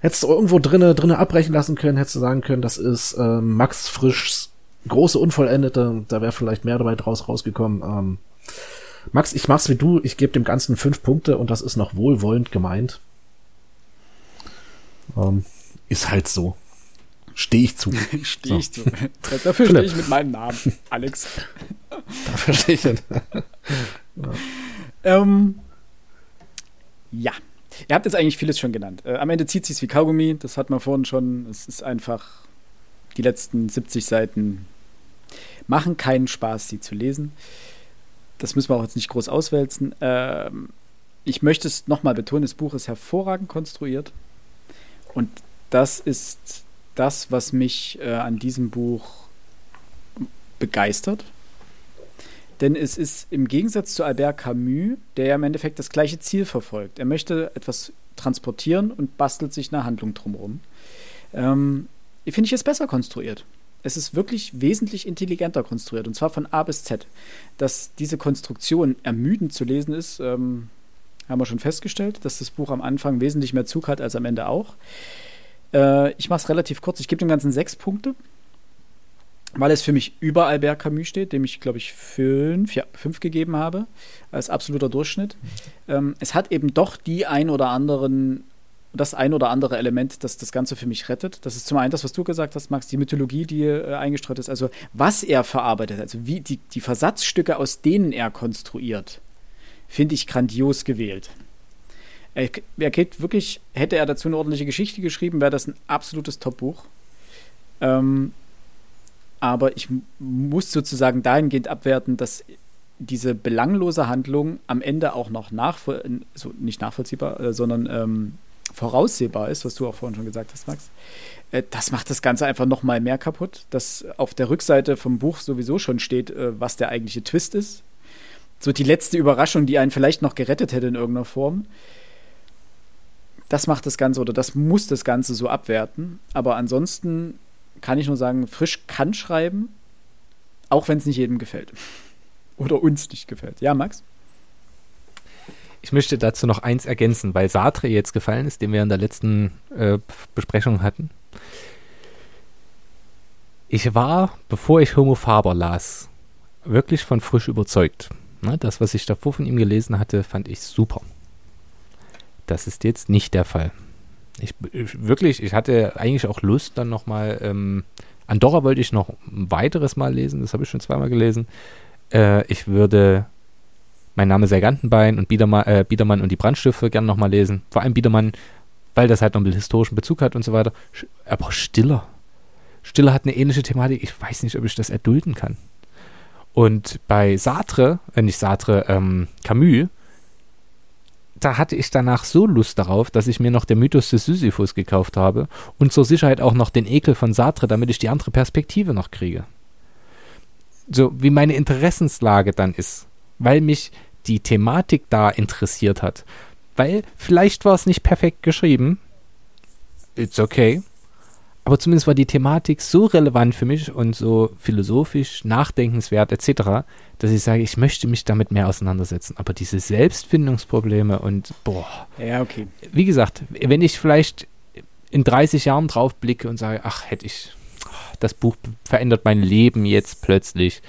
hättest du irgendwo drinne, drinne abbrechen lassen können, hättest du sagen können, das ist ähm, Max Frischs große Unvollendete, da wäre vielleicht mehr dabei draus rausgekommen. Ähm, Max, ich mach's wie du, ich gebe dem Ganzen fünf Punkte und das ist noch wohlwollend gemeint. Ähm, ist halt so. Stehe ich zu. Stehe ich zu. Dafür stehe ich mit meinem Namen, Alex. Dafür stehe ich dann. Ähm, ja. Ihr habt jetzt eigentlich vieles schon genannt. Äh, am Ende zieht sich's wie Kaugummi, das hat man vorhin schon. Es ist einfach, die letzten 70 Seiten machen keinen Spaß, sie zu lesen. Das müssen wir auch jetzt nicht groß auswälzen. Ähm, ich möchte es nochmal betonen, das Buch ist hervorragend konstruiert. Und das ist das, was mich äh, an diesem Buch begeistert. Denn es ist im Gegensatz zu Albert Camus, der ja im Endeffekt das gleiche Ziel verfolgt. Er möchte etwas transportieren und bastelt sich eine Handlung drumherum. Ähm, finde ich es besser konstruiert. Es ist wirklich wesentlich intelligenter konstruiert und zwar von A bis Z. Dass diese Konstruktion ermüdend zu lesen ist, ähm, haben wir schon festgestellt, dass das Buch am Anfang wesentlich mehr Zug hat als am Ende auch. Äh, ich mache es relativ kurz. Ich gebe dem Ganzen sechs Punkte, weil es für mich über Albert Camus steht, dem ich, glaube ich, fünf, ja, fünf gegeben habe, als absoluter Durchschnitt. Ähm, es hat eben doch die ein oder anderen das ein oder andere Element, das das Ganze für mich rettet. Das ist zum einen das, was du gesagt hast, Max, die Mythologie, die äh, eingestreut ist, also was er verarbeitet, also wie die, die Versatzstücke, aus denen er konstruiert, finde ich grandios gewählt. Er, er geht wirklich, hätte er dazu eine ordentliche Geschichte geschrieben, wäre das ein absolutes Top-Buch. Ähm, aber ich muss sozusagen dahingehend abwerten, dass diese belanglose Handlung am Ende auch noch nachvoll so nicht nachvollziehbar, äh, sondern ähm, voraussehbar ist, was du auch vorhin schon gesagt hast, Max. Äh, das macht das Ganze einfach noch mal mehr kaputt, dass auf der Rückseite vom Buch sowieso schon steht, äh, was der eigentliche Twist ist. So die letzte Überraschung, die einen vielleicht noch gerettet hätte in irgendeiner Form. Das macht das Ganze oder das muss das Ganze so abwerten. Aber ansonsten kann ich nur sagen, Frisch kann schreiben, auch wenn es nicht jedem gefällt. Oder uns nicht gefällt. Ja, Max? Ich möchte dazu noch eins ergänzen, weil Sartre jetzt gefallen ist, den wir in der letzten äh, Besprechung hatten. Ich war, bevor ich Homo Faber las, wirklich von frisch überzeugt. Ne, das, was ich davor von ihm gelesen hatte, fand ich super. Das ist jetzt nicht der Fall. Ich, ich wirklich, ich hatte eigentlich auch Lust, dann nochmal, ähm, Andorra wollte ich noch ein weiteres Mal lesen, das habe ich schon zweimal gelesen. Äh, ich würde mein Name ist Sergantenbein und Biedermann, äh, Biedermann und die Brandstifte gerne nochmal lesen. Vor allem Biedermann, weil das halt noch einen historischen Bezug hat und so weiter. Aber Stiller. Stiller hat eine ähnliche Thematik. Ich weiß nicht, ob ich das erdulden kann. Und bei Sartre, äh, nicht Sartre, ähm, Camus, da hatte ich danach so Lust darauf, dass ich mir noch der Mythos des Sisyphus gekauft habe und zur Sicherheit auch noch den Ekel von Sartre, damit ich die andere Perspektive noch kriege. So wie meine Interessenslage dann ist, weil mich die Thematik da interessiert hat. Weil vielleicht war es nicht perfekt geschrieben, it's okay, aber zumindest war die Thematik so relevant für mich und so philosophisch, nachdenkenswert etc., dass ich sage, ich möchte mich damit mehr auseinandersetzen. Aber diese Selbstfindungsprobleme und boah, Ja, okay. wie gesagt, wenn ich vielleicht in 30 Jahren drauf blicke und sage, ach, hätte ich, das Buch verändert mein Leben jetzt plötzlich.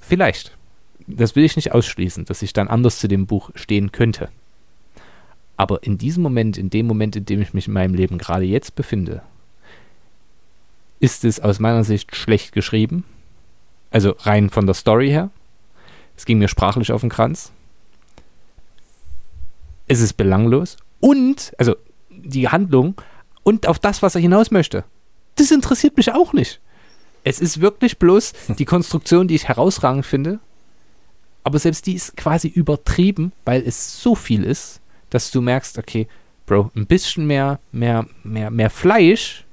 Vielleicht. Das will ich nicht ausschließen, dass ich dann anders zu dem Buch stehen könnte. Aber in diesem Moment, in dem Moment, in dem ich mich in meinem Leben gerade jetzt befinde, ist es aus meiner Sicht schlecht geschrieben. Also rein von der Story her. Es ging mir sprachlich auf den Kranz. Es ist belanglos. Und, also die Handlung und auf das, was er hinaus möchte. Das interessiert mich auch nicht. Es ist wirklich bloß die Konstruktion, die ich herausragend finde. Aber selbst die ist quasi übertrieben, weil es so viel ist, dass du merkst, okay, Bro, ein bisschen mehr, mehr, mehr, mehr Fleisch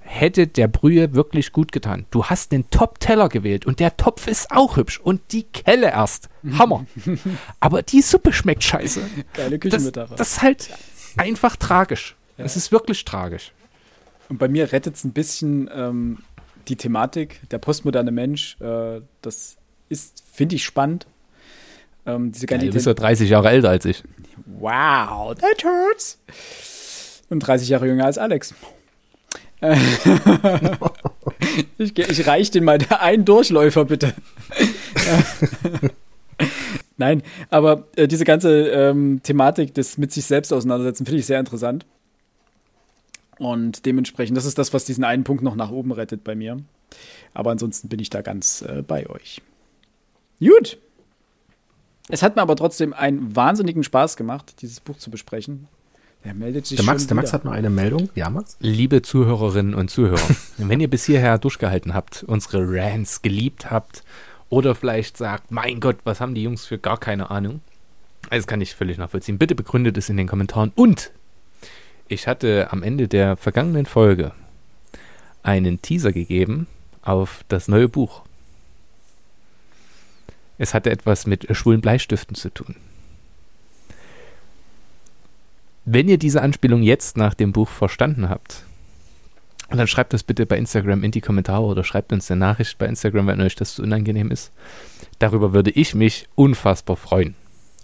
hätte der Brühe wirklich gut getan. Du hast den Top-Teller gewählt und der Topf ist auch hübsch und die Kelle erst. Hammer. Aber die Suppe schmeckt scheiße. Geile Das, Küchenmetapher. das ist halt einfach tragisch. Es ist wirklich tragisch. Und bei mir rettet es ein bisschen ähm, die Thematik, der postmoderne Mensch. Äh, das ist, finde ich, spannend. Ähm, diese Ja, du bist ja 30 Jahre älter als ich. Wow, that hurts. Und 30 Jahre jünger als Alex. Ich ich reiche den mal der einen Durchläufer, bitte. Nein, aber äh, diese ganze ähm, Thematik des mit sich selbst auseinandersetzen finde ich sehr interessant. Und dementsprechend, das ist das, was diesen einen Punkt noch nach oben rettet bei mir. Aber ansonsten bin ich da ganz äh, bei euch. Gut. Es hat mir aber trotzdem einen wahnsinnigen Spaß gemacht, dieses Buch zu besprechen. Der meldet sich Der Max, schon der Max hat noch eine Meldung. Ja, Max? Liebe Zuhörerinnen und Zuhörer, wenn ihr bis hierher durchgehalten habt, unsere Rants geliebt habt oder vielleicht sagt, mein Gott, was haben die Jungs für gar keine Ahnung, also das kann ich völlig nachvollziehen. Bitte begründet es in den Kommentaren. Und ich hatte am Ende der vergangenen Folge einen Teaser gegeben auf das neue Buch. Es hatte etwas mit schwulen Bleistiften zu tun. Wenn ihr diese Anspielung jetzt nach dem Buch verstanden habt, dann schreibt das bitte bei Instagram in die Kommentare oder schreibt uns eine Nachricht bei Instagram, wenn euch das zu unangenehm ist. Darüber würde ich mich unfassbar freuen.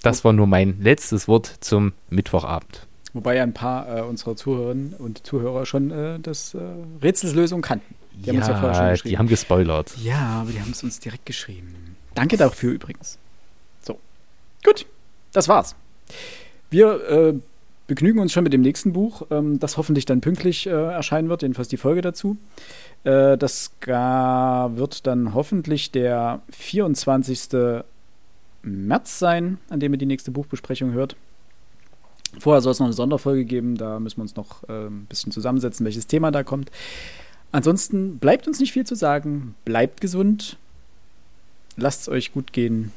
Das war nur mein letztes Wort zum Mittwochabend. Wobei ja ein paar äh, unserer Zuhörerinnen und Zuhörer schon äh, das äh, Rätselslösung kannten. Die haben uns ja vorher schon geschrieben. die haben gespoilert. Ja, aber die haben es uns direkt geschrieben. Danke dafür übrigens. So. Gut, das war's. Wir äh, begnügen uns schon mit dem nächsten Buch, ähm, das hoffentlich dann pünktlich äh, erscheinen wird, jedenfalls die Folge dazu. Äh, das wird dann hoffentlich der 24. März sein, an dem ihr die nächste Buchbesprechung hört. Vorher soll es noch eine Sonderfolge geben, da müssen wir uns noch äh, ein bisschen zusammensetzen, welches Thema da kommt. Ansonsten bleibt uns nicht viel zu sagen. Bleibt gesund lasst es euch gut gehen.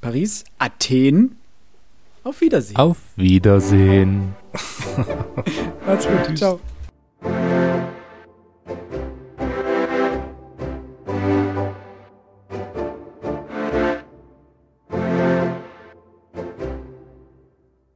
Paris, Athen. Auf Wiedersehen. Auf Wiedersehen. Macht's gut. Ciao.